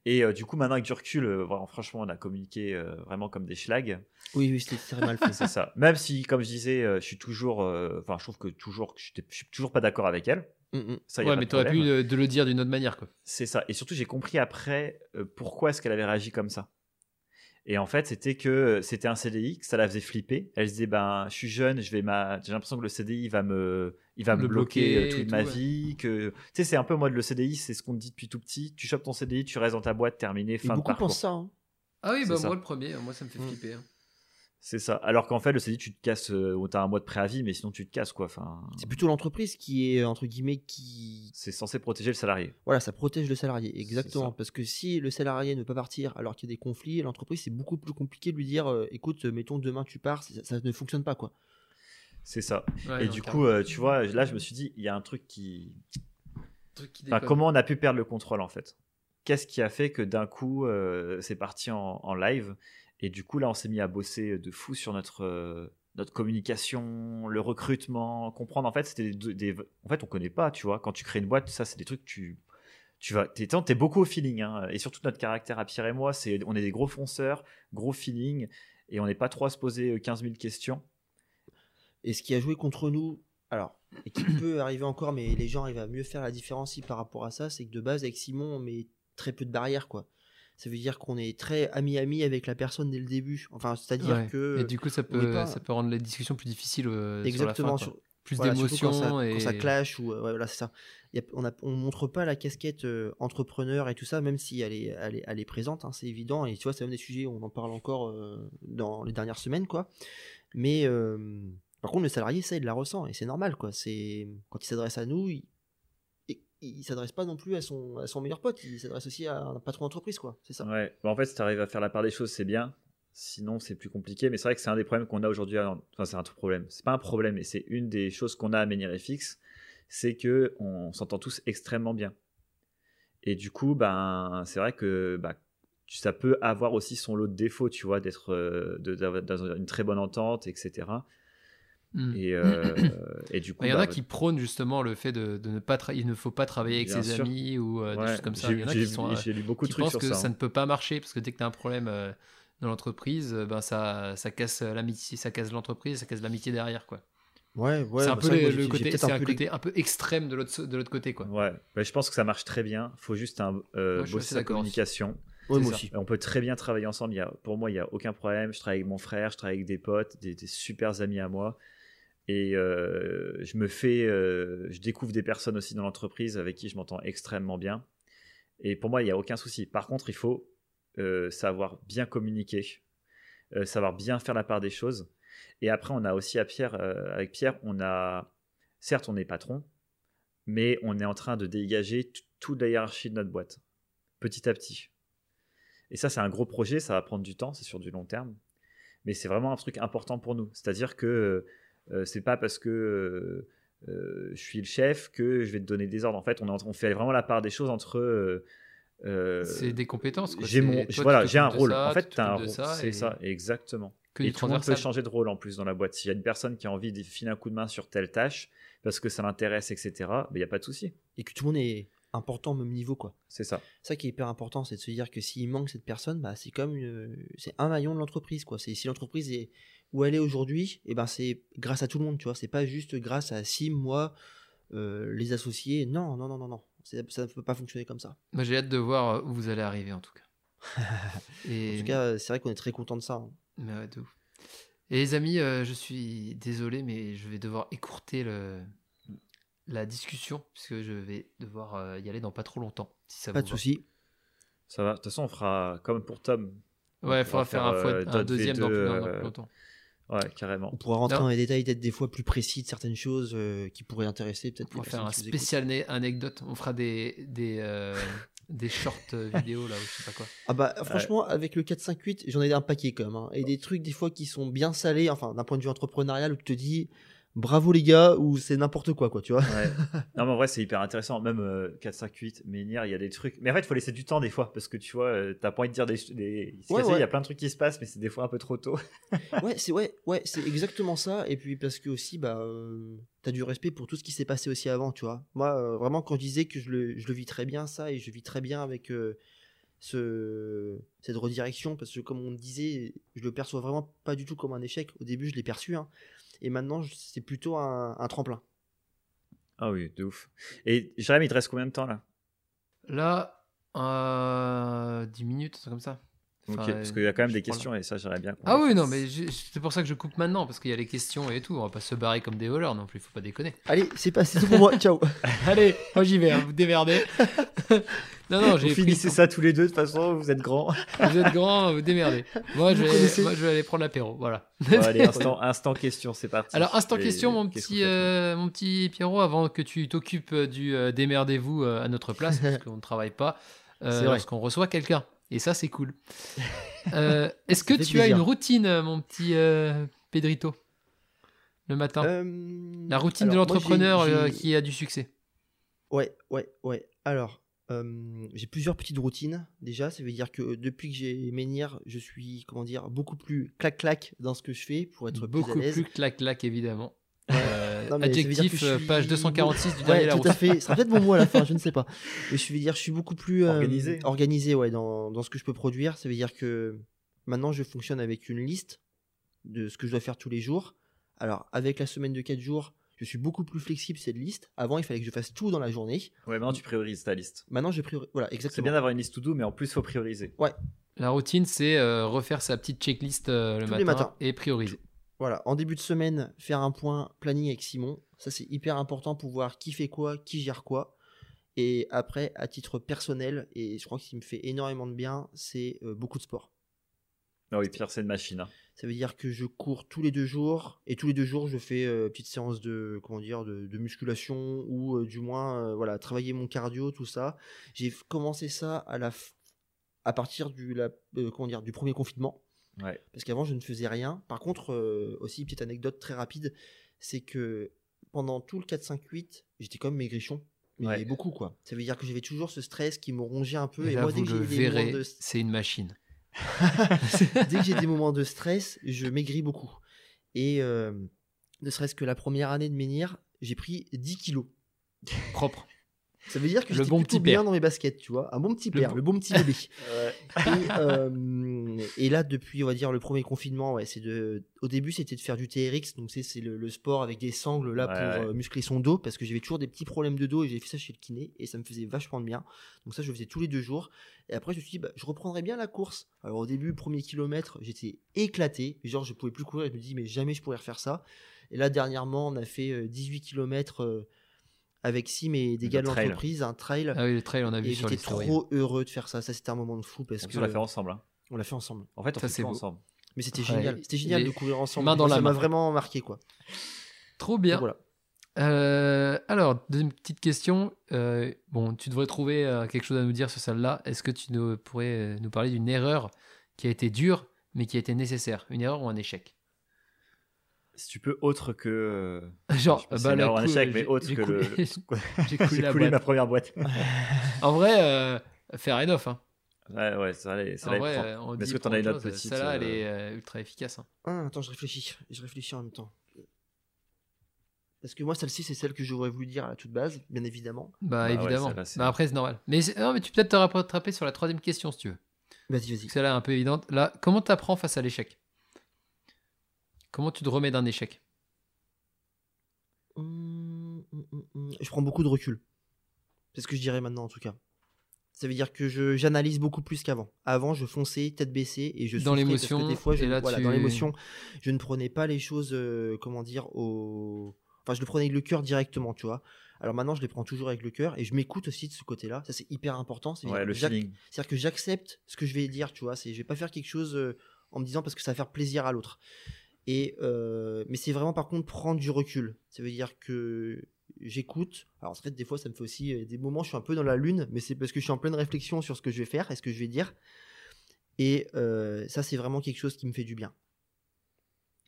Et euh, du coup, maintenant, avec du recul, euh, vraiment, franchement, on a communiqué vraiment comme des schlags. Oui, oui, c'était très mal fait. C'est ça. Même si, comme je disais, je suis toujours. Enfin, je trouve que toujours, je suis toujours pas d'accord avec elle. Mm, mm. Ça, y a Ouais, mais de t'aurais pu problème. euh, de le dire d'une autre manière, quoi. C'est ça. Et surtout, j'ai compris après euh, pourquoi est-ce qu'elle avait réagi comme ça. Et en fait, c'était que euh, c'était un CDI, que ça la faisait flipper. Elle se disait, ben, je suis jeune, je vais ma... j'ai l'impression que le CDI va me, il va me Le bloquer, bloquer et toute tout, ma ouais. vie. Que... Tu sais, c'est un peu moi le CDI, c'est ce qu'on te dit depuis tout petit. Tu chopes ton CDI, tu restes dans ta boîte, terminé, Et fin de beaucoup parcours. pensent ça. hein. Ah oui, bah ça. moi le premier, moi ça me fait Mm. flipper. hein. C'est ça. Alors qu'en fait, le CDI, tu te casses, euh, ou t'as un mois de préavis, mais sinon tu te casses, quoi. Enfin, C'est plutôt l'entreprise qui est, entre guillemets, qui. c'est censé protéger le salarié. Voilà, ça protège le salarié, exactement. Parce que si le salarié ne peut pas partir alors qu'il y a des conflits, l'entreprise, c'est beaucoup plus compliqué de lui dire euh, écoute, mettons demain tu pars, ça, ça ne fonctionne pas, quoi. C'est ça. Ouais, Et non, du coup, euh, tu vois, là, je me suis dit, il y a un truc qui, Truc qui Enfin, comment on a pu perdre le contrôle en fait? Qu'est-ce qui a fait que d'un coup euh, c'est parti en, en live? Et du coup là on s'est mis à bosser de fou sur notre euh, notre communication, le recrutement, comprendre en fait c'était des, des- en fait on connaît pas tu vois. Quand tu crées une boîte ça c'est des trucs que tu tu vas t'es, t'es beaucoup au feeling hein, et surtout notre caractère à Pierre et moi c'est on est des gros fonceurs gros feeling et on n'est pas trop à se poser euh, 15 000 questions. Et ce qui a joué contre nous, alors, et qui peut arriver encore, mais les gens arrivent à mieux faire la différence par rapport à ça, c'est que de base, avec Simon, on met très peu de barrières, quoi. Ça veut dire qu'on est très ami-ami avec la personne dès le début. Enfin, c'est-à-dire Ouais. que. Et du coup, ça peut, pas- ça peut rendre les discussions plus difficiles euh, Exactement. sur la fin, quoi. sur- Plus voilà, d'émotions quand ça, et quand ça clash ou euh, ouais, voilà c'est ça. Y a- on, a, on montre pas la casquette euh, entrepreneur et tout ça, même si elle est, elle est, elle est présente, hein, c'est évident. Et tu vois, c'est même des sujets, on en parle encore dans les dernières semaines, quoi. Mais par contre, le salarié, ça, il la ressent et c'est normal, quoi. C'est quand il s'adresse à nous, il, il s'adresse pas non plus à son, meilleur pote, il s'adresse aussi à un patron d'entreprise, quoi. C'est ça. Ouais, bah, en fait, si tu arrives à faire la part des choses, c'est bien. Sinon, c'est plus compliqué. Mais c'est vrai que c'est un des problèmes qu'on a aujourd'hui. Enfin, c'est un problème. C'est pas un problème, mais c'est une des choses qu'on a à Menirefix. C'est que on s'entend tous extrêmement bien. Et du coup, ben, c'est vrai que tu- ça peut avoir aussi son lot de défauts, tu vois, d'être euh, dans une très bonne entente, etc. Mm. Et, euh, et du coup, Il y en bah, a qui prônent justement le fait de, de ne pas il ne faut pas travailler avec ses sûr. amis ou euh, des choses comme ça. j'ai- Il y en a qui sont euh, J'ai lu beaucoup de trucs pensent sur que ça. ça, hein. ne peut pas marcher parce que dès que tu as un problème euh, dans l'entreprise, euh, ben ça, ça casse l'amitié, ça casse l'entreprise, ça casse l'amitié derrière quoi. Ouais, ouais. c'est un bah, peu le côté, c'est un peu côté un peu extrême de l'autre de l'autre côté quoi. Ouais, bah, je pense que ça marche très bien. faut juste un, euh, Moi, bosser aussi. communication. Ouais, c'est moi ça. aussi. On peut très bien travailler ensemble. Il y a, pour moi, il n'y a aucun problème. Je travaille avec mon frère, je travaille avec des potes, des, des super amis à moi. Et euh, je me fais, euh, je découvre des personnes aussi dans l'entreprise avec qui je m'entends extrêmement bien. Et pour moi, il n'y a aucun souci. Par contre, il faut euh, savoir bien communiquer, savoir bien faire la part des choses. Et après, on a aussi à Pierre, avec Pierre, on a, certes, on est patron, mais on est en train de dégager toute la hiérarchie de notre boîte, petit à petit. Et ça, c'est un gros projet, ça va prendre du temps, c'est sur du long terme. Mais c'est vraiment un truc important pour nous. C'est-à-dire que c'est pas parce que euh, euh, je suis le chef que je vais te donner des ordres. En fait, on, est en- on fait vraiment la part des choses entre. euh, euh, c'est des compétences quoi. j'ai mon, toi, tu voilà, j'ai un rôle. ça, en tu fait, t'as un t'occupes de rôle. C'est et ça, exactement. que Et tout le monde peut changer de rôle en plus dans la boîte. S'il y a une personne qui a envie de filer un coup de main sur telle tâche parce que ça l'intéresse, etc., il n'y a pas de souci. Et que tout le monde est important au même niveau, quoi. C'est ça. ça qui est hyper important, c'est de se dire que s'il manque cette personne, bah, c'est comme une- c'est un maillon de l'entreprise. quoi. C'est si l'entreprise est où elle est aujourd'hui, et ben c'est grâce à tout le monde, tu vois. C'est pas juste grâce à Sim, moi, euh, les associés. Non, non, non, non, non. Ça ne peut pas fonctionner comme ça. Moi, j'ai hâte de voir euh, où vous allez arriver, en tout cas. En Et... tout cas, c'est vrai qu'on est très content de ça. hein. Mais ouais, de ouf. Et les amis, euh, je suis désolé, mais je vais devoir écourter le... la discussion, puisque je vais devoir euh, y aller dans pas trop longtemps, si ça Pas vous de souci. Ça va. De toute façon, on fera comme pour Tom. Ouais, il On faudra faire un, fois- euh, deuxième dans, V2, plus, dans- dans euh, plus longtemps. Ouais, carrément. On pourra rentrer Non. dans les détails peut-être des fois plus précis de certaines choses euh, qui pourraient intéresser peut-être On les faire un écoutent. spécial anecdote. On fera des, des, euh, des shorts euh, vidéo, là, ou je sais pas quoi. Ah bah franchement avec le 4-5-8 j'en ai un paquet quand même hein. et des trucs des fois qui sont bien salés enfin d'un point de vue entrepreneurial où tu te dis bravo les gars ou c'est n'importe quoi quoi tu vois. Ouais. non, mais en vrai, c'est hyper intéressant. Même euh, 4, 5, 8, Menhir, il y a des trucs. Mais en fait, il faut laisser du temps des fois parce que tu vois, euh, t'as pas envie de dire des. des... Il Ouais, il y ouais. a plein de trucs qui se passent, mais c'est des fois un peu trop tôt. ouais c'est ouais ouais c'est exactement ça et puis parce que aussi bah euh, t'as du respect pour tout ce qui s'est passé aussi avant tu vois. Moi euh, vraiment quand je disais que je le, je le vis très bien ça et je vis très bien avec euh, ce cette redirection parce que comme on disait je le perçois vraiment pas du tout comme un échec au début je l'ai perçu hein. Et maintenant c'est plutôt un, un tremplin. Ah oui, de ouf. Et Jérémy, il te reste combien de temps là? Là, euh, 10 minutes, un truc comme ça. Parce qu'il y a quand même des questions et ça, j'aimerais bien. Ah oui, fasse. non, mais c'est pour ça que je coupe maintenant, parce qu'il y a les questions et tout. On va pas se barrer comme des voleurs non plus, faut pas déconner. Allez c'est passé tout pour moi ciao. Allez, moi j'y vais, hein, vous démerdez. non, non, Vous j'ai pris finissez ça tous les deux, de toute façon, vous êtes grands. Vous êtes grand, vous démerdez. Moi, je vais, connaissez. moi, je vais aller prendre l'apéro. Voilà. Bon, allez, instant, instant question, c'est parti. Alors, instant Et question, mon petit, euh, mon petit Pierrot, avant que tu t'occupes du euh, démerdez-vous euh, à notre place, parce qu'on ne travaille pas euh, lorsqu'on reçoit quelqu'un. Et ça, c'est cool. Euh, Est-ce que tu as une routine, euh, mon petit euh, Pedrito, le matin? Euh, La routine de alors, l'entrepreneur euh, qui a du succès. Ouais, ouais, ouais. Alors, euh, j'ai plusieurs petites routines. Déjà, ça veut dire que depuis que j'ai Menhir, je suis, comment dire, beaucoup plus clac-clac dans ce que je fais pour être Beaucoup plus à plus clac-clac, évidemment. Euh, Non, mais adjectif, je euh, suis page beaucoup- 246 du Ouais, dernier tout Larousse. à fait. Ça sera peut-être mon mot à la fin, je ne sais pas. Mais je veux dire, je suis beaucoup plus euh, Organisé. organisé ouais, dans, dans ce que je peux produire. Ça veut dire que maintenant, je fonctionne avec une liste de ce que je dois faire tous les jours. Alors, avec la semaine de 4 jours, je suis beaucoup plus flexible cette liste. Avant, il fallait que je fasse tout dans la journée. Ouais, maintenant tu priorises ta liste. Maintenant, je priorise. Voilà, C'est exactement. bien d'avoir une liste to do, mais en plus, il faut prioriser. La routine, c'est euh, refaire sa petite checklist euh, le Tous matin les matins. et prioriser. Voilà, en début de semaine, faire un point planning avec Simon. Ça, c'est hyper important pour voir qui fait quoi, qui gère quoi. Et après, à titre personnel, et je crois que ce qui me fait énormément de bien, c'est euh, beaucoup de sport. Ah oui, Pierre, c'est une machine. hein. Ça veut dire que je cours tous les deux jours, et tous les deux jours, je fais euh, petite séance de, comment dire, de, de musculation, ou euh, du moins, euh, voilà, travailler mon cardio, tout ça. J'ai commencé ça à, la à partir du, la, comment dire, du premier confinement. Ouais. parce qu'avant je ne faisais rien. Par contre, euh, aussi petite anecdote très rapide, c'est que pendant tout le 4-5-8, j'étais comme maigrichon, mais Ouais. beaucoup quoi. Ça veut dire que j'avais toujours ce stress qui me rongeait un peu. Et Et, là, moi, vous dès que, le j'ai des moments verrez, de... c'est une machine. dès que j'ai des moments de stress, je maigris beaucoup. Et euh, ne serait-ce que la première année de menhir, j'ai pris 10 kilos. Propre. Ça veut dire que Le j'étais bon plutôt petit bien père. dans mes baskets, tu vois. Un bon petit Le père, bon- le bon petit bébé. Ouais. et, euh, et là, depuis, on va dire, le premier confinement, ouais, c'est de. Au début, c'était de faire du TRX, donc c'est c'est le, le sport avec des sangles là Ouais, pour ouais. euh, muscler son dos, parce que j'avais toujours des petits problèmes de dos et j'ai fait ça chez le kiné et ça me faisait vachement de bien. Donc ça, je faisais tous les deux jours. Et après, je me suis dit, bah, je reprendrai bien la course. Alors au début, premier kilomètre, j'étais éclaté, genre je pouvais plus courir. Et je me dis, mais jamais je pourrais refaire ça. Et là, dernièrement, on a fait euh, 18 km avec Sim et des Le gars de l'entreprise, un trail. Ah oui, le trail, on a vu Et sur les j'étais trop heureux de faire ça. Ça, c'était un moment de fou parce On que l'a fait ensemble. hein. On l'a fait ensemble. En fait, on Ça, fait c'est tout beau. ensemble. Mais c'était Ouais, génial. C'était génial les de courir ensemble. dans la ça m'a main. vraiment marqué quoi. Trop Donc bien. voilà. Euh, alors, deuxième petite question. Euh, bon, tu devrais trouver euh, quelque chose à nous dire sur celle-là. Est-ce que tu nous, pourrais euh, nous parler d'une erreur qui a été dure, mais qui a été nécessaire? Une erreur ou un échec? Si tu peux, autre que. euh, Genre, bah, c'est une erreur ou un échec, mais autre que coulé- le. J'ai coulé ma première boîte. En vrai, euh, faire enough. Hein. Ouais, ouais, ça allait. Ça allait vrai, prendre. euh, on Mais est-ce que t'en as une autre petite, Celle-là, elle euh, est euh, ultra efficace. hein. Ah, attends, je réfléchis. Je réfléchis en même temps. Parce que moi, celle-ci, c'est celle que j'aurais voulu dire à la toute base, bien évidemment. Bah, ouais, évidemment. c'est- bah, après, c'est normal. Mais, non, mais tu peux peut-être te rattraper sur la troisième question si tu veux. Vas-y, vas-y. Celle-là est un peu évidente. Là, comment t'apprends face à l'échec? Comment tu te remets d'un échec? Hum, hum, hum. Je prends beaucoup de recul. C'est ce que je dirais maintenant en tout cas. Ça veut dire que je- j'analyse beaucoup plus qu'avant. Avant, je fonçais tête baissée et je Dans souffrais parce que l'émotion, Des fois, je, voilà, tu- dans l'émotion, je ne prenais pas les choses, euh, comment dire, au. Enfin, je le prenais avec le cœur directement, tu vois. Alors maintenant, je les prends toujours avec le cœur et je m'écoute aussi de ce côté-là. Ça, c'est hyper important. C'est Ouais, le feeling. C'est-à-dire que j'accepte ce que je vais dire, tu vois. C'est, je vais pas faire quelque chose euh, en me disant parce que ça va faire plaisir à l'autre. Et euh, mais c'est vraiment par contre prendre du recul. Ça veut dire que j'écoute. Alors en fait, des fois, ça me fait aussi euh, des moments, où je suis un peu dans la lune, mais c'est parce que je suis en pleine réflexion sur ce que je vais faire et ce que je vais dire. Et euh, ça, c'est vraiment quelque chose qui me fait du bien.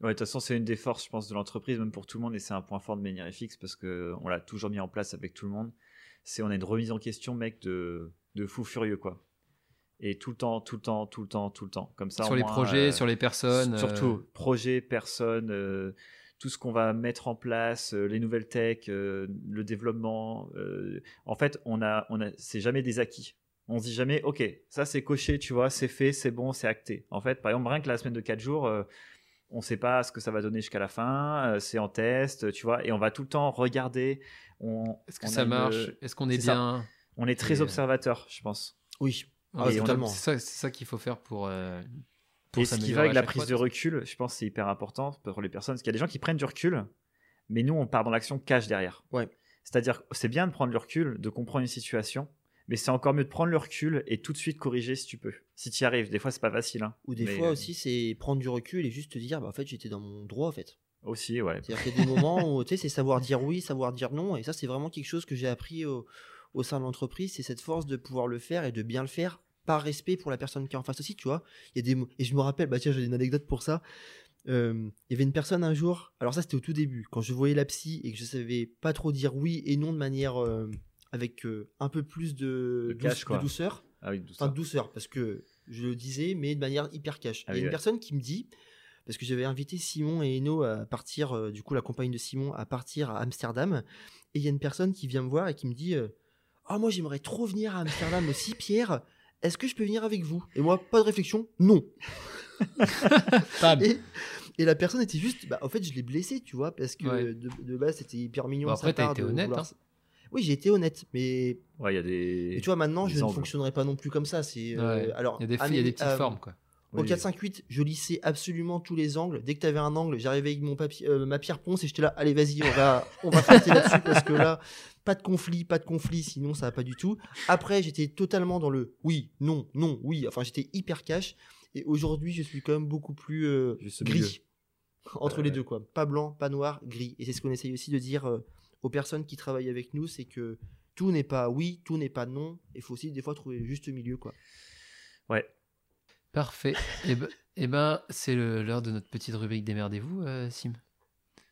Ouais, de toute façon, c'est une des forces, je pense, de l'entreprise, même pour tout le monde, et c'est un point fort de Menirifix parce que on l'a toujours mis en place avec tout le monde. C'est on a une remise en question, mec, de, de fou furieux, quoi. Et tout le temps, tout le temps, tout le temps, tout le temps. Comme ça, Sur les moins, projets, euh, sur les personnes. euh, Surtout, projet, personne, euh, tout ce qu'on va mettre en place, euh, les nouvelles tech, euh, le développement. euh, en fait, on a, on a, c'est jamais des acquis. On se dit jamais, ok, ça c'est coché, tu vois, c'est fait, c'est bon, c'est acté. En fait, par exemple, rien que la semaine de 4 jours, euh, on ne sait pas ce que ça va donner jusqu'à la fin, euh, c'est en test, tu vois, et on va tout le temps regarder. On, Est-ce que on ça une- marche? Est-ce qu'on est, ça. bien? On est très Et, observateur, je pense. Oui. Ouais, Ah, c'est- totalement. C'est ça, qu'il faut faire pour. euh, pour Et ce qui va avec la prise fois, de recul, je pense que c'est hyper important pour les personnes, parce qu'il y a des gens qui prennent du recul, mais nous, on part dans l'action cash derrière. Ouais. C'est-à-dire, c'est bien de prendre le recul, de comprendre une situation, mais c'est encore mieux de prendre le recul et tout de suite corriger si tu peux. Si tu y arrives, des fois, c'est pas facile. hein. Ou des Mais, fois euh, aussi, c'est prendre du recul et juste te dire, bah, en fait, j'étais dans mon droit, en fait. Aussi, ouais. C'est-à-dire qu'il y a des moments où, tu sais, c'est savoir dire oui, savoir dire non. Et ça, c'est vraiment quelque chose que j'ai appris au, au sein de l'entreprise. C'est cette force de pouvoir le faire et de bien le faire par respect pour la personne qui est en face aussi, tu vois. Il y a des Et je me rappelle, bah tiens, j'ai une anecdote pour ça. Euh, il y avait une personne un jour, alors ça c'était au tout début, quand je voyais la psy et que je savais pas trop dire oui et non de manière euh, avec euh, un peu plus de, De douce- cash, de quoi. douceur. Ah oui, tout Enfin, de douceur, parce que je le disais, mais de manière hyper cash. Ah Il y a oui, une ouais. personne qui me dit, parce que j'avais invité Simon et Eno à partir, du coup, la compagne de Simon, à partir à Amsterdam. Et il y a une personne qui vient me voir et qui me dit Ah, moi, j'aimerais trop venir à Amsterdam aussi, Pierre. Est-ce que je peux venir avec vous? Et moi, pas de réflexion, non. Et, et la personne était juste, bah, en fait, je l'ai blessé, tu vois, parce que Ouais. de, de base, c'était hyper mignon. Sa après, t'as été honnête, vouloir- hein. Oui, j'ai été honnête, mais Ouais, il y a des. et tu vois, maintenant, des je ne fonctionnerai pas non plus comme ça. C'est euh, Ouais. alors. Il y a des, à il y a des petites euh, formes, quoi. Au Oui. 4-5-8, je lissais absolument tous les angles. Dès que tu avais un angle, j'arrivais avec mon papier, euh, ma pierre ponce et j'étais là, allez, vas-y, on va, on va là-dessus parce que là, pas de conflit, pas de conflit, sinon ça va pas du tout. Après, j'étais totalement dans le oui, non, non, oui. Enfin, j'étais hyper cash. Et aujourd'hui, je suis quand même beaucoup plus euh, milieu. gris entre Ouais, les deux, quoi. Pas blanc, pas noir, gris. Et c'est ce qu'on essaye aussi de dire euh, aux personnes qui travaillent avec nous, c'est que tout n'est pas oui, tout n'est pas non. Il faut aussi des fois trouver le juste milieu, quoi. Ouais. Parfait. Et ben, eh ben c'est le- l'heure de notre petite rubrique Démerdez-vous, euh, Sim.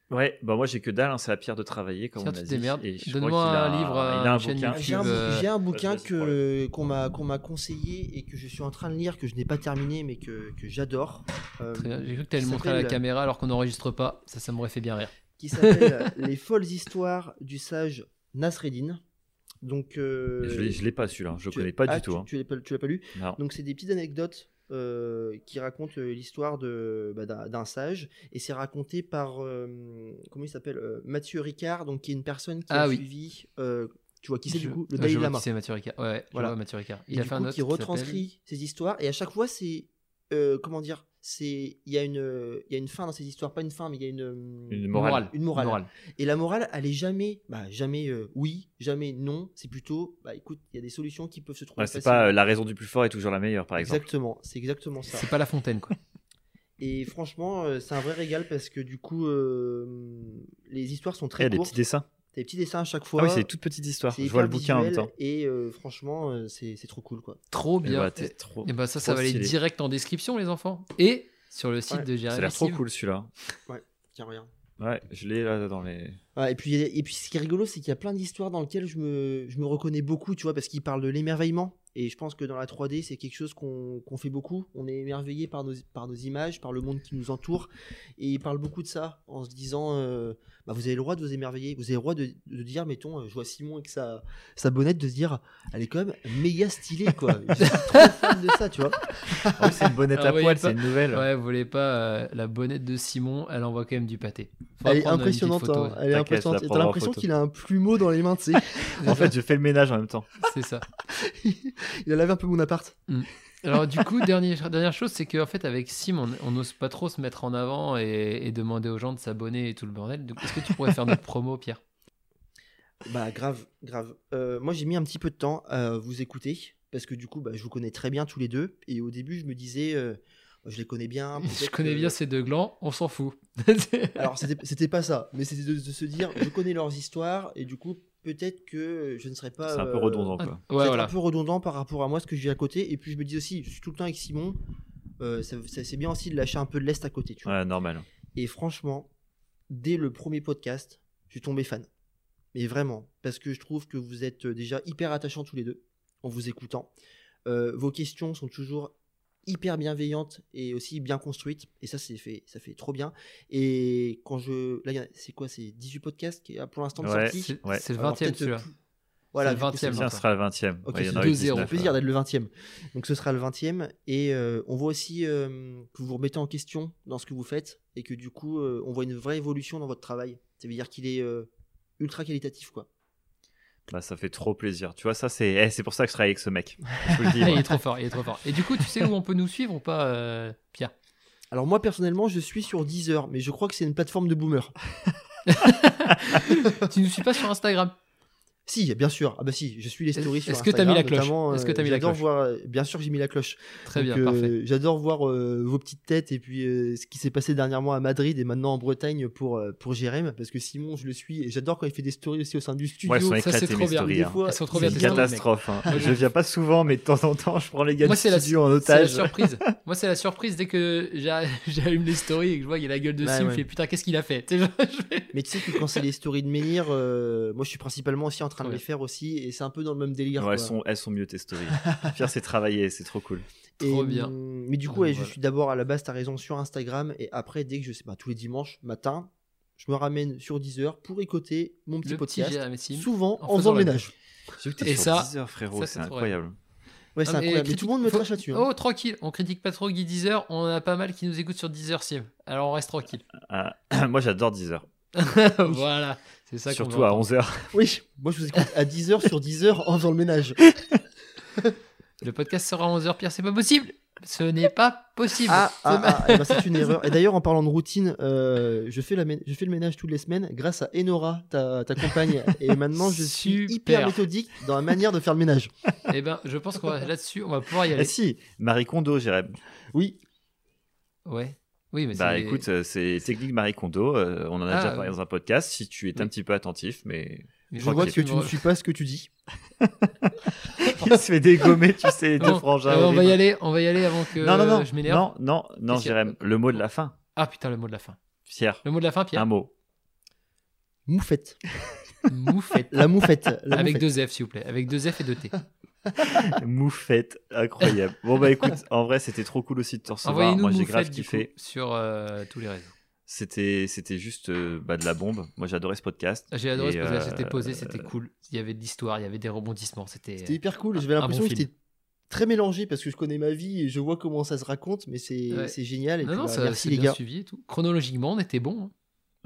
Ouais, bah moi j'ai que dalle, hein, c'est la pierre de travailler, comme Tiens, on a dit. démerdes. Et je Donne-moi crois qu'il a- un livre, il a un un chaîne bouquin. YouTube. J'ai un, bou- euh, j'ai un bouquin que qu'on m'a qu'on m'a conseillé et que je suis en train de lire que je n'ai pas terminé mais que, que j'adore. Euh, Très bien. J'ai cru que tu allais le montrer à la caméra alors qu'on n'enregistre pas. Ça, ça m'aurait fait bien rire. Qui s'appelle Les folles histoires du sage Nasreddin. Donc euh, Je l'ai- pas celui-là, je le tu- connais pas ah, du tout. Tu, hein. tu l'as pas, tu l'as pas lu? Non. Donc c'est des petites anecdotes euh, qui racontent euh, l'histoire de bah, d'un sage et c'est raconté par euh, comment il s'appelle Mathieu Ricard donc qui est une personne qui Ah a oui. suivi tu vois qui c'est du coup le je Dalai Lama. c'est Mathieu Ricard. Ouais, Voilà. Mathieu Ricard. et Il a du fait un autre qui retranscrit ces histoires et à chaque fois c'est euh, comment dire c'est il y a une il y a une fin dans ces histoires pas une fin mais il y a une euh, Une morale. Une morale. et la morale elle est jamais bah, jamais euh, oui jamais non c'est plutôt bah écoute il y a des solutions qui peuvent se trouver Ouais, c'est pas euh, la raison du plus fort est toujours la meilleure, par exemple. exactement c'est exactement ça C'est pas La Fontaine, quoi. et franchement euh, c'est un vrai régal parce que du coup euh, les histoires sont Il y très a des petits dessins. T'as des petits dessins à chaque fois Ah oui, c'est des toutes petites histoires. Je vois le bouquin en même temps. et euh, franchement euh, c'est c'est trop cool quoi Trop Et bien. bah, t'es trop- Et bah ça, ça va aller direct en description, les enfants. Et sur le site Ouais. de Ça Jérémy. a l'air trop cool celui-là. tiens regarde Ouais, je l'ai là dans les. Ah, et, puis, et puis ce qui est rigolo, c'est qu'il y a plein d'histoires dans lesquelles je me, je me reconnais beaucoup, tu vois, parce qu'il parle de l'émerveillement. Et je pense que dans la 3D, c'est quelque chose qu'on fait beaucoup. On est émerveillé par nos, par nos images, par le monde qui nous entoure. Et il parle beaucoup de ça en se disant euh, bah, Vous avez le droit de vous émerveiller. Vous avez le droit de, de dire, mettons, euh, je vois Simon avec sa, sa bonnette, de se dire Elle est quand même méga stylée, quoi. je suis trop fan de ça, tu vois. Ah c'est une bonnette Alors, à voyez poil, c'est une nouvelle. Ouais, vous voulez pas euh, la bonnette de Simon, elle envoie quand même du pâté. Elle est impressionnante. photo, hein. Elle est impressionnante. T'as l'impression qu'il a un plumeau dans les mains, tu sais. En fait, je fais le ménage en même temps. C'est ça. Il a lavé un peu mon appart. Alors du coup, dernière, dernière chose, c'est qu'en fait avec Sim, on n'ose pas trop se mettre en avant et, et demander aux gens de s'abonner et tout le bordel. Donc, Est-ce que tu pourrais faire notre promo, Pierre? Bah grave, grave. Euh, moi j'ai mis un petit peu de temps à vous écouter parce que du coup bah, je vous connais très bien tous les deux et au début je me disais euh, je les connais bien. Je connais que- bien ces deux glands, on s'en fout. Alors c'était c'était pas ça, mais c'était de, de se dire je connais leurs histoires et du coup peut-être que je ne serais pas. C'est un peu euh, redondant, Ah, quoi. ouais, peut-être voilà. un peu redondant par rapport à moi ce que je vis à côté et puis je me dis aussi je suis tout le temps avec Simon. euh, ça- ça- c'est bien aussi de lâcher un peu de l'est à côté. Tu vois. Ouais, normal. Et franchement, dès le premier podcast, je suis tombé fan. Mais vraiment, parce que je trouve que vous êtes euh, déjà hyper attachants tous les deux en vous écoutant. Euh, vos questions sont toujours hyper bienveillantes et aussi bien construites. Et ça, c'est fait, ça fait trop bien. Et quand je. Là, c'est quoi C'est 18 podcasts qui est pour l'instant de Ouais, sortie C'est Ouais. le Alors, 20 e peut-être celui-là. plus- Voilà, le du coup, 20e, c'est- non, Tiens, ce sera le 20 e Ok, il y en c'est a eu 2-0. 19, Ça fait plaisir d'être le 20e. Donc ce sera le 20e. Et euh, on voit aussi euh, que vous vous remettez en question dans ce que vous faites. Et que du coup, euh, on voit une vraie évolution dans votre travail. Ça veut dire qu'il est euh, ultra qualitatif. quoi. Bah, ça fait trop plaisir. Tu vois, ça, c'est eh, c'est pour ça que je travaille avec ce mec. Je vous le dis. Il est trop fort, il est trop fort. Et du coup, tu sais où on peut nous suivre ou pas, euh, Pierre? Alors moi, personnellement, je suis sur Deezer. Mais je crois que c'est une plateforme de boomer. Tu nous suis pas sur Instagram Si, bien sûr. Ah bah si, je suis les stories sur Est-ce que t'as mis la cloche Est-ce que euh, t'as mis la cloche voir, euh, Bien sûr, j'ai mis la cloche. Très Donc, bien, euh, parfait. J'adore voir euh, vos petites têtes et puis euh, ce qui s'est passé dernièrement à Madrid et maintenant en Bretagne pour, euh, pour Jérém. Parce que Simon, je le suis et j'adore quand il fait des stories aussi au sein du studio. Ouais, sont Ça, c'est trop bien. stories. Hein. fois, Elles sont trop c'est bien. C'est t'es une catastrophe. hein. Je viens pas souvent, mais de temps en temps, je prends les gars Moi, du c'est la, studio en c'est la otage. surprise. Moi, c'est la surprise dès que j'a- j'allume les stories et que je vois qu'il y a la gueule de Ouais, Sim, je fais putain, qu'est-ce qu'il a fait? Mais tu sais que quand c'est les stories de menhir, moi je suis principalement aussi en train de Ouais. les faire aussi et c'est un peu dans le même délire. Ouais, elles, sont, elles sont mieux tes stories. Pierre, c'est travaillé, c'est trop cool. Trop bien. Mais du coup, ouais, je suis d'abord à la base, t'as raison, sur Instagram et après, dès que je sais pas, tous les dimanches matin, je me ramène sur Deezer pour écouter mon petit Le petit podcast. Sim. souvent en en faisant le ménage. Et ça- 10 frérot, c'est incroyable. Ouais, c'est Ah, mais incroyable. Mais critique- tout le monde me faut- trash là-dessus. hein. Oh, tranquille, on critique pas trop Guy Deezer, on en a pas mal qui nous écoutent sur Deezer Sim. Alors on reste tranquille. Ah, moi, j'adore 10 heures. voilà, c'est ça qu'on Surtout à entendre. 11 heures. Oui, moi je vous écoute à 10h sur 10h en faisant le ménage. Le podcast sera à 11h, Pierre, c'est pas possible Ce n'est pas possible Ah, C'est ah, ah, eh ben, c'est une erreur. Et d'ailleurs, en parlant de routine, euh, je, fais la je fais le ménage toutes les semaines grâce à Enora, ta, ta compagne. Et maintenant, je suis Super. hyper méthodique dans la manière de faire le ménage. Eh ben, je pense qu'on va là-dessus, on va pouvoir y Ah aller. si, Marie Kondo, Jérém. Oui, Ouais. Oui, mais Bah écoute, euh, c'est technique Marie Kondo. euh, on en a Ah, déjà parlé dans un podcast. Si tu es oui. un petit peu attentif, mais mais je vois que tu ne suis pas ce que tu dis. il se fait dégommer, tu sais, les deux frangins. euh, on va y aller, on va y aller avant que Non, non, non, je m'énerve. non, non, non, Jérém. Le mot de la fin. Ah putain, le mot de la fin. Pierre, Le mot de la fin, Pierre. un mot. Moufette. Moufette. La moufette. la Avec moufette. deux F, s'il vous plaît. Avec deux F et deux T. Moufette, incroyable. bon bah écoute, en vrai c'était trop cool aussi de te recevoir. Envoyez-nous Moi j'ai grave kiffé. coup, sur euh, tous les réseaux. C'était c'était juste euh, bah, de la bombe. Moi j'adorais ce podcast. J'ai adoré Et, ce podcast, euh, c'était posé, c'était cool. Il y avait de l'histoire, il y avait des rebondissements, c'était. C'était hyper cool. J'avais l'impression bon que c'était très mélangé parce que je connais ma vie et je vois comment ça se raconte, mais c'est Ouais. c'est génial. Et Non, puis, non, bah, ça merci c'est les bien gars. suivi et tout. Chronologiquement, on était bon. hein.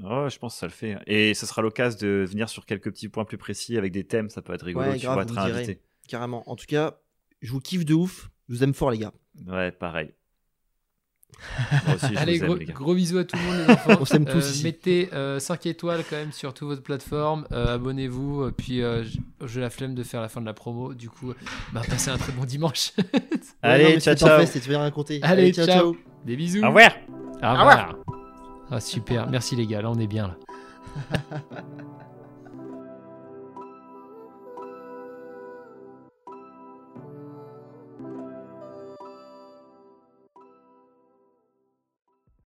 Oh, je pense que ça le fait. Et ce sera l'occasion de venir sur quelques petits points plus précis avec des thèmes. Ça peut être rigolo. Ouais, tu grave, vois, être invité. Carrément. En tout cas, je vous kiffe de ouf. Je vous aime fort, les gars. Ouais, pareil. Moi aussi, je Allez, vous aime, gros, les gars. gros bisous à tout le monde, les enfants. On s'aime tous Euh, ici. Mettez 5 étoiles quand même sur toutes vos plateformes. Euh, Abonnez-vous. euh, Puis euh, j'ai la flemme de faire la fin de la promo. Du coup, bah, passez un très bon dimanche. Ouais, Allez, mais ciao, ciao. C'était tu vas rien raconter. Allez, ciao. Des bisous. Au revoir. Au revoir. Ah, super. Merci les gars. Là, on est bien là.